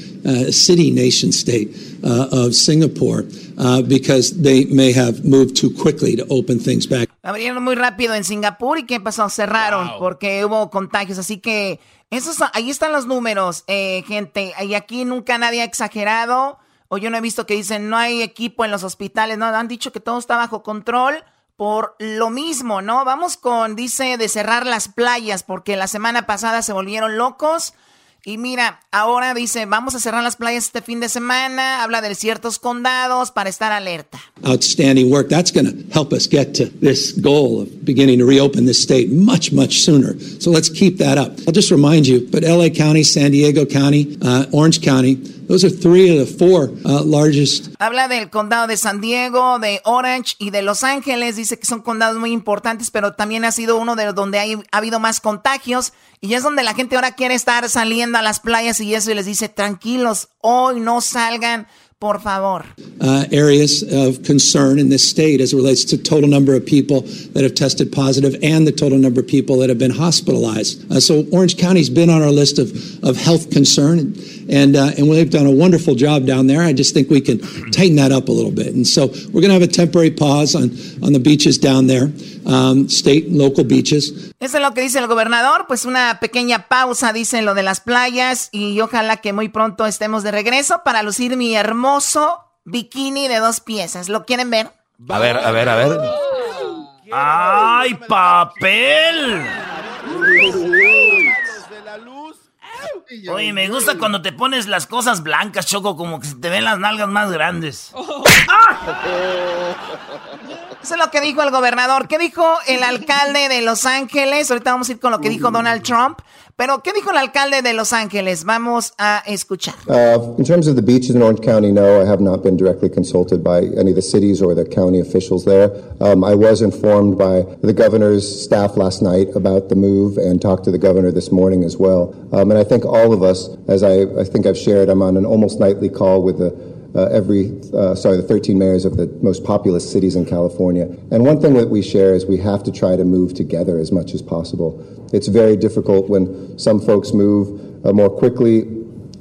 city nation state. uh, of Singapore uh, because they may have moved too quickly to open things back. Abrieron muy rápido en Singapur y ¿qué pasó? Cerraron wow. porque hubo contagios. Así que esos, ahí están los números, eh, gente. Y aquí nunca nadie ha exagerado. O yo no he visto que dicen no hay equipo en los hospitales. No, han dicho que todo está bajo control por lo mismo, ¿no? Vamos con, dice, de cerrar las playas porque la semana pasada se volvieron locos. Y mira, ahora dice, vamos a cerrar las playas este fin de semana, habla de ciertos condados para estar alerta. Outstanding work. That's going to help us get to this goal of beginning to reopen this state much, much sooner. So let's keep that up. I'll just remind you, but LA County, San Diego County, uh, Orange County, Those are three of the four uh, largest. Habla del condado de San Diego, de Orange y de Los Ángeles. Dice que son condados muy importantes, pero también ha sido uno de donde hay, ha habido más contagios. Y es donde la gente ahora quiere estar saliendo a las playas y eso y les dice, tranquilos, hoy no salgan por favor. Uh, areas of concern in this state as it relates to total number of people that have tested positive and the total number of people that have been hospitalized. Uh, so Orange County's been on our list of, of health concern, and and, uh, and they've done a wonderful job down there. I just think we can tighten that up a little bit. And so we're going to have a temporary pause on on the beaches down there. Um, state and local beaches. Eso es lo que dice el gobernador, pues una pequeña pausa, dice lo de las playas y ojalá que muy pronto estemos de regreso para lucir mi hermoso bikini de dos piezas. ¿Lo quieren ver? A ver, a ver, a ver. ¡Ay, papel! Oye, me gusta cuando te pones las cosas blancas, Choco, como que se te ven las nalgas más grandes. Eso es lo que dijo el gobernador. ¿Qué dijo el alcalde de Los Ángeles? Ahorita vamos a ir con lo que dijo Donald Trump. Pero, ¿qué dijo el alcalde de Los Ángeles? Vamos a escuchar. Uh, in terms of the beaches in Orange County, no, I have not been directly consulted by any of the cities or the county officials there. Um, I was informed by the governor's staff last night about the move and talked to the governor this morning as well. Um, and I think all of us, as I, I think I've shared, I'm on an almost nightly call with the every, uh, sorry, the 13 mayors of the most populous cities in California. And one thing that we share is we have to try to move together as much as possible. It's very difficult when some folks move uh, more quickly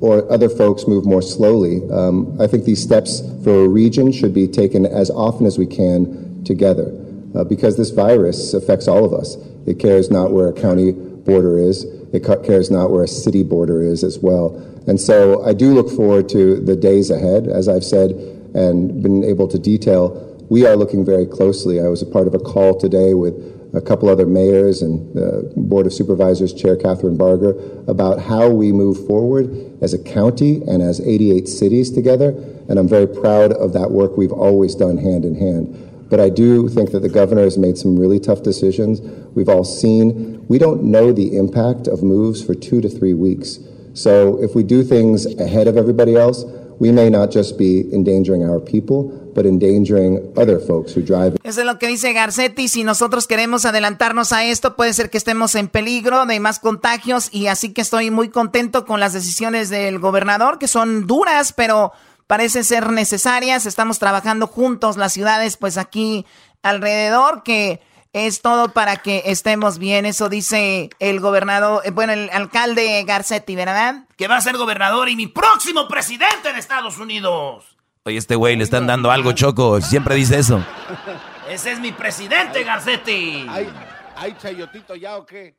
or other folks move more slowly. Um, I think these steps for a region should be taken as often as we can together uh, because this virus affects all of us. It cares not where a county border is, it cares not where a city border is as well. And so I do look forward to the days ahead. As I've said and been able to detail, we are looking very closely. I was a part of a call today with a couple other mayors and the Board of Supervisors Chair Catherine Barger about how we move forward as a county and as 88 cities together. And I'm very proud of that work we've always done hand in hand. But I do think that the governor has made some really tough decisions. We've all seen, we don't know the impact of moves for two to three weeks. So if we do things ahead of everybody else, we may not just be endangering our people, but endangering other folks who drive. Eso es lo que dice Garcetti. Si nosotros queremos adelantarnos a esto, puede ser que estemos en peligro de más contagios y así que estoy muy contento con las decisiones del gobernador, que son duras, pero parece ser necesarias. Estamos trabajando juntos las ciudades, pues aquí alrededor, que es todo para que estemos bien. Eso dice el gobernador, eh, bueno, el alcalde Garcetti, ¿verdad? Que va a ser gobernador y mi próximo presidente en Estados Unidos. Oye, este güey le están dando algo, Choco. Siempre dice eso. Ese es mi presidente, Garcetti. ¿Hay, ¿Hay chayotito ya o qué?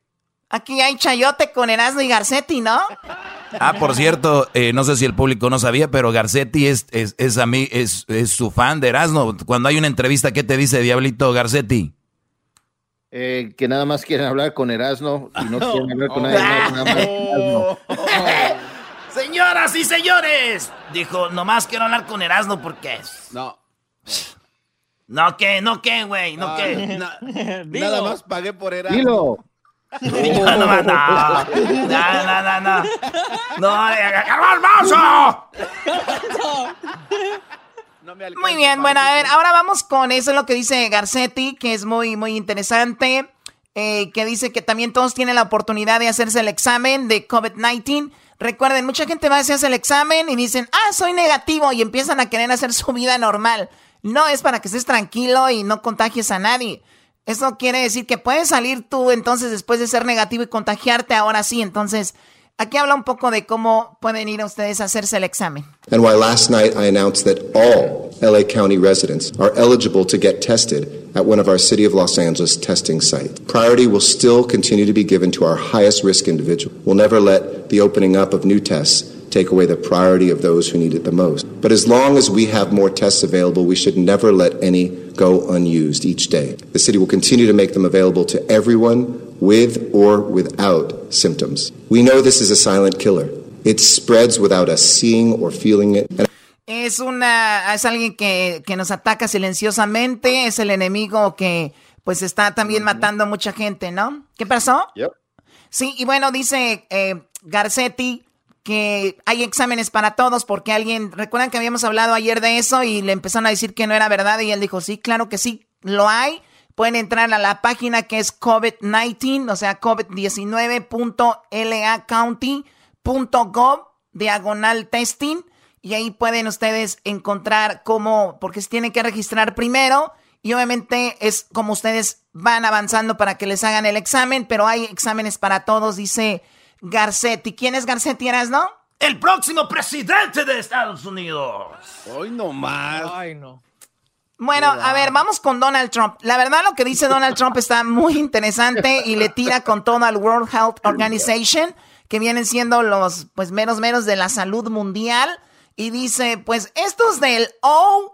Aquí hay chayote con Erasmo y Garcetti, ¿no? Ah, por cierto, eh, no sé si el público no sabía, pero Garcetti es, es, es, a mí, es, es su fan de Erasmo. Cuando hay una entrevista, ¿qué te dice Diablito Garcetti? Eh, que nada más quieren hablar con Erasmo y no quieren hablar con nadie más, nada más Erasmo. Señoras y señores, dijo, nomás quiero hablar con Erasmo porque es. No. No, que, no, que, güey, no, que. Nada más pagué por Erasmo. Dilo. No, no, no, no, no, no, no. No, Muy bien, bueno, a ver, ahora vamos con eso, es lo que dice Garcetti, que es muy, muy interesante, eh, que dice que también todos tienen la oportunidad de hacerse el examen de COVID-19. Recuerden, mucha gente va a hacerse el examen y dicen, ah, soy negativo, y empiezan a querer hacer su vida normal. No, es para que estés tranquilo y no contagies a nadie. Eso quiere decir que puedes salir tú entonces después de ser negativo y contagiarte ahora sí. Entonces, aquí habla un poco de cómo pueden ir ustedes a hacerse el examen. And why last night I announced that all LA County residents are eligible to get tested at one of our City of Los Angeles testing sites. Priority will still continue to be given to our highest risk individual. We'll never let the opening up of new tests take away the priority of those who need it the most. But as long as we have more tests available, we should never let any go unused each day. The city will continue to make them available to everyone with or without symptoms. We know this is a silent killer. It spreads without us seeing or feeling it. And Es una, es alguien que, que nos ataca silenciosamente, es el enemigo que pues está también matando a mucha gente, ¿no? ¿Qué pasó? Yep. Sí, y bueno, dice eh, Garcetti que hay exámenes para todos porque alguien, recuerdan que habíamos hablado ayer de eso y le empezaron a decir que no era verdad y él dijo, sí, claro que sí, lo hay. Pueden entrar a la página que es COVID-19, o sea, covid19.lacounty.gov, diagonal testing, y ahí pueden ustedes encontrar cómo, porque se tienen que registrar primero, y obviamente es como ustedes van avanzando para que les hagan el examen, pero hay exámenes para todos, dice Garcetti. ¿Quién es Garcetti, eras, no? El próximo presidente de Estados Unidos. Hoy no más. Ay, no. Bueno, a ver, vamos con Donald Trump. La verdad lo que dice Donald Trump está muy interesante y le tira con todo al World Health Organization, que vienen siendo los pues menos menos de la salud mundial y dice, pues estos del OHO,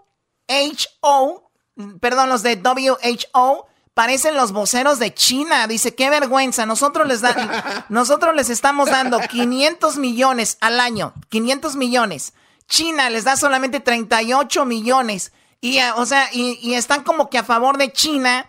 perdón, los de WHO parecen los voceros de China. Dice, qué vergüenza. Nosotros les, da, nosotros les estamos dando 500 millones al año. 500 millones. China les da solamente 38 millones. Y, eh, o sea, y, y están como que a favor de China.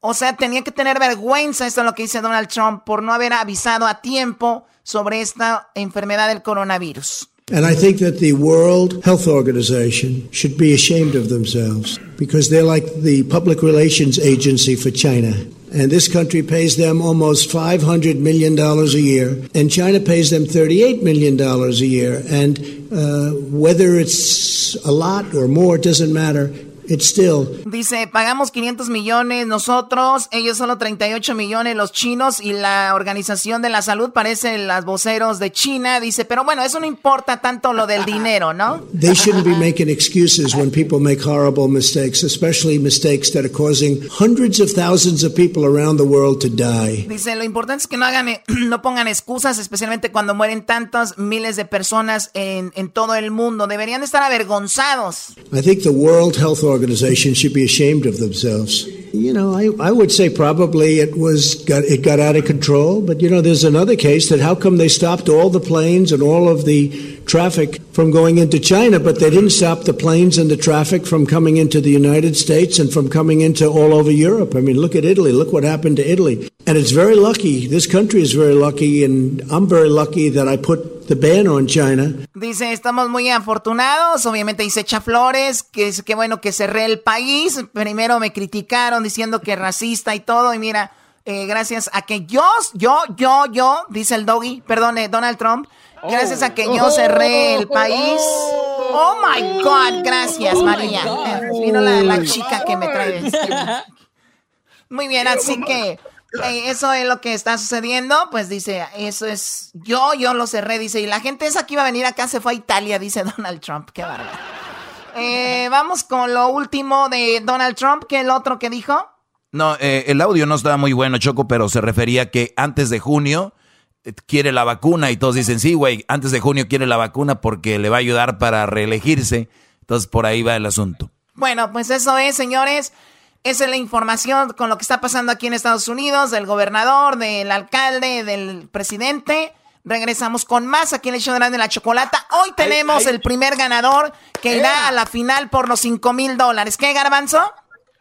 O sea, tenía que tener vergüenza, esto es lo que dice Donald Trump, por no haber avisado a tiempo sobre esta enfermedad del coronavirus. And I think that the World Health Organization should be ashamed of themselves because they're like the public relations agency for China. And this country pays them almost $500 million a year, and China pays them $38 million a year. And uh, whether it's a lot or more, doesn't matter. It's still. Dice, pagamos 500 millones nosotros, ellos solo 38 millones los chinos y la Organización de la Salud parece las voceros de China. Dice, pero bueno, eso no importa tanto lo del dinero, ¿no? They shouldn't be making excuses when people make horrible mistakes, especially mistakes that are causing hundreds of thousands of people around the world to die. Dice, lo importante es que no hagan, eh, no pongan excusas, especialmente cuando mueren tantos miles de personas en, en todo el mundo. Deberían estar avergonzados. I think the World Health Organization should be ashamed of themselves. You know, I, I would say probably it was got it got out of control, but you know, there's another case that how come they stopped all the planes and all of the traffic from going into China, but they didn't stop the planes and the traffic from coming into the United States and from coming into all over Europe. I mean, look at Italy. Look what happened to Italy. And it's very lucky. This country is very lucky, and I'm very lucky that I put the ban on China. Dice, estamos muy afortunados, obviamente dice echa flores, que es que bueno que cerré el país, primero me criticaron diciendo que racista y todo, y mira, eh, gracias a que yo, yo, yo, yo, dice el doggy, perdone, Donald Trump, gracias a que yo cerré el país. Oh my God, gracias María. Eh, Vino la, la chica que me trae. Muy bien, así que eh, eso es lo que está sucediendo. Pues dice, eso es yo, yo lo cerré. Dice, y la gente esa que iba a venir acá se fue a Italia, dice Donald Trump. Qué bárbaro. Eh, vamos con lo último de Donald Trump, que el otro que dijo. No, eh, el audio no estaba muy bueno, Choco, pero se refería que antes de junio quiere la vacuna y todos dicen, sí, güey, antes de junio quiere la vacuna porque le va a ayudar para reelegirse. Entonces por ahí va el asunto. Bueno, pues eso es, señores. Esa es la información con lo que está pasando aquí en Estados Unidos, del gobernador, del alcalde, del presidente. Regresamos con más aquí en el show de la chocolata. Hoy tenemos el primer ganador que irá a la final por los 5 mil dólares. ¿Qué, Garbanzo?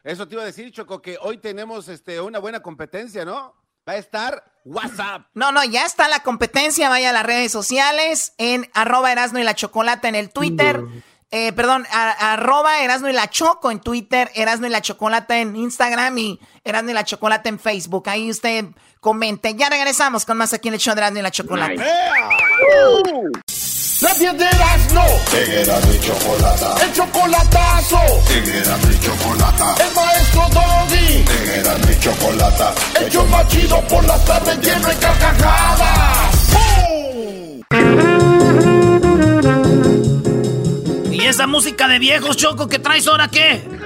Eso te iba a decir, Choco, que hoy tenemos este, una buena competencia, ¿no? Va a estar WhatsApp. No, no, ya está la competencia. Vaya a las redes sociales en arroba Erasno y la Chocolata en el Twitter. Eh, perdón, arroba Erasno y la Choco en Twitter, Erasno y la Chocolata en Instagram y Erasno y la Chocolata en Facebook. Ahí usted comente. Ya regresamos con más aquí en el show de Erasno y la Chocolata. Nadie de Erasno. En Erasmo y Chocolata. El chocolatazo. En Erasmo y Chocolata. El maestro Doggy. En Erasmo y Chocolata. El show más chido por las tardes lleno de carcajadas. ¿Y esa música de viejos, Choco, que traes ahora qué?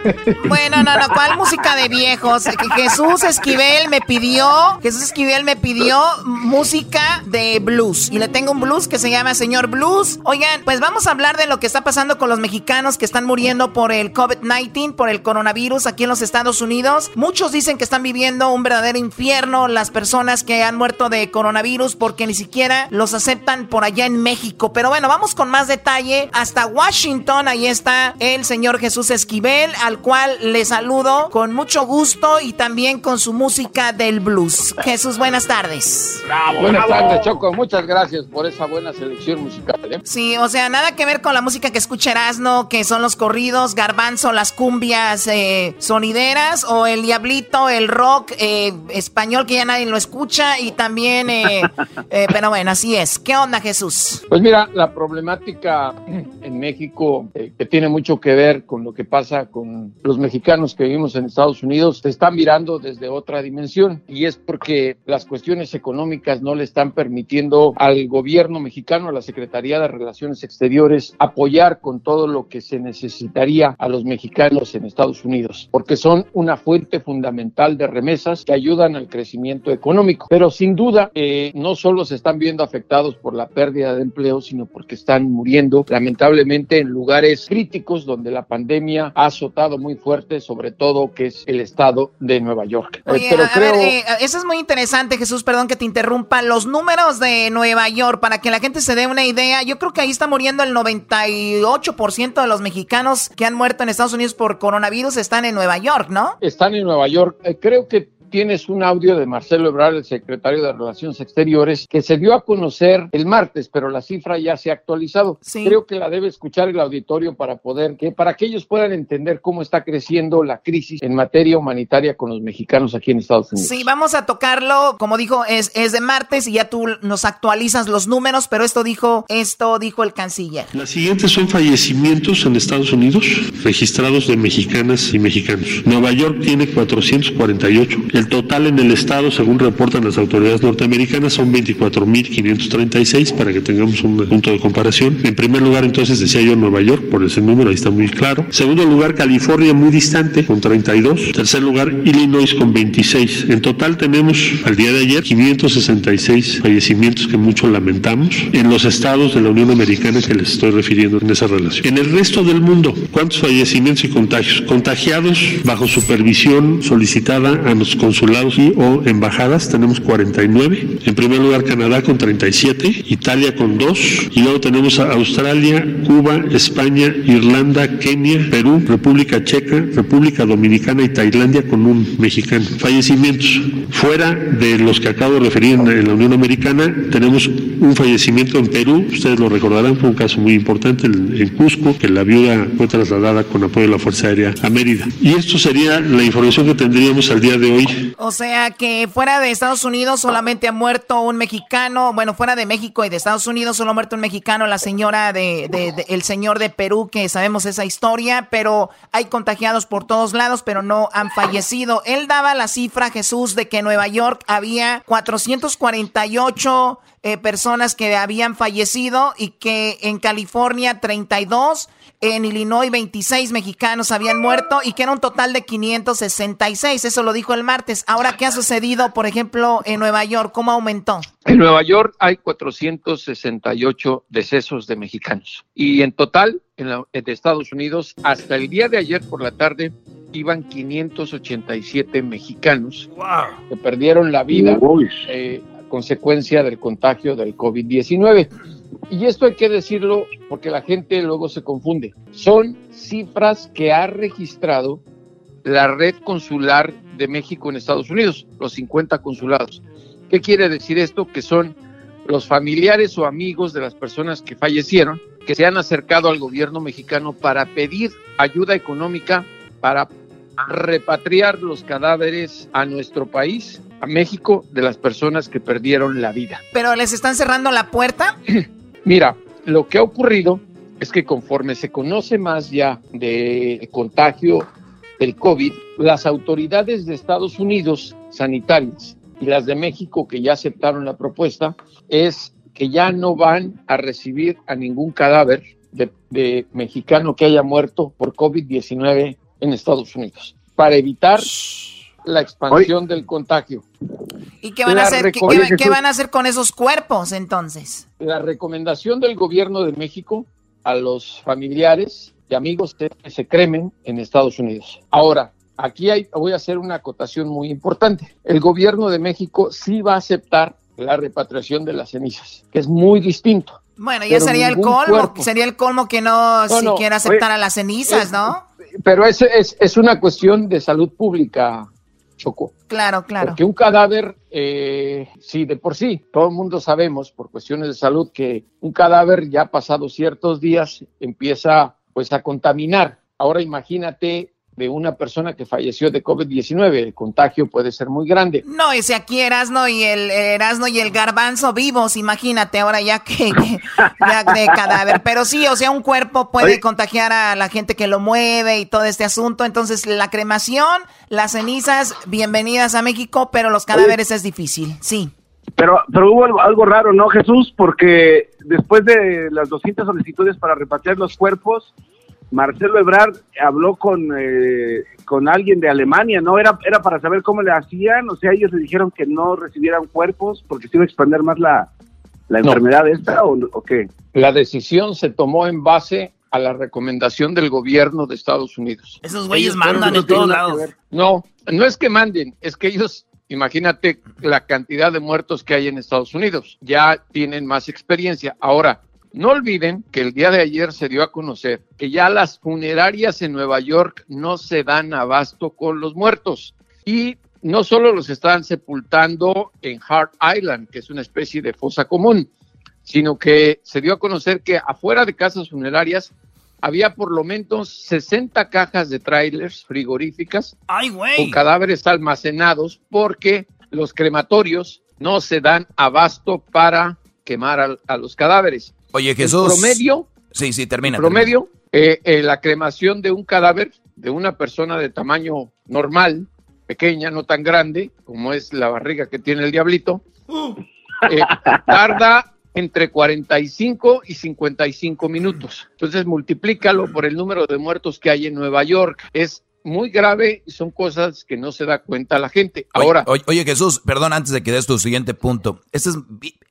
Bueno, no, no, ¿cuál música de viejos? Jesús Esquivel me pidió, Jesús Esquivel me pidió música de blues. Y le tengo un blues que se llama Señor Blues. Oigan, pues vamos a hablar de lo que está pasando con los mexicanos que están muriendo por el COVID-19, por el coronavirus aquí en los Estados Unidos. Muchos dicen que están viviendo un verdadero infierno las personas que han muerto de coronavirus porque ni siquiera los aceptan por allá en México. Pero bueno, vamos con más detalle. Hasta Washington, ahí está el señor Jesús Esquivel, al cual le saludo con mucho gusto y también con su música del blues. Jesús, buenas tardes. Buenas tardes, Choco. Muchas gracias por esa buena selección musical. ¿eh? Sí, o sea, nada que ver con la música que escucha Erasmo, que son los corridos, garbanzo, las cumbias eh, sonideras, o el diablito, el rock eh, español que ya nadie lo escucha, y también, eh, eh, pero bueno, así es. ¿Qué onda, Jesús? Pues mira, la problemática en México, eh, que tiene mucho que ver con lo que pasa con los mexicanos que vivimos en Estados Unidos, se está mirando desde otra dimensión y es porque las cuestiones económicas no le están permitiendo al gobierno mexicano, a la Secretaría de Relaciones Exteriores, apoyar con todo lo que se necesitaría a los mexicanos en Estados Unidos, porque son una fuente fundamental de remesas que ayudan al crecimiento económico. Pero sin duda, eh, no solo se están viendo afectados por la pérdida de empleo, sino porque están muriendo lamentablemente en lugares críticos donde la pandemia ha azotado muy fuerte, sobre todo que es el estado de Nueva York. Eh, Oye, pero a, a creo... ver, eh, eso es muy interesante, Jesús, perdón que te interrumpa. Los números de Nueva York, para que la gente se dé una idea, yo creo que ahí está muriendo el 98% de los mexicanos que han muerto en Estados Unidos por coronavirus están en Nueva York, ¿no? están en Nueva York. Eh, creo que tienes un audio de Marcelo Ebrard, el secretario de Relaciones Exteriores, que se dio a conocer el martes, pero la cifra ya se ha actualizado. Creo que la debe escuchar el auditorio para poder, que para que ellos puedan entender cómo está creciendo la crisis en materia humanitaria con los mexicanos aquí en Estados Unidos. Sí, vamos a tocarlo, como dijo, es, es de martes y ya tú nos actualizas los números, pero esto dijo, esto dijo el canciller. Las siguientes son fallecimientos en Estados Unidos registrados de mexicanas y mexicanos. Nueva York tiene 448. El total en el estado, según reportan las autoridades norteamericanas, son 24.536 para que tengamos un punto de comparación. En primer lugar, entonces, decía yo Nueva York, por ese número, ahí está muy claro. Segundo lugar, California, muy distante, con 32. Tercer lugar, Illinois, con 26. En total tenemos, al día de ayer, 566 fallecimientos que mucho lamentamos en los estados de la Unión Americana que les estoy refiriendo en esa relación. En el resto del mundo, ¿cuántos fallecimientos y contagios? Contagiados bajo supervisión solicitada a los consulados y o embajadas tenemos 49. En primer lugar Canadá con 37, Italia con 2 y luego tenemos a Australia, Cuba, España, Irlanda, Kenia, Perú, República Checa, República Dominicana y Tailandia con un mexicano. Fallecimientos. Fuera de los que acabo de referir en, la Unión Americana tenemos un fallecimiento en Perú, ustedes lo recordarán, fue un caso muy importante en Cusco, que la viuda fue trasladada con apoyo de la Fuerza Aérea a Mérida. Y esto sería la información que tendríamos al día de hoy. O sea que fuera de Estados Unidos solamente ha muerto un mexicano, bueno, fuera de México y de Estados Unidos solo ha muerto un mexicano, la señora de, el señor de Perú, que sabemos esa historia, pero hay contagiados por todos lados, pero no han fallecido. Él daba la cifra, Jesús, de que en Nueva York había 448 eh, personas que habían fallecido y que en California 32, en Illinois 26 mexicanos habían muerto y que era un total de 566. Eso lo dijo el martes. Ahora, ¿qué ha sucedido, por ejemplo, en Nueva York? ¿Cómo aumentó? En Nueva York hay 468 decesos de mexicanos. Y en total, en la- Estados Unidos, hasta el día de ayer por la tarde, iban 587 mexicanos que perdieron la vida eh, consecuencia del contagio del COVID-19. Y esto hay que decirlo porque la gente luego se confunde. Son cifras que ha registrado la red consular de México en Estados Unidos, los 50 consulados. ¿Qué quiere decir esto? Que son los familiares o amigos de las personas que fallecieron, que se han acercado al gobierno mexicano para pedir ayuda económica para repatriar los cadáveres a nuestro país, a México, de las personas que perdieron la vida. ¿Pero les están cerrando la puerta? Mira, lo que ha ocurrido es que conforme se conoce más ya de contagio del COVID, las autoridades de Estados Unidos sanitarias y las de México que ya aceptaron la propuesta es que ya no van a recibir a ningún cadáver de, de mexicano que haya muerto por COVID-19 en Estados Unidos para evitar la expansión del contagio. ¿Y qué van, a hacer? ¿Qué, van a hacer con esos cuerpos entonces? La recomendación del gobierno de México a los familiares y amigos que se cremen en Estados Unidos. Ahora, aquí hay, voy a hacer una acotación muy importante. El gobierno de México sí va a aceptar la repatriación de las cenizas, que es muy distinto. Bueno, ya sería el colmo. cuerpo. Sería el colmo que no, No, no, siquiera aceptar oye, a las cenizas, ¿no? Pero es, es, es una cuestión de salud pública, Choco. Claro, claro. Porque un cadáver, eh, sí, de por sí, todo el mundo sabemos por cuestiones de salud que un cadáver ya pasado ciertos días empieza pues a contaminar. Ahora imagínate de una persona que falleció de COVID-19, el contagio puede ser muy grande. No, ese aquí Erasno y el Erasno y el Garbanzo vivos, imagínate ahora ya que, que- ya de cadáver. Pero sí, o sea, un cuerpo puede contagiar a la gente que lo mueve y todo este asunto. Entonces, la cremación, las cenizas, bienvenidas a México, pero los cadáveres es difícil, sí. Pero, pero hubo algo, algo raro, ¿no, Jesús? Porque después de las 200 solicitudes para repatriar los cuerpos, Marcelo Ebrard habló con, eh, con alguien de Alemania, ¿no? Era, era para saber cómo le hacían, o sea, ellos le dijeron que no recibieran cuerpos porque se iba a expandir más la, la No. enfermedad esta, ¿o, o qué? La decisión se tomó en base a la recomendación del gobierno de Estados Unidos. Esos güeyes Ellos mandan en todos lados. No, no es que manden, es que ellos, imagínate la cantidad de muertos que hay en Estados Unidos, ya tienen más experiencia. Ahora, no olviden que el día de ayer se dio a conocer que ya las funerarias en Nueva York no se dan abasto con los muertos y no solo los están sepultando en Hart Island, que es una especie de fosa común, sino que se dio a conocer que afuera de casas funerarias había por lo menos 60 cajas de trailers frigoríficas con cadáveres almacenados porque los crematorios no se dan abasto para quemar a, los cadáveres. Oye, Jesús. Promedio, Sí, sí, termina. promedio eh, eh, la cremación de un cadáver de una persona de tamaño normal, pequeña, no tan grande, como es la barriga que tiene el diablito, eh, tarda entre 45 y 55 minutos. Entonces, multiplícalo por el número de muertos que hay en Nueva York. Es muy grave y son cosas que no se da cuenta la gente. Ahora, oye, oye, Jesús, perdón, antes de que des tu siguiente punto. Este es,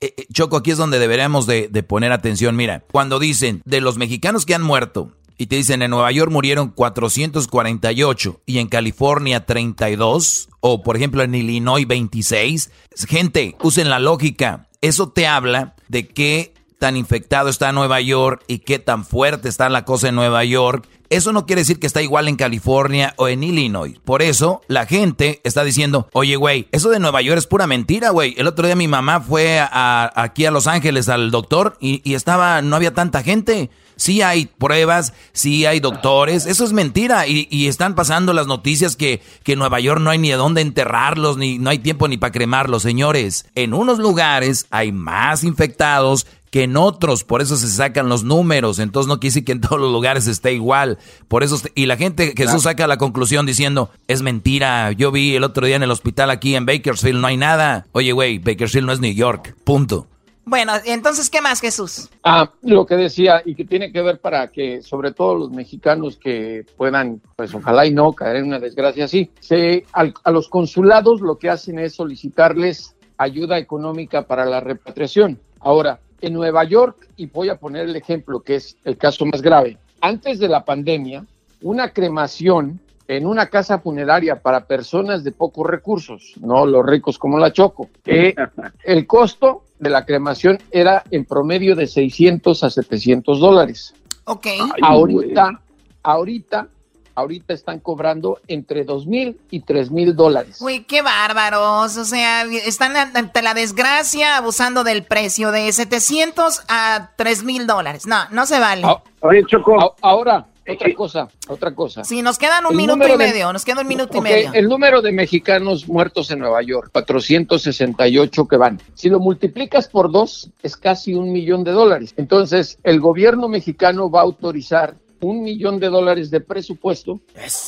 eh, eh, Choco, aquí es donde deberíamos de, de poner atención. Mira, cuando dicen de los mexicanos que han muerto, y te dicen en Nueva York murieron 448 y en California 32, o por ejemplo en Illinois 26, gente, usen la lógica. Eso te habla de que tan infectado está Nueva York y qué tan fuerte está la cosa en Nueva York, eso no quiere decir que está igual en California o en Illinois. Por eso la gente está diciendo, oye, güey, eso de Nueva York es pura mentira, güey. El otro día mi mamá fue aquí a Los Ángeles al doctor y, estaba, no había tanta gente. Sí hay pruebas, sí hay doctores, eso es mentira. Y, están pasando las noticias que, que en Nueva York no hay ni de dónde enterrarlos, ni no hay tiempo ni para cremarlos, señores. En unos lugares hay más infectados que en otros, por eso se sacan los números, entonces no decir que en todos los lugares esté igual, por eso, y la gente, Jesús saca la conclusión diciendo, es mentira, yo vi el otro día en el hospital aquí en Bakersfield, no hay nada, oye güey, Bakersfield no es New York, punto. Bueno, entonces, ¿qué más, Jesús? Ah, lo que decía, y que tiene que ver para que, sobre todo los mexicanos que puedan, pues ojalá y no caer en una desgracia así, se, a los consulados lo que hacen es solicitarles ayuda económica para la repatriación. Ahora, en Nueva York, y voy a poner el ejemplo que es el caso más grave, antes de la pandemia, una cremación en una casa funeraria para personas de pocos recursos, no los ricos como la Choco, eh, el costo de la cremación era en promedio de 600 a 700 dólares. Ok. ahorita, ahorita ahorita están cobrando entre dos mil y tres mil dólares. Uy, qué bárbaros. O sea, están ante la desgracia abusando del precio de 700 a tres mil dólares. No, no se vale. Ah, oye, Choco. Ahora, otra cosa, otra cosa. Sí, nos quedan un minuto y medio, nos queda un minuto y medio. El número de mexicanos muertos en Nueva York, 468 que van. Si lo multiplicas por dos, es casi un millón de dólares. Entonces, el gobierno mexicano va a autorizar un millón de dólares de presupuesto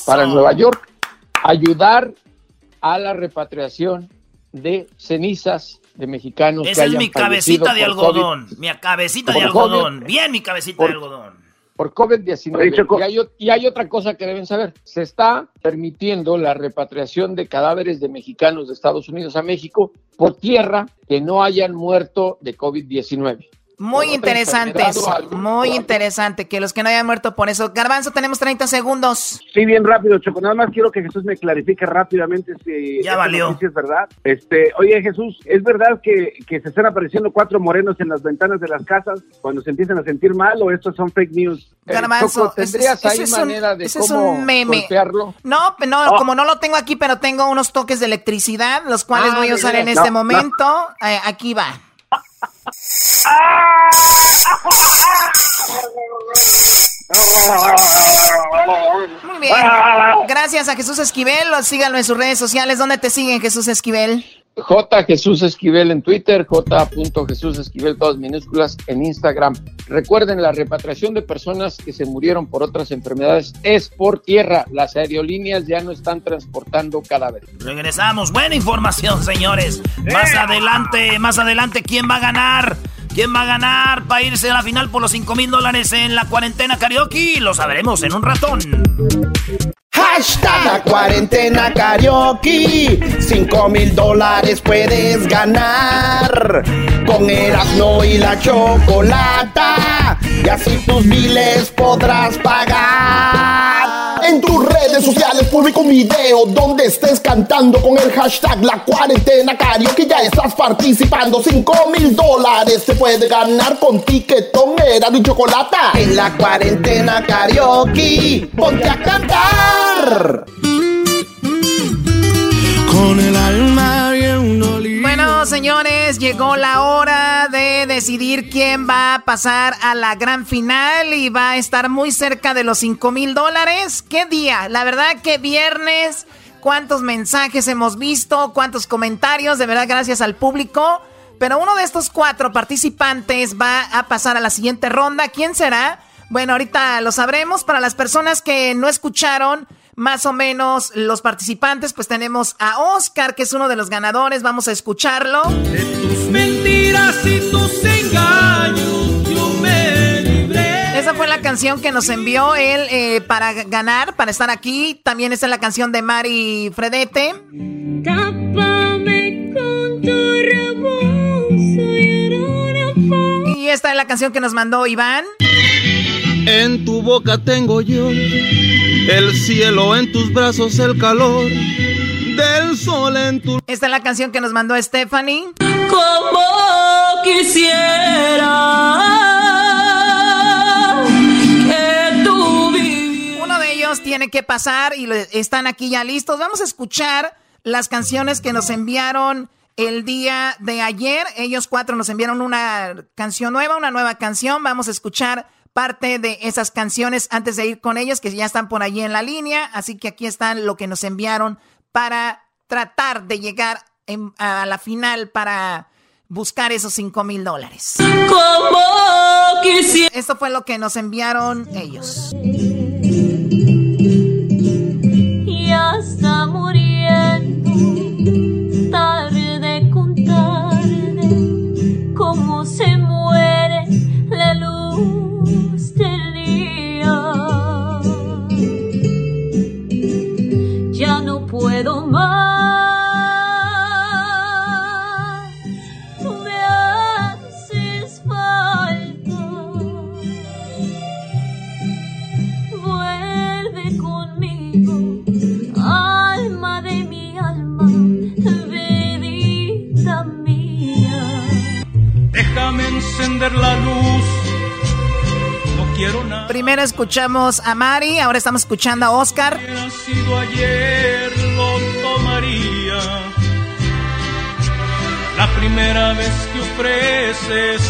para Nueva York, ayudar a la repatriación de cenizas de mexicanos. Esa es mi cabecita de algodón, mi cabecita de algodón, bien mi cabecita de algodón. Por COVID-19. Y, hay, y hay otra cosa que deben saber. Se está permitiendo la repatriación de cadáveres de mexicanos de Estados Unidos a México por tierra que no hayan muerto de COVID-19. Muy interesante, muy interesante que los que no hayan muerto por eso. Garbanzo, tenemos 30 segundos. Sí, bien rápido, Choco. Nada más quiero que Jesús me clarifique rápidamente si ya valió. es verdad. Este, oye, Jesús, ¿es verdad que, que, se están apareciendo cuatro morenos en las ventanas de las casas cuando se empiezan a sentir mal o estos son fake news? Eh, Garbanzo, ¿tendrías ahí manera de ese es un meme. No, no, oh. como no lo tengo aquí, pero tengo unos toques de electricidad, los cuales ah, voy a usar en este momento. Eh, aquí va. Muy bien. Gracias a Jesús Esquivel. Síganlo en sus redes sociales. ¿Dónde te siguen, Jesús Esquivel? J Jesús Esquivel en Twitter, J. Jesús Esquivel, todas minúsculas en Instagram. Recuerden, la repatriación de personas que se murieron por otras enfermedades es por tierra. Las aerolíneas ya no están transportando cadáveres. Regresamos. Buena información, señores. Más adelante, más adelante, ¿quién va a ganar? ¿Quién va a ganar para irse a la final por los 5 mil dólares en la cuarentena karaoke? Lo sabremos en un ratón. Hashtag cuarentena karaoke. 5 mil dólares puedes ganar. Con Erasmo y la chocolata. Y así tus miles podrás pagar. En tus redes sociales publico un video donde estés cantando con el hashtag La Cuarentena Que Ya estás participando. 5 mil dólares se puede ganar con tiquetón, era de chocolate. En la cuarentena karaoke, ponte a cantar. Con el alma señores, llegó la hora de decidir quién va a pasar a la gran final y va a estar muy cerca de los 5 mil dólares. ¿Qué día? La verdad que viernes, cuántos mensajes hemos visto, cuántos comentarios, de verdad gracias al público. Pero uno de estos cuatro participantes va a pasar a la siguiente ronda. ¿Quién será? Bueno, ahorita lo sabremos. Para las personas que no escucharon más o menos los participantes, pues tenemos a Oscar, que es uno de los ganadores. Vamos a escucharlo. De tus mentiras y tus engaños, yo me libré. Esa fue la canción que nos envió él eh, para ganar, para estar aquí. También esta es la canción de Mari Fredete. Tápame con tu y esta es la canción que nos mandó Iván. En tu boca tengo yo el cielo, en tus brazos el calor del sol en tu... Esta es la canción que nos mandó Stephanie. Como quisiera que tú Uno de ellos tiene que pasar y están aquí ya listos. Vamos a escuchar las canciones que nos enviaron el día de ayer. Ellos cuatro nos enviaron una canción nueva, una nueva canción. Vamos a escuchar parte de esas canciones antes de ir con ellos, que ya están por allí en la línea. Así que aquí están lo que nos enviaron para tratar de llegar a la final para buscar esos 5 mil dólares. Esto fue lo que nos enviaron ellos. Está muriendo encender la luz. No quiero nada. Primero escuchamos a Mari, ahora estamos escuchando a Oscar. Hubiera sido ayer, lo tomaría. La primera vez que ofreces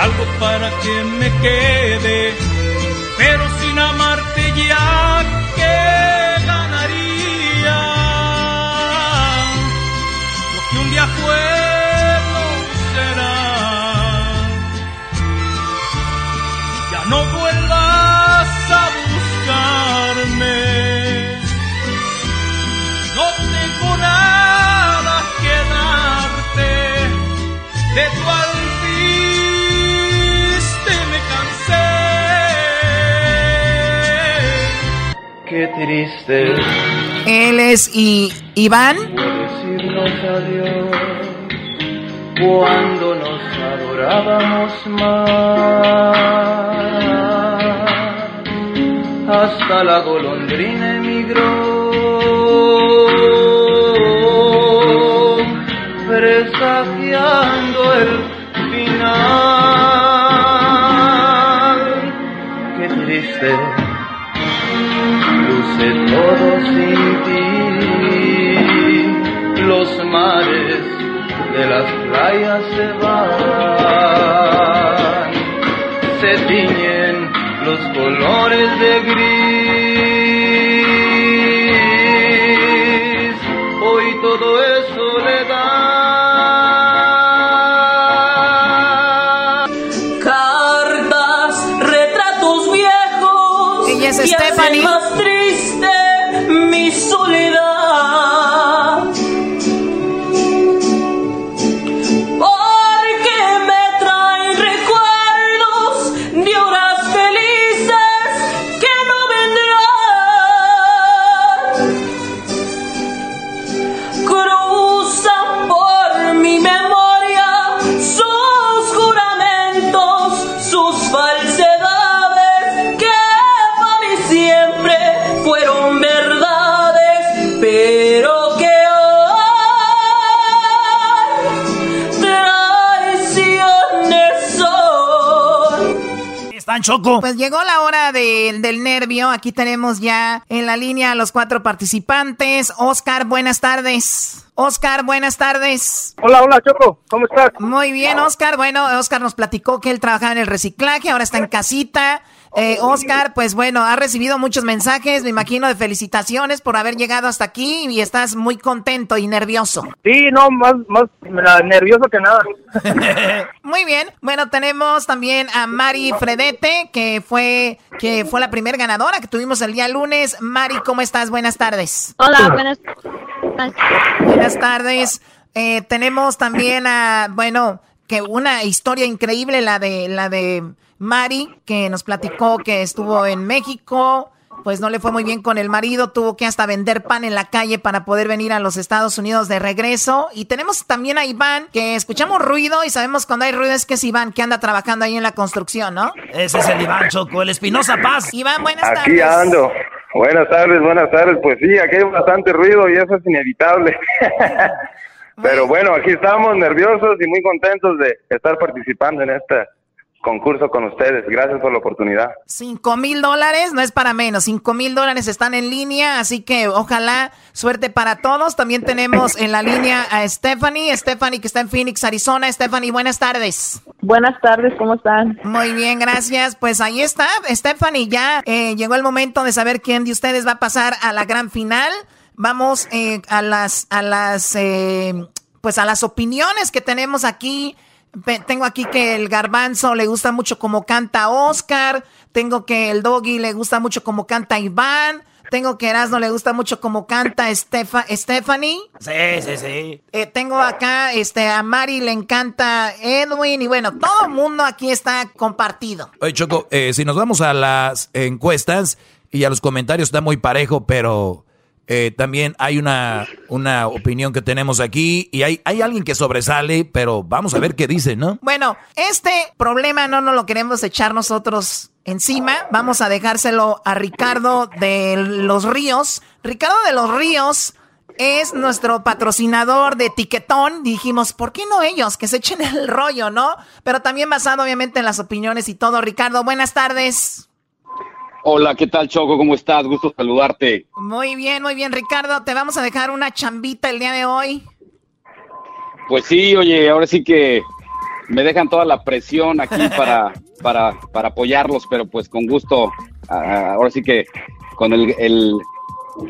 algo para que me quede, triste Él es y Iván. decirnos adiós cuando nos adorábamos más. Hasta la golondrina emigró, presagiando el final. Qué triste choco. Pues llegó la hora de- del nervio. Aquí tenemos ya en la línea a los cuatro participantes. Oscar, buenas tardes. Oscar, buenas tardes. Hola, hola, Choco, ¿cómo estás? Muy bien, Oscar. Bueno, Oscar nos platicó que él trabajaba en el reciclaje, ahora está en casita. Eh, Oscar, pues bueno, ha recibido muchos mensajes, me imagino, de felicitaciones por haber llegado hasta aquí y estás muy contento y nervioso. Sí, no, más, más nervioso que nada. Muy bien. Bueno, tenemos también a Mari Fredete, que fue, que fue la primer ganadora que tuvimos el día lunes. Mari, ¿cómo estás? Buenas tardes. Hola, buenas Buenas tardes. Eh, tenemos también a, bueno, que una historia increíble, la de, la de Mari, que nos platicó que estuvo en México, pues no le fue muy bien con el marido, tuvo que hasta vender pan en la calle para poder venir a los Estados Unidos de regreso. Y tenemos también a Iván, que escuchamos ruido y sabemos cuando hay ruido es que es Iván, que anda trabajando ahí en la construcción, ¿no? Ese es el Iván Choco, el Espinosa Paz. Iván, buenas Aquí tardes. ando. Buenas tardes, buenas tardes. Pues sí, aquí hay bastante ruido y eso es inevitable. Pero bueno, aquí estamos nerviosos y muy contentos de estar participando en este concurso con ustedes. Gracias por la oportunidad. Cinco mil dólares, no es para menos. Cinco mil dólares están en línea, así que ojalá suerte para todos. También tenemos en la línea a Stephanie. Stephanie que está en Phoenix, Arizona. Stephanie, buenas tardes. Buenas tardes, ¿cómo están? Muy bien, gracias. Pues ahí está, Stephanie. Ya eh, llegó el momento de saber quién de ustedes va a pasar a la gran final. Vamos eh, a las, a las, eh, pues a las opiniones que tenemos aquí. Tengo aquí que el garbanzo le gusta mucho como canta Oscar. Tengo que el doggy le gusta mucho como canta Iván. Tengo que Erasmo le gusta mucho como canta Stephanie. Sí, sí, sí. Eh, tengo acá este, a Mari le encanta Edwin. Y bueno, todo el mundo aquí está compartido. Oye, Choco, si nos vamos a las encuestas y a los comentarios, está muy parejo, pero eh, también hay una, una opinión que tenemos aquí y hay, hay alguien que sobresale, pero vamos a ver qué dice, ¿no? Bueno, este problema no nos lo queremos echar nosotros encima. Vamos a dejárselo a Ricardo de los Ríos. Ricardo de los Ríos es nuestro patrocinador de Tiquetón. Dijimos, ¿por qué no ellos? Que se echen el rollo, ¿no? Pero también basado obviamente en las opiniones y todo. Ricardo, buenas tardes. Hola, ¿qué tal Choco? ¿Cómo estás? Gusto saludarte. Muy bien, muy bien, Ricardo. Te vamos a dejar una chambita el día de hoy. Pues sí, oye, ahora sí que me dejan toda la presión aquí para, para, para apoyarlos, pero pues con gusto, ah, ahora sí que con el, el,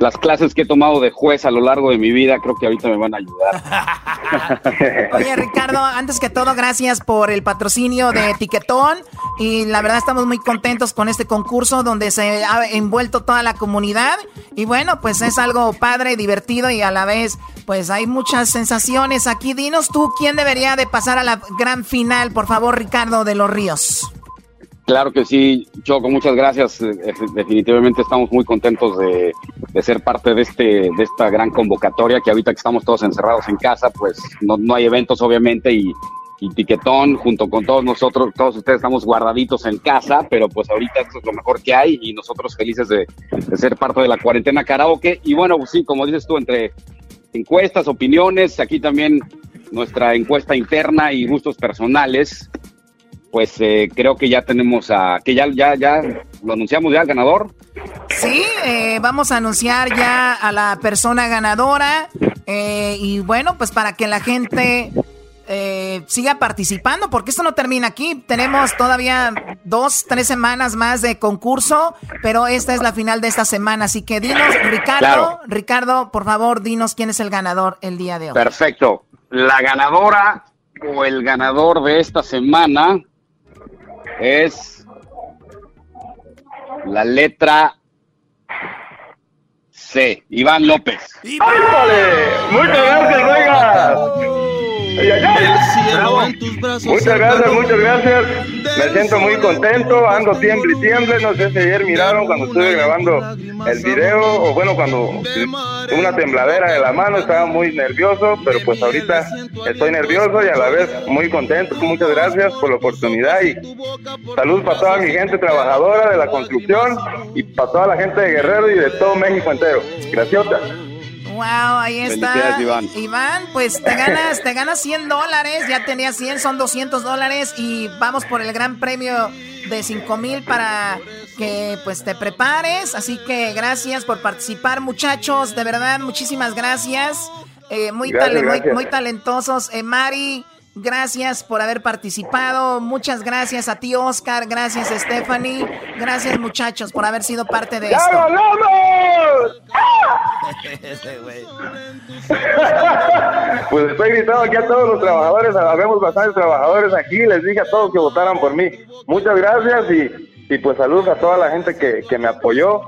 las clases que he tomado de juez a lo largo de mi vida, creo que ahorita me van a ayudar. Oye, Ricardo, antes que todo, gracias por el patrocinio de Etiquetón. Y la verdad estamos muy contentos con este concurso donde se ha envuelto toda la comunidad. Y bueno, pues es algo padre, divertido y a la vez, pues hay muchas sensaciones aquí. Dinos tú, ¿quién debería de pasar a la gran final? Por favor, Ricardo de los Ríos. Claro que sí, Choco, muchas gracias. Eh, definitivamente estamos muy contentos de, ser parte de este de esta gran convocatoria que ahorita que estamos todos encerrados en casa, pues no, no hay eventos obviamente y, y Tiquetón junto con todos nosotros, todos ustedes estamos guardaditos en casa, pero pues ahorita esto es lo mejor que hay y nosotros felices de, de ser parte de la cuarentena karaoke. Y bueno, pues sí, como dices tú, entre encuestas, opiniones, aquí también nuestra encuesta interna y gustos personales pues eh, creo que ya tenemos a, que ya, ya, ya lo anunciamos ya al ganador. Sí, eh, vamos a anunciar ya a la persona ganadora eh, y bueno, pues para que la gente siga participando, porque esto no termina aquí. Tenemos todavía dos, tres semanas más de concurso, pero esta es la final de esta semana. Así que dinos, Ricardo, Ricardo, por favor, dinos quién es el ganador el día de hoy. Perfecto. La ganadora o el ganador de esta semana es la letra C. Iván López. ¡Muchas gracias, Vega! Muchas gracias, muchas gracias. Me siento muy contento, ando tiemble y tiemble. No sé si ayer miraron cuando estuve grabando el video o bueno, cuando una tembladera de la mano, estaba muy nervioso, pero pues ahorita estoy nervioso y a la vez muy contento. Muchas gracias por la oportunidad y salud para toda mi gente trabajadora de la construcción y para toda la gente de Guerrero y de todo México entero. Gracias. Wow, ahí está. Iván. pues te ganas, te ganas 100 dólares. Ya tenía 100, son 200 dólares. Y vamos por el gran premio de 5 mil para que pues te prepares. Así que gracias por participar, muchachos. De verdad, muchísimas gracias. Eh, muy, muy, talentosos. Eh, Mari. Gracias por haber participado. Muchas gracias a ti, Oscar. Gracias, Stephanie. Gracias, muchachos, por haber sido parte de esto. pues estoy gritando aquí a todos los trabajadores. Habemos bastantes trabajadores aquí. Les dije a todos que votaran por mí. Muchas gracias y, y pues saludos a toda la gente que, que me apoyó.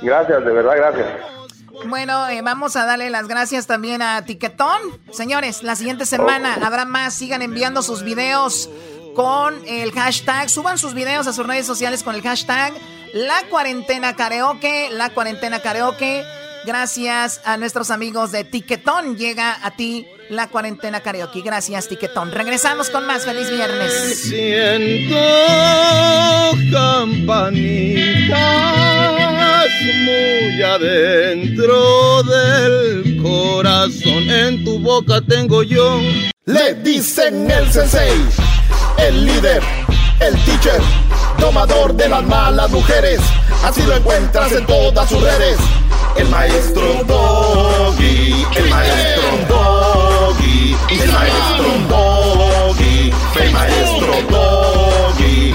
Gracias, de verdad, gracias. Bueno, eh, vamos a darle las gracias también a Tiquetón. Señores, la siguiente semana habrá más. Sigan enviando sus videos con el hashtag. Suban sus videos a sus redes sociales con el hashtag La Cuarentena Karaoke. La Cuarentena Karaoke. Gracias a nuestros amigos de Tiquetón. Llega a ti la cuarentena karaoke. Gracias, Tiquetón. Regresamos con más. Feliz viernes. Muy adentro del corazón. En tu boca tengo yo. Le dicen el sensei, el líder, el teacher, domador de las malas mujeres. Así lo encuentras en todas sus redes. El maestro Doggy, el maestro Doggy, el maestro Doggy, el maestro Doggy.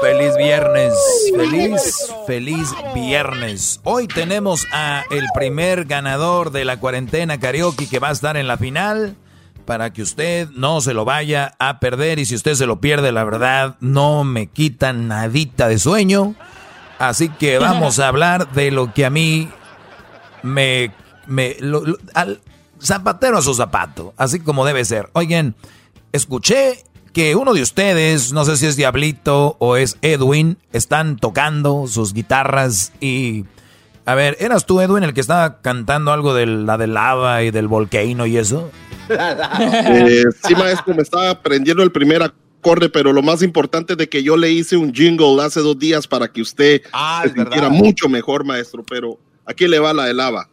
Feliz viernes, feliz, feliz viernes. Hoy tenemos a el primer ganador de la cuarentena karaoke que va a estar en la final para que usted no se lo vaya a perder y si usted se lo pierde, la verdad, no me quita nadita de sueño. Así que vamos a hablar de lo que a mí me... me lo- lo- al zapatero a su zapato, así como debe ser. Oigan, escuché que uno de ustedes, no sé si es Diablito o es Edwin, están tocando sus guitarras y... A ver, ¿eras tú, Edwin, el que estaba cantando algo de la de lava y del volcano y eso? Eh, sí, maestro, me estaba aprendiendo el primer acorde, pero lo más importante de que yo le hice un jingle hace dos días para que usted Ah, se verdad. mucho mejor, maestro, pero aquí le va la de lava.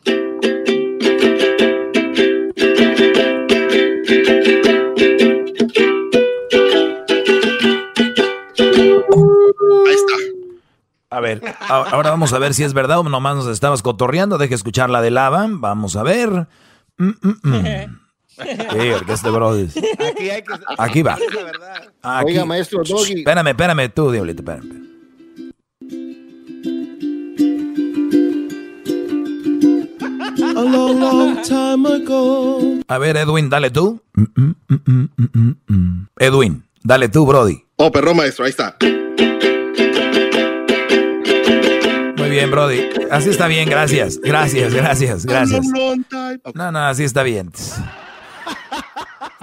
A ver, ahora vamos a ver si es verdad o nomás nos estabas cotorreando. Deje escuchar la de lava. Vamos a ver. Mm, mm, mm. Sí, porque este brother. Aquí hay que. Aquí va. Aquí. Oiga, maestro Doggy. Espérame, espérame tú, Diablito, espérame. A long, long time ago. A ver, Edwin, dale tú. Mm, mm, mm. Edwin, dale tú, Brody. Oh, perdón, maestro, ahí está. Bien, Brody. Así está bien, gracias. Gracias, gracias, gracias. No, no, así está bien.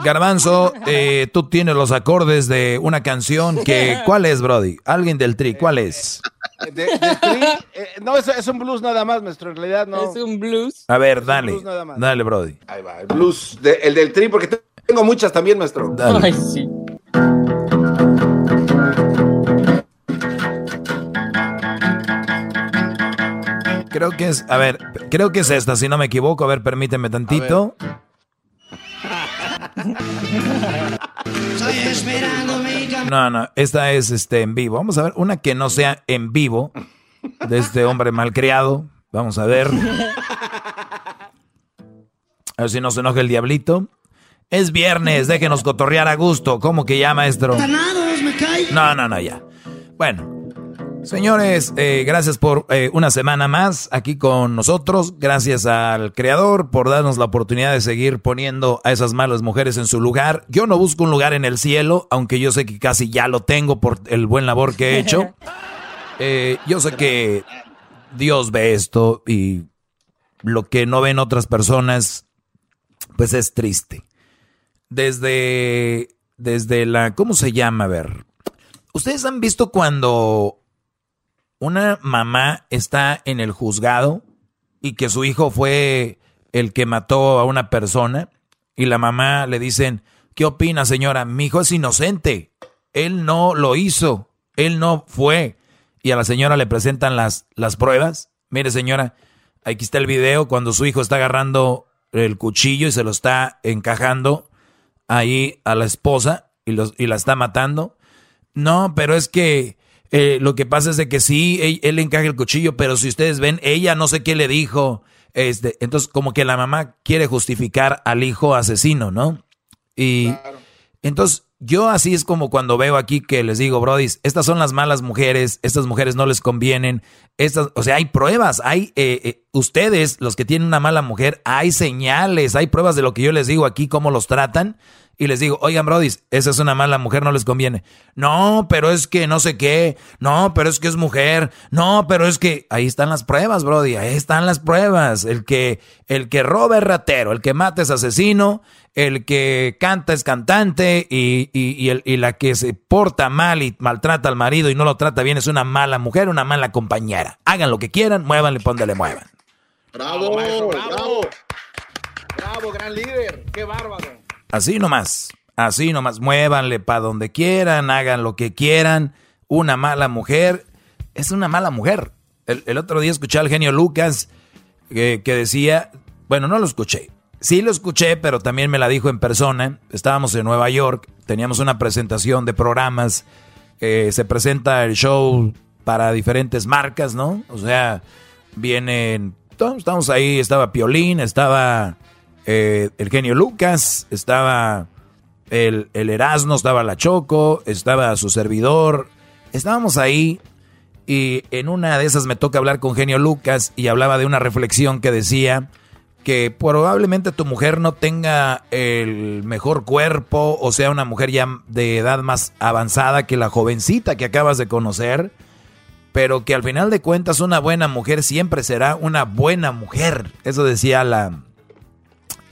Garbanzo, eh, tú tienes los acordes de una canción que... ¿Cuál es, Brody? Alguien del tri, ¿cuál es? De- de Tri, eh, no, es, es un blues nada más, maestro. En realidad no. Es un blues. A ver, dale. blues nada más. Dale, Brody. Ahí va, el blues. de- el del Tri, porque tengo muchas también, maestro. Dale. Ay, sí. Creo que es, a ver, creo que es esta, si no me equivoco. A ver, permíteme tantito. No, no, esta es este en vivo. Vamos a ver una que no sea en vivo de este hombre malcriado. Vamos a ver. A ver si no se enoja el diablito. Es viernes, déjenos cotorrear a gusto. ¿Cómo que ya, maestro? No, no, no, ya. Bueno, señores, eh, gracias por eh, una semana más aquí con nosotros. Gracias al creador por darnos la oportunidad de seguir poniendo a esas malas mujeres en su lugar. Yo no busco un lugar en el cielo, aunque yo sé que casi ya lo tengo por el buen labor que he hecho. Eh, yo sé que Dios ve esto y lo que no ven otras personas, pues es triste. Desde, desde la, ¿cómo se llama? A ver, ¿ustedes han visto cuando una mamá está en el juzgado y que su hijo fue el que mató a una persona y la mamá le dicen, ¿qué opina señora? Mi hijo es inocente, él no lo hizo, él no fue. Y a la señora le presentan las, las pruebas. Mire señora, aquí está el video cuando su hijo está agarrando el cuchillo y se lo está encajando ahí a la esposa y, los, y la está matando. No, pero es que eh, lo que pasa es de que sí, él, él encaja el cuchillo, pero si ustedes ven, ella no sé qué le dijo. Este, entonces, como que la mamá quiere justificar al hijo asesino, ¿no? Y entonces, yo así es como cuando veo aquí que les digo, Brody, estas son las malas mujeres, estas mujeres no les convienen, estas, o sea, hay pruebas, hay, eh, eh, ustedes, los que tienen una mala mujer, hay señales, hay pruebas de lo que yo les digo aquí, cómo los tratan, y les digo, oigan, Brody, esa es una mala mujer, no les conviene. No, pero es que no sé qué. No, pero es que es mujer. No, pero es que ahí están las pruebas, Brody. Ahí están las pruebas. El que, el que roba es ratero, el que mata es asesino, el que canta es cantante y, y, el, y la que se porta mal y maltrata al marido y no lo trata bien es una mala mujer, una mala compañera. Hagan lo que quieran, muévanle, póndale, muevan. Bravo, bravo, bravo. Bravo, gran líder. Qué bárbaro. Así nomás, así nomás, muévanle para donde quieran, hagan lo que quieran. Una mala mujer es una mala mujer. El, otro día escuché al genio Lucas que, decía, bueno, no lo escuché, sí lo escuché, pero también me la dijo en persona. Estábamos en Nueva York, teníamos una presentación de programas, eh, se presenta el show para diferentes marcas, ¿no? O sea, vienen, estamos ahí, estaba Piolín, estaba eh, el genio Lucas, estaba el, el Erasmo, estaba la Choco, estaba su servidor. Estábamos ahí y en una de esas me toca hablar con genio Lucas y hablaba de una reflexión que decía que probablemente tu mujer no tenga el mejor cuerpo o sea una mujer ya de edad más avanzada que la jovencita que acabas de conocer, pero que al final de cuentas una buena mujer siempre será una buena mujer. Eso decía la,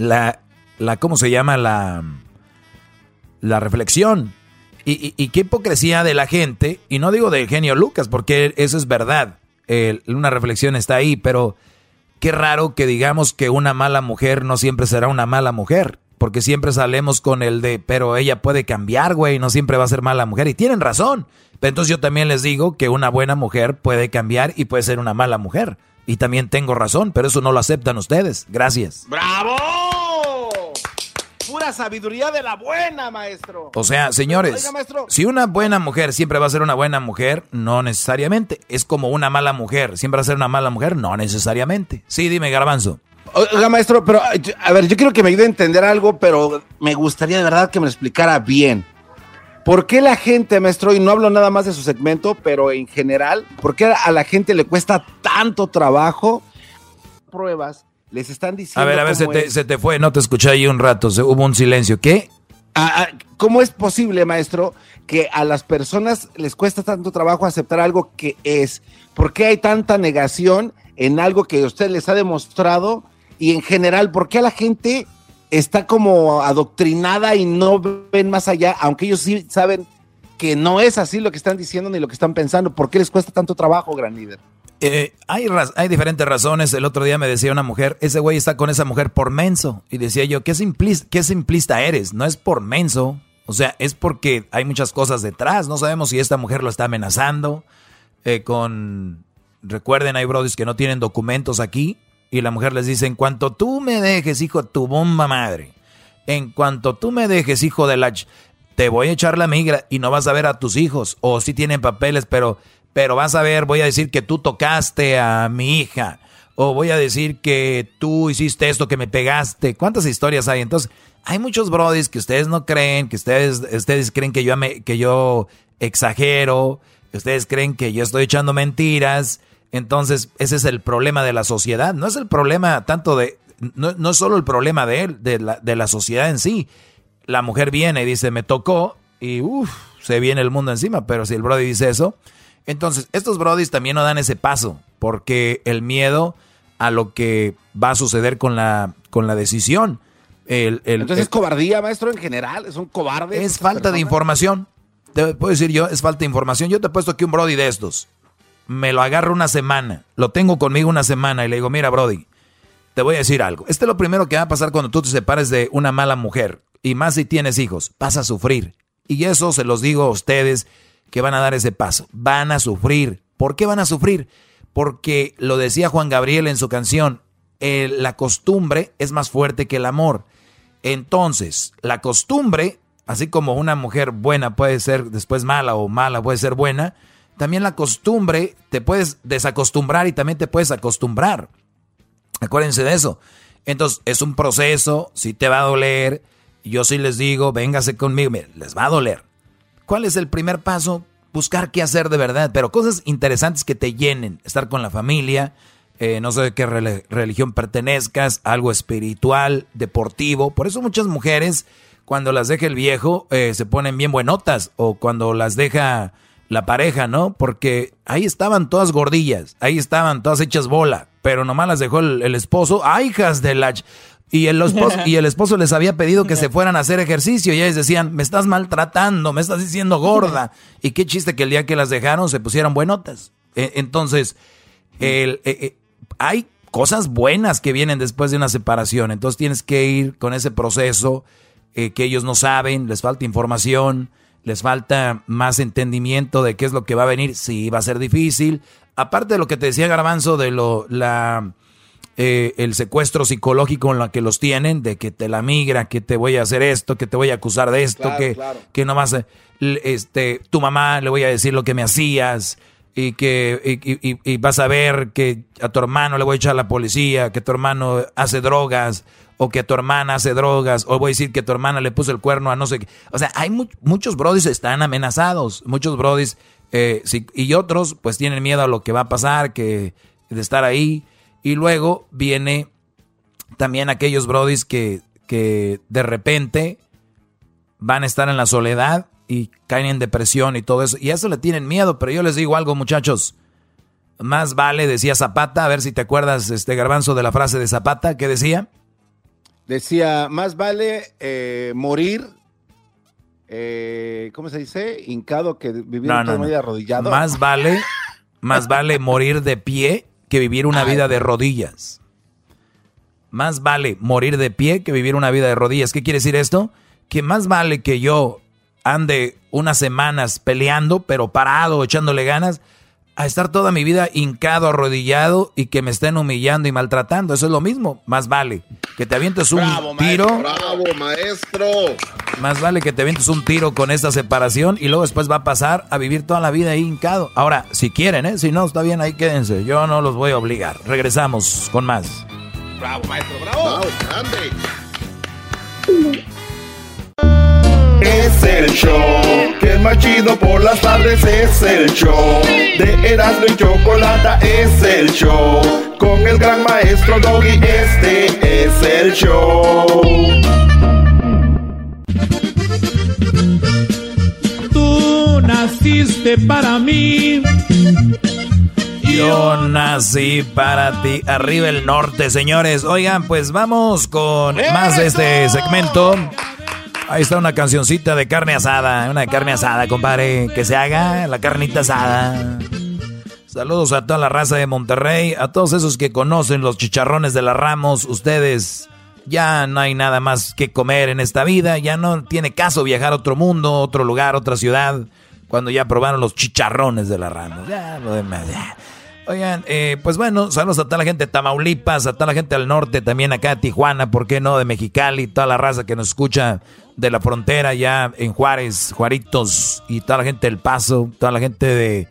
la, la ¿cómo se llama? La, la reflexión. Y, qué hipocresía de la gente, y no digo del genio Lucas, porque eso es verdad, una reflexión está ahí, pero qué raro que digamos que una mala mujer no siempre será una mala mujer, porque siempre salemos con el de, pero ella puede cambiar, güey, no siempre va a ser mala mujer, y tienen razón, pero entonces yo también les digo que una buena mujer puede cambiar y puede ser una mala mujer. Y también tengo razón, pero eso no lo aceptan ustedes. Gracias. ¡Bravo! Pura sabiduría de la buena, maestro. O sea, señores, si una buena mujer siempre va a ser una buena mujer, no necesariamente. Es como una mala mujer, siempre va a ser una mala mujer, no necesariamente. Sí, dime, Garbanzo. Oiga, maestro, pero a ver, yo quiero que me ayude a entender algo, pero me gustaría de verdad que me lo explicara bien. ¿Por qué la gente, maestro, y no hablo nada más de su segmento, pero en general, por qué a la gente le cuesta tanto trabajo pruebas? Les están diciendo. A ver, a ver, se te, se te, fue, no te escuché ahí un rato, se, hubo un silencio. ¿Qué? Ah, ah, ¿Cómo es posible, maestro, que a las personas les cuesta tanto trabajo aceptar algo que es? ¿Por qué hay tanta negación en algo que usted les ha demostrado? Y en general, ¿por qué a la gente está como adoctrinada y no ven más allá, aunque ellos sí saben que no es así lo que están diciendo ni lo que están pensando. ¿Por qué les cuesta tanto trabajo, gran líder? Eh, hay, hay diferentes razones. El otro día me decía una mujer, ese güey está con esa mujer por menso. Y decía yo, ¿qué simplista, qué simplista eres? No es por menso. O sea, es porque hay muchas cosas detrás. No sabemos si esta mujer lo está amenazando eh, con... Recuerden, hay brodis que no tienen documentos aquí y la mujer les dice, en cuanto tú me dejes, hijo, tu bomba madre, en cuanto tú me dejes, hijo de la... te voy a echar la migra y no vas a ver a tus hijos, o si tienen papeles, pero, pero vas a ver, voy a decir que tú tocaste a mi hija, o voy a decir que tú hiciste esto, que me pegaste. ¿Cuántas historias hay? Entonces, hay muchos brodis que ustedes no creen, que ustedes, ustedes creen que yo, que yo exagero, que ustedes creen que yo estoy echando mentiras. Entonces, ese es el problema de la sociedad. No es el problema tanto de, no, no es solo el problema de él, de la, de la sociedad en sí. La mujer viene y dice, me tocó, y uff, se viene el mundo encima. Pero si el Brody dice eso, entonces estos Brodis también no dan ese paso, porque el miedo a lo que va a suceder con la, con la decisión. El, Entonces es cobardía, maestro, en general, es un cobarde. Es falta de información. Te puedo decir yo, es falta de información. Yo te he puesto aquí un Brody de estos me lo agarro una semana, lo tengo conmigo una semana y le digo, mira, Brody, te voy a decir algo. Este es lo primero que va a pasar cuando tú te separes de una mala mujer, y más si tienes hijos, vas a sufrir. Y eso se los digo a ustedes que van a dar ese paso, van a sufrir. ¿Por qué van a sufrir? Porque lo decía Juan Gabriel en su canción, la costumbre es más fuerte que el amor. Entonces, la costumbre, así como una mujer buena puede ser después mala o mala puede ser buena, también la costumbre, te puedes desacostumbrar y también te puedes acostumbrar. Acuérdense de eso. Entonces, es un proceso, si te va a doler. Yo sí les digo, véngase conmigo, les va a doler. ¿Cuál es el primer paso? Buscar qué hacer de verdad, pero cosas interesantes que te llenen. Estar con la familia, eh, no sé de qué religión pertenezcas, algo espiritual, deportivo. Por eso muchas mujeres cuando las deja el viejo, eh, se ponen bien buenotas, o cuando las deja la pareja, ¿no? Porque ahí estaban todas gordillas, ahí estaban todas hechas bola, pero nomás las dejó el, esposo, ¡ay, hijas de la... Y el, esposo, y el esposo les había pedido que se fueran a hacer ejercicio y ellos decían, me estás maltratando, me estás diciendo gorda. Y qué chiste que el día que las dejaron se pusieron buenotas. E, entonces, el, e, e, hay cosas buenas que vienen después de una separación. Entonces tienes que ir con ese proceso eh, que ellos no saben, les falta información les falta más entendimiento de qué es lo que va a venir, sí, va a ser difícil. Aparte de lo que te decía Garbanzo de lo, la, eh, el secuestro psicológico en la que los tienen, de que te la migra, que te voy a hacer esto, que te voy a acusar de esto, que, que nomás este, tu mamá le voy a decir lo que me hacías y que y, vas a ver que a tu hermano le voy a echar a la policía, que tu hermano hace drogas o que tu hermana hace drogas, o voy a decir que tu hermana le puso el cuerno a no sé qué. O sea, hay muchos brodis están amenazados, muchos brodis, eh, y otros pues tienen miedo a lo que va a pasar, que de estar ahí. Y luego viene también aquellos brodis que, que de repente van a estar en la soledad y caen en depresión y todo eso. Y a eso le tienen miedo, pero yo les digo algo, muchachos. Más vale, decía Zapata, a ver si te acuerdas, este garbanzo, de la frase de Zapata, que decía? Decía, más vale eh, morir, eh, ¿cómo se dice? Hincado que vivir no, toda vida arrodillado. Más vale, más vale morir de pie que vivir una vida de rodillas. Más vale morir de pie que vivir una vida de rodillas. ¿Qué quiere decir esto? Que más vale que yo ande unas semanas peleando, pero parado, echándole ganas, a estar toda mi vida hincado, arrodillado y que me estén humillando y maltratando. Eso es lo mismo. Más vale que te avientes un tiro. bravo, maestro. Más vale que te avientes un tiro con esta separación y luego después va a pasar a vivir toda la vida ahí hincado. Ahora, si quieren, ¿eh? Si no, está bien, ahí quédense. Yo no los voy a obligar. Regresamos con más. Bravo, maestro, bravo. Bravo, grande. Es el show que es más chido por las tardes. Es el show de Erasmo y Chocolata. Es el show con el gran maestro Doggy. Este es el show. Tú naciste para mí. Yo nací para ti. Arriba el norte, señores. Oigan, pues vamos con más de este segmento. Ahí está una cancioncita de carne asada, una carne asada, compadre. Que se haga la carnita asada. Saludos a toda la raza de Monterrey, a todos esos que conocen los chicharrones de la Ramos. Ustedes ya no hay nada más que comer en esta vida, ya no tiene caso viajar a otro mundo, otro lugar, otra ciudad, cuando ya probaron los chicharrones de la Ramos. Ya, lo demás, ya. Oigan, eh, pues bueno, saludos a toda la gente de Tamaulipas, a toda la gente del norte, también acá de Tijuana, ¿por qué no? De Mexicali, toda la raza que nos escucha de la frontera ya en Juárez, Juaritos, y toda la gente del Paso, toda la gente de,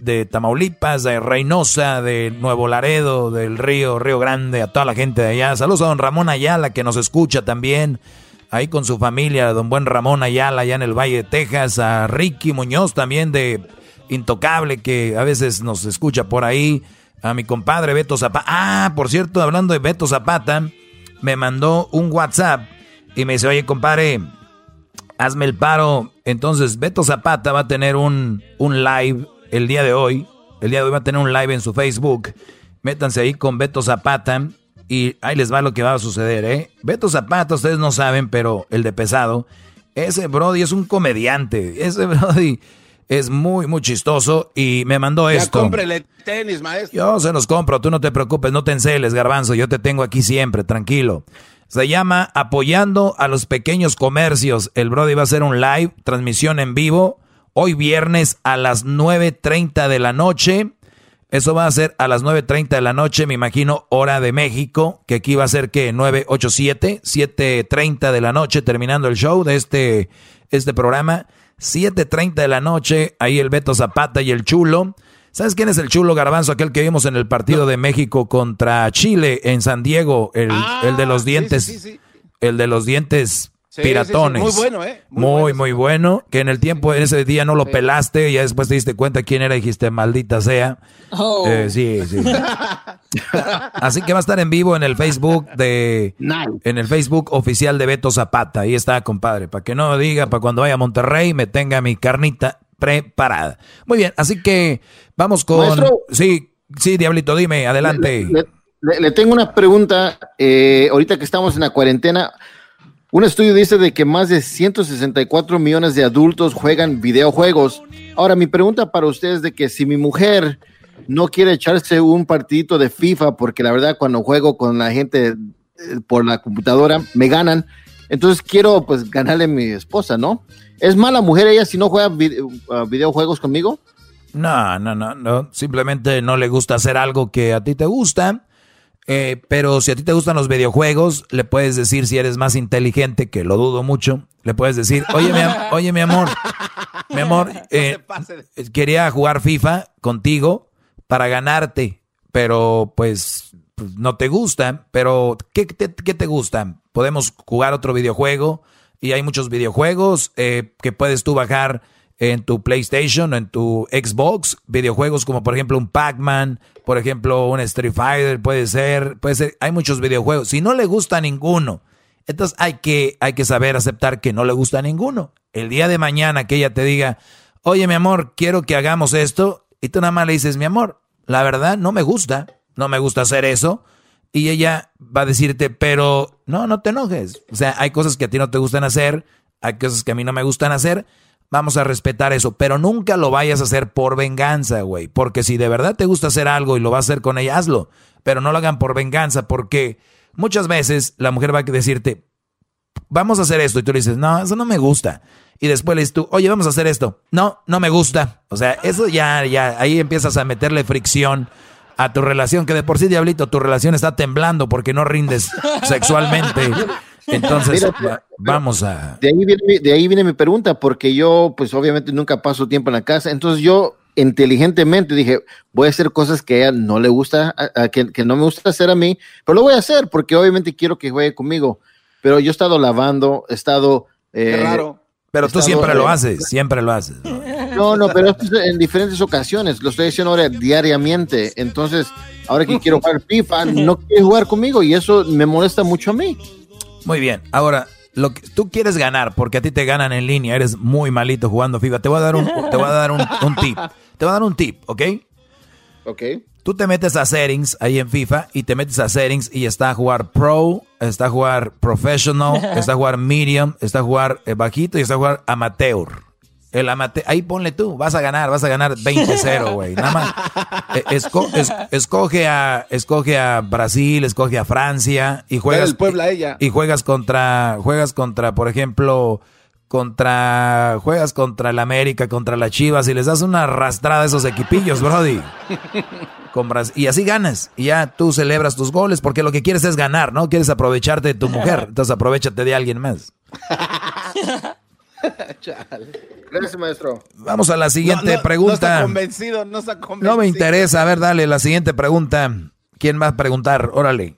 de, Tamaulipas, de Reynosa, de Nuevo Laredo, del Río, Río Grande, a toda la gente de allá. Saludos a don Ramón Ayala que nos escucha también, ahí con su familia, don buen Ramón Ayala allá en el Valle de Texas, a Ricky Muñoz también de intocable que a veces nos escucha por ahí. A mi compadre Beto Zapata. Ah, por cierto, hablando de Beto Zapata, me mandó un WhatsApp y me dice, oye, compadre, hazme el paro. Entonces, Beto Zapata va a tener un, un live el día de hoy. El día de hoy va a tener un live en su Facebook. Métanse ahí con Beto Zapata y ahí les va lo que va a suceder, ¿eh? Beto Zapata, ustedes no saben, pero el de pesado, ese Brody es un comediante. Ese Brody es muy, muy chistoso y me mandó ya esto. cómprele tenis, maestro. Yo se los compro, tú no te preocupes, no te enceles, garbanzo, yo te tengo aquí siempre, tranquilo. Se llama Apoyando a los Pequeños Comercios. El Brody va a hacer un live, transmisión en vivo, hoy viernes a las 9.30 de la noche. Eso va a ser a las 9.30 de la noche, me imagino, hora de México, que aquí va a ser que 9.87, 7.30 de la noche, terminando el show de este, este programa. 7.30 de la noche, ahí el Beto Zapata y el Chulo. ¿Sabes quién es el Chulo Garbanzo? Aquel que vimos en el partido de México contra Chile en San Diego, el, ah, el de los dientes. el de los dientes piratones. Muy bueno, ¿eh? Muy, muy, bueno, Que en el tiempo, en ese día no lo pelaste y ya después te diste cuenta quién era y dijiste, maldita sea. Oh. Eh, sí, sí. Así que va a estar en vivo en el Facebook de... En el Facebook oficial de Beto Zapata. Ahí está, compadre. Para que no diga, para cuando vaya a Monterrey me tenga mi carnita preparada. Muy bien, así que vamos con... Sí, sí, Diablito, dime, adelante. Le, tengo una pregunta. Eh, ahorita que estamos en la cuarentena, un estudio dice de que más de 164 millones de adultos juegan videojuegos. Ahora, mi pregunta para ustedes es de que si mi mujer no quiere echarse un partidito de FIFA, porque la verdad cuando juego con la gente eh, por la computadora me ganan, entonces quiero pues ganarle a mi esposa, ¿no? ¿Es mala mujer ella si no juega uh, videojuegos conmigo? No, no, no, no. Simplemente no le gusta hacer algo que a ti te gusta eh, pero si a ti te gustan los videojuegos, le puedes decir si eres más inteligente, que lo dudo mucho, le puedes decir, oye, mi, oye, mi amor, mi amor, eh, quería jugar FIFA contigo para ganarte, pero pues, pues no te gustan, pero ¿qué te, qué te gustan? Podemos jugar otro videojuego y hay muchos videojuegos eh, que puedes tú bajar en tu PlayStation o en tu Xbox, videojuegos como por ejemplo un Pac-Man, por ejemplo un Street Fighter, puede ser, puede ser, hay muchos videojuegos. Si no le gusta ninguno, entonces hay que, hay que saber aceptar que no le gusta ninguno. El día de mañana que ella te diga, oye mi amor, quiero que hagamos esto, y tú nada más le dices, mi amor, la verdad no me gusta, no me gusta hacer eso, y ella va a decirte, pero no, no te enojes. O sea, hay cosas que a ti no te gustan hacer, hay cosas que a mí no me gustan hacer, vamos a respetar eso, pero nunca lo vayas a hacer por venganza, güey, porque si de verdad te gusta hacer algo y lo vas a hacer con ella, hazlo, pero no lo hagan por venganza, porque muchas veces la mujer va a decirte, vamos a hacer esto, y tú le dices, no, eso no me gusta. Y después le dices tú, oye, vamos a hacer esto. No, no me gusta. O sea, eso ya, ya, ahí empiezas a meterle fricción a tu relación, que de por sí, diablito, tu relación está temblando porque no rindes sexualmente. Entonces, vamos a... De ahí, viene, de ahí viene mi pregunta, porque yo, pues obviamente nunca paso tiempo en la casa, entonces yo inteligentemente dije, voy a hacer cosas que a ella no le gusta, que, no me gusta hacer a mí, pero lo voy a hacer porque obviamente quiero que juegue conmigo. Pero yo he estado lavando, he estado... Eh, raro. Pero tú siempre lo haces, siempre lo haces. No, no, pero en diferentes ocasiones, lo estoy diciendo ahora diariamente. Entonces, ahora que quiero jugar FIFA, no quiere jugar conmigo y eso me molesta mucho a mí. Muy bien, ahora, lo que tú quieres ganar, porque a ti te ganan en línea, eres muy malito jugando FIFA, te voy a dar un, te voy a dar un, tip. Te voy a dar un tip, ¿ok? Ok. Tú te metes a settings ahí en FIFA y te metes a settings y está a jugar pro, está a jugar professional, está a jugar medium, está a jugar eh, bajito y está a jugar amateur. El amate ahí ponle tú, vas a ganar, vas a ganar 20-0, güey. Nada más. Eh, escoge, a, escoge a Brasil, escoge a Francia y juegas. Puebla ella. Y, juegas contra, juegas contra, por ejemplo, contra, juegas contra el América, contra la Chivas y les das una arrastrada a esos equipillos, Brody. Con y así ganas. Y ya tú celebras tus goles porque lo que quieres es ganar, ¿no? Quieres aprovecharte de tu mujer. Entonces aprovechate de alguien más. Gracias, maestro. Vamos a la siguiente pregunta. No convencido, no No me interesa. A ver, dale, la siguiente pregunta. ¿Quién va a preguntar? Órale.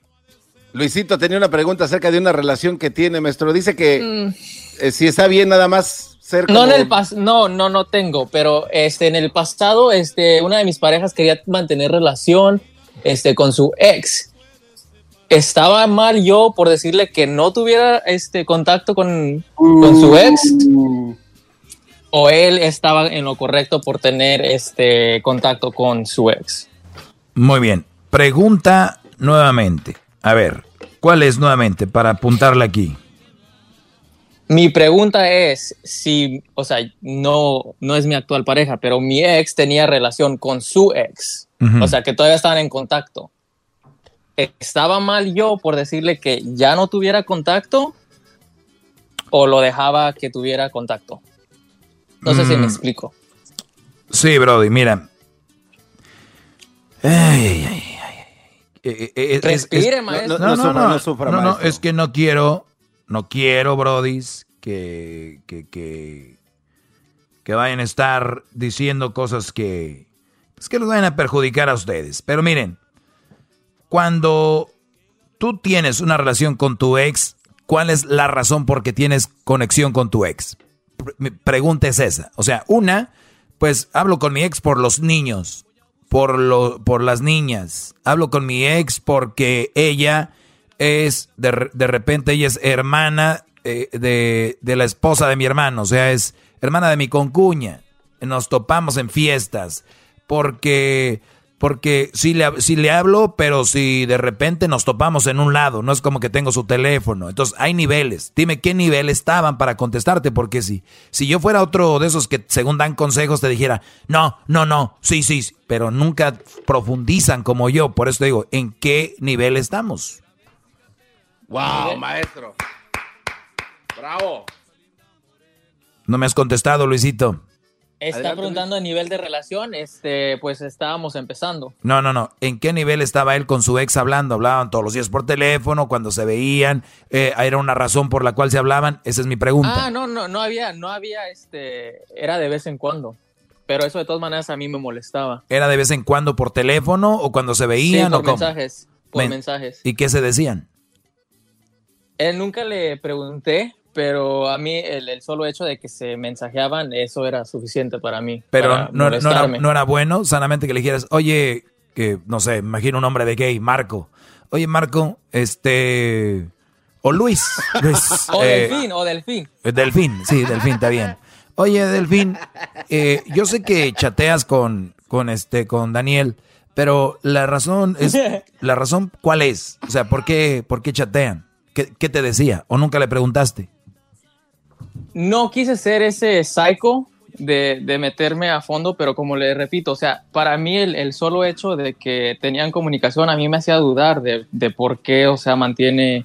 Luisito tenía una pregunta acerca de una relación que tiene, maestro. Dice que mm. eh, si está bien nada más ser No, en el no, no, no tengo, pero este, en el pasado, este, una de mis parejas quería mantener relación este, con su ex estaba mal yo por decirle que no tuviera este contacto con, su ex o él estaba en lo correcto por tener este contacto con su ex. Muy bien. Pregunta nuevamente. A ver, ¿cuál es nuevamente para apuntarle aquí? Mi pregunta es si, o sea, no, no es mi actual pareja, pero mi ex tenía relación con su ex. O sea, que todavía estaban en contacto estaba mal yo por decirle que ya no tuviera contacto o lo dejaba que tuviera contacto. No sé si me mm. explico. Sí, Brody, mira. Ay, ay, ay, Respire, maestro. No, no, no, no, no, es que no quiero, no quiero, Brody, que, que, que, que vayan a estar diciendo cosas que, es que los vayan a perjudicar a ustedes. Pero miren, cuando tú tienes una relación con tu ex, ¿cuál es la razón por qué tienes conexión con tu ex? Mi pregunta es esa. O sea, una, pues hablo con mi ex por los niños, por, lo, por las niñas. Hablo con mi ex porque ella es, de, de repente, ella es hermana eh, de, de la esposa de mi hermano, o sea, es hermana de mi concuña. Nos topamos en fiestas porque porque si le, si le hablo, pero si de repente nos topamos en un lado, no es como que tengo su teléfono. Entonces hay niveles. Dime qué nivel estaban para contestarte, porque si, si yo fuera otro de esos que según dan consejos te dijera, no, no, no, sí, sí, pero nunca profundizan como yo. Por eso te digo, ¿en qué nivel estamos? Wow, maestro. Bravo. No me has contestado, Luisito. Está preguntando a nivel de relación, este, pues estábamos empezando. No, no, no. ¿En qué nivel estaba él con su ex hablando? ¿Hablaban todos los días por teléfono, cuando se veían? Eh, ¿Era una razón por la cual se hablaban? Esa es mi pregunta. Ah, no, no, no había, no había, este, era de vez en cuando. Pero eso de todas maneras a mí me molestaba. ¿Era de vez en cuando por teléfono o cuando se veían? Sí, por o cómo? mensajes, por mensajes. ¿Y qué se decían? Él nunca le pregunté, pero a mí el, el, solo hecho de que se mensajeaban, eso era suficiente para mí. Pero para no, no, era, molestarme. no era bueno, sanamente que le dijeras, oye, que no sé, imagino un hombre de gay, Marco. Oye, Marco, este. O Luis. Luis o eh, Delfín, o Delfín. Delfín, sí, Delfín, está bien. Oye, Delfín, eh, yo sé que chateas con, con, este, con Daniel, pero la razón es. ¿La razón cuál es? O sea, ¿por qué, por qué chatean? ¿Qué, ¿Qué te decía? ¿O nunca le preguntaste? No quise ser ese psycho de, de, meterme a fondo, pero como le repito, o sea, para mí el, el, solo hecho de que tenían comunicación a mí me hacía dudar de, de por qué, o sea, mantiene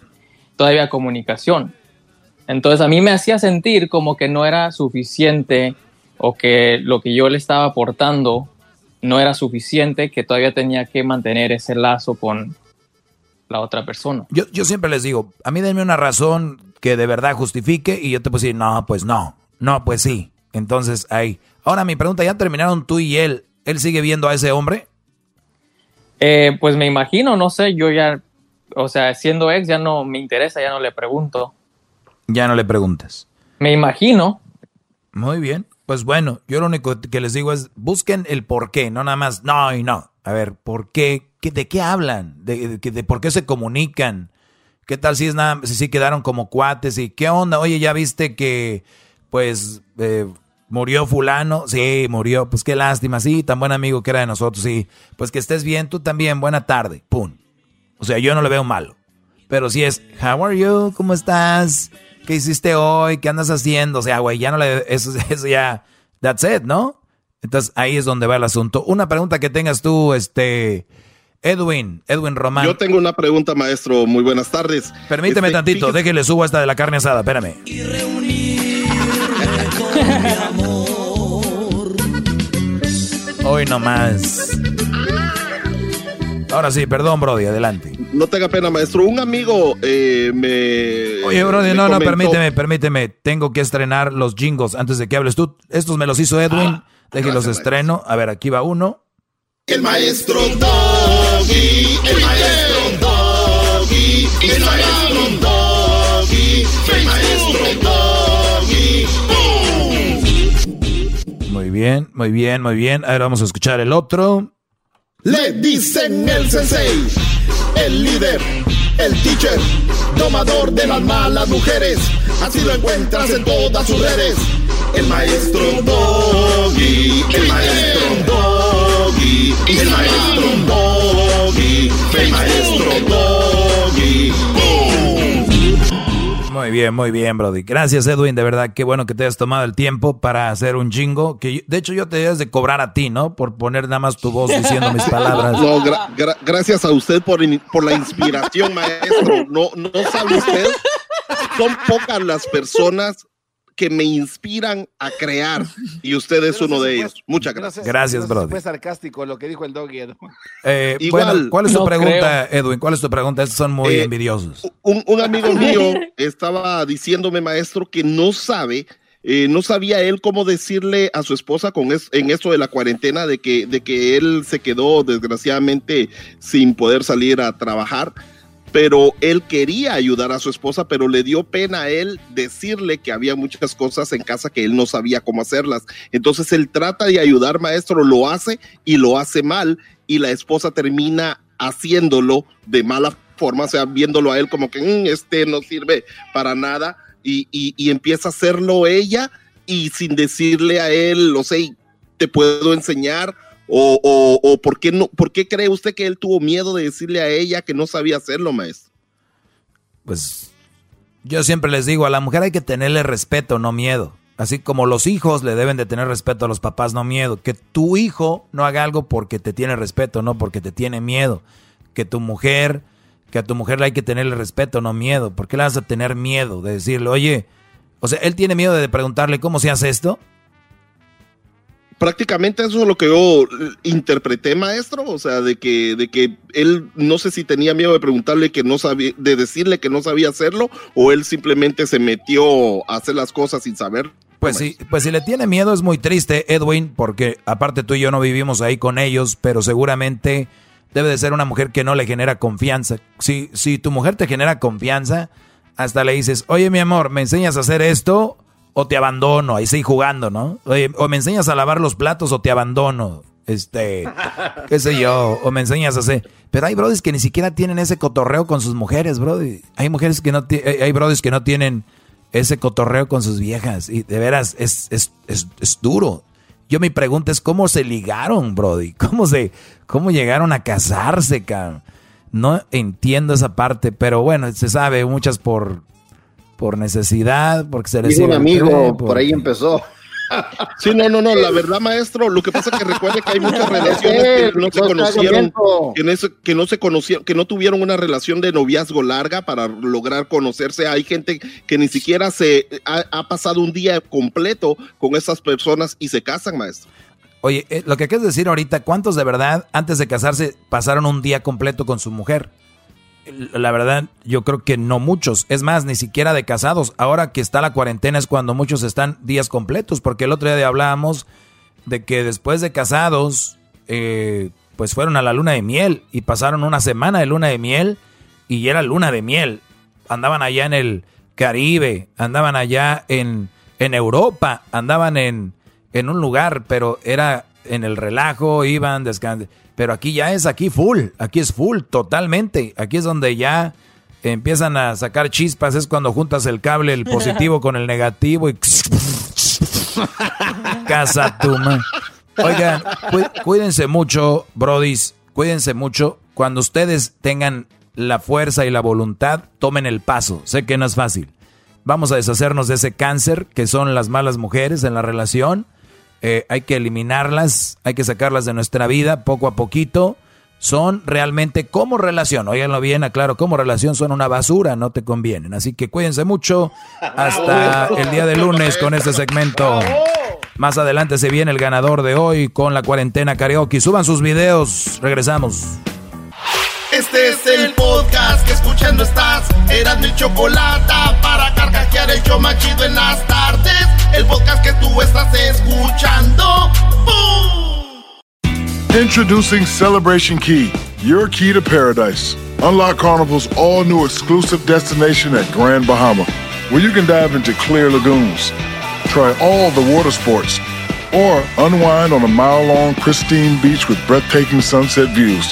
todavía comunicación. Entonces a mí me hacía sentir como que no era suficiente o que lo que yo le estaba aportando no era suficiente, que todavía tenía que mantener ese lazo con la otra persona. Yo, yo siempre les digo, a mí denme una razón que de verdad justifique y yo te puedo decir, no, pues no, no, pues sí. Entonces ahí. Ahora mi pregunta, ¿ya terminaron tú y él? ¿Él sigue viendo a ese hombre? Eh, pues me imagino, no sé, yo ya, o sea, siendo ex ya no me interesa, ya no le pregunto. Ya no le preguntas. Me imagino. Muy bien. Pues bueno, yo lo único que les digo es busquen el por qué, no nada más, no y no. A ver, ¿por qué? ¿Qué ¿De qué hablan? ¿De, de, de por qué se comunican? ¿Qué tal si es nada, si sí quedaron como cuates y qué onda? Oye, ya viste que pues eh, murió fulano, sí, murió, pues qué lástima, sí, tan buen amigo que era de nosotros, sí. Pues que estés bien, tú también, buena tarde, pum. O sea, yo no le veo malo. Pero si es, how are you? ¿Cómo estás? ¿Qué hiciste hoy? ¿Qué andas haciendo? O sea, güey, ya no le, eso, eso ya, that's it, ¿no? Entonces ahí es donde va el asunto. Una pregunta que tengas tú, este, Edwin, Edwin Román. Yo tengo una pregunta, maestro. Muy buenas tardes. Permíteme Este, tantito, fíjese- déjele subo esta de la carne asada, espérame. Hoy nomás. Ahora sí, perdón, Brody, adelante. No tenga pena, maestro. Un amigo eh, me. Oye, Brody, me no, no, permíteme, permíteme. Tengo que estrenar los jingles antes de que hables tú. Estos me los hizo Edwin. Déjenlos estreno. A ver, aquí va uno. El maestro Doggy, el maestro Doggy, el maestro Doggy, el maestro Doggy. Muy bien, muy bien, muy bien. A ver, vamos a escuchar el otro. Le dicen el sensei, el líder, el teacher, domador de las malas mujeres. Así lo encuentras en todas sus redes. El maestro Doggy, el maestro Doggy, el maestro Doggy, el maestro Doggy. Muy bien, muy bien, Brody. Gracias, Edwin. De verdad, qué bueno que te hayas tomado el tiempo para hacer un jingo. Que yo- de hecho, yo te debes de cobrar a ti, ¿no? Por poner nada más tu voz diciendo mis palabras. No, gra- gra- gracias a usted por, in- por la inspiración, maestro. No, no sabe usted, son pocas las personas que me inspiran a crear y usted es uno de ellos. Muchas gracias. Gracias, Brody. Fue sarcástico lo que dijo el doggy. Eh, Igual. bueno, ¿cuál es tu No pregunta, Edwin? ¿Cuál es tu pregunta? Estos son muy Eh, envidiosos. Un, un amigo mío estaba diciéndome, maestro, que no sabe, eh, no sabía él cómo decirle a su esposa con es- en esto de la cuarentena, de que, de que él se quedó desgraciadamente sin poder salir a trabajar. Pero él quería ayudar a su esposa, pero le dio pena a él decirle que había muchas cosas en casa que él no sabía cómo hacerlas. Entonces él trata de ayudar, maestro, lo hace y lo hace mal y la esposa termina haciéndolo de mala forma, o sea, viéndolo a él como que "Mm, este no sirve para nada y, y- empieza a hacerlo ella y sin decirle a él, o sea, te puedo enseñar o, o, o ¿por, qué no, ¿por qué cree usted que él tuvo miedo de decirle a ella que no sabía hacerlo, maestro? Pues yo siempre les digo, a la mujer hay que tenerle respeto, no miedo. Así como los hijos le deben de tener respeto a los papás, no miedo. Que tu hijo no haga algo porque te tiene respeto, no porque te tiene miedo. Que tu mujer, que a tu mujer le hay que tenerle respeto, no miedo. ¿Por qué le vas a tener miedo de decirle, oye, o sea, él tiene miedo de preguntarle cómo se hace esto? Prácticamente eso es lo que yo interpreté, maestro, o sea, de que, de que él no sé si tenía miedo de preguntarle que no sabía, de decirle que no sabía hacerlo, o él simplemente se metió a hacer las cosas sin saber. Pues sí, pues si le tiene miedo es muy triste, Edwin, porque aparte tú y yo no vivimos ahí con ellos, pero seguramente debe de ser una mujer que no le genera confianza. Si, si tu mujer te genera confianza, hasta le dices, oye mi amor, ¿me enseñas a hacer esto o te abandono? Ahí sí jugando, ¿no? Oye, o me enseñas a lavar los platos o te abandono. Este, qué sé yo, o me enseñas a hacer. Pero hay brodis que ni siquiera tienen ese cotorreo con sus mujeres, brody. Hay mujeres que no eh, hay brodis que no tienen ese cotorreo con sus viejas. Y de veras, es, es, es, es duro. Yo mi pregunta es cómo se ligaron, Brody. ¿Cómo se, cómo llegaron a casarse, cabrón? No entiendo esa parte, pero bueno, se sabe, muchas por, por necesidad, porque se les Dijo un amigo, tren, por ahí empezó. Sí, no, no, no, la verdad, maestro, lo que pasa es que recuerde que hay muchas relaciones que no se conocieron, que no, se- que no se conocieron, que no tuvieron una relación de noviazgo larga para lograr conocerse. Hay gente que ni siquiera se ha, ha pasado un día completo con esas personas y se casan, maestro. Oye, eh, lo que quieres decir ahorita, ¿cuántos de verdad antes de casarse pasaron un día completo con su mujer? La verdad, yo creo que no muchos. Es más, ni siquiera de casados. Ahora que está la cuarentena es cuando muchos están días completos, porque el otro día hablábamos de que después de casados, eh, pues fueron a la luna de miel y pasaron una semana de luna de miel y era luna de miel. Andaban allá en el Caribe, andaban allá en, en Europa, andaban en, en un lugar, pero era en el relajo, iban, descansan. Pero aquí ya es aquí full, aquí es full totalmente. Aquí es donde ya empiezan a sacar chispas, es cuando juntas el cable, el positivo con el negativo y... Casa tu Oigan, cu- cuídense mucho, brodis, cuídense mucho. Cuando ustedes tengan la fuerza y la voluntad, tomen el paso. Sé que no es fácil. Vamos a deshacernos de ese cáncer que son las malas mujeres en la relación. Eh, hay que eliminarlas, hay que sacarlas de nuestra vida poco a poquito. Son realmente como relación, óiganlo bien, aclaro, como relación son una basura, no te convienen. Así que cuídense mucho. Hasta el día de lunes con este segmento. Más adelante se viene el ganador de hoy con la cuarentena karaoke. Suban sus videos, regresamos. Este es el podcast que escuchando estás. Eran mi chocolate para carcajear el show más chido en las tardes. El podcast que tú estás escuchando. Introducing Celebration Key, your key to paradise. Unlock Carnival's all new exclusive destination at Grand Bahama, where you can dive into clear lagoons, try all the water sports, or unwind on a mile long pristine beach with breathtaking sunset views.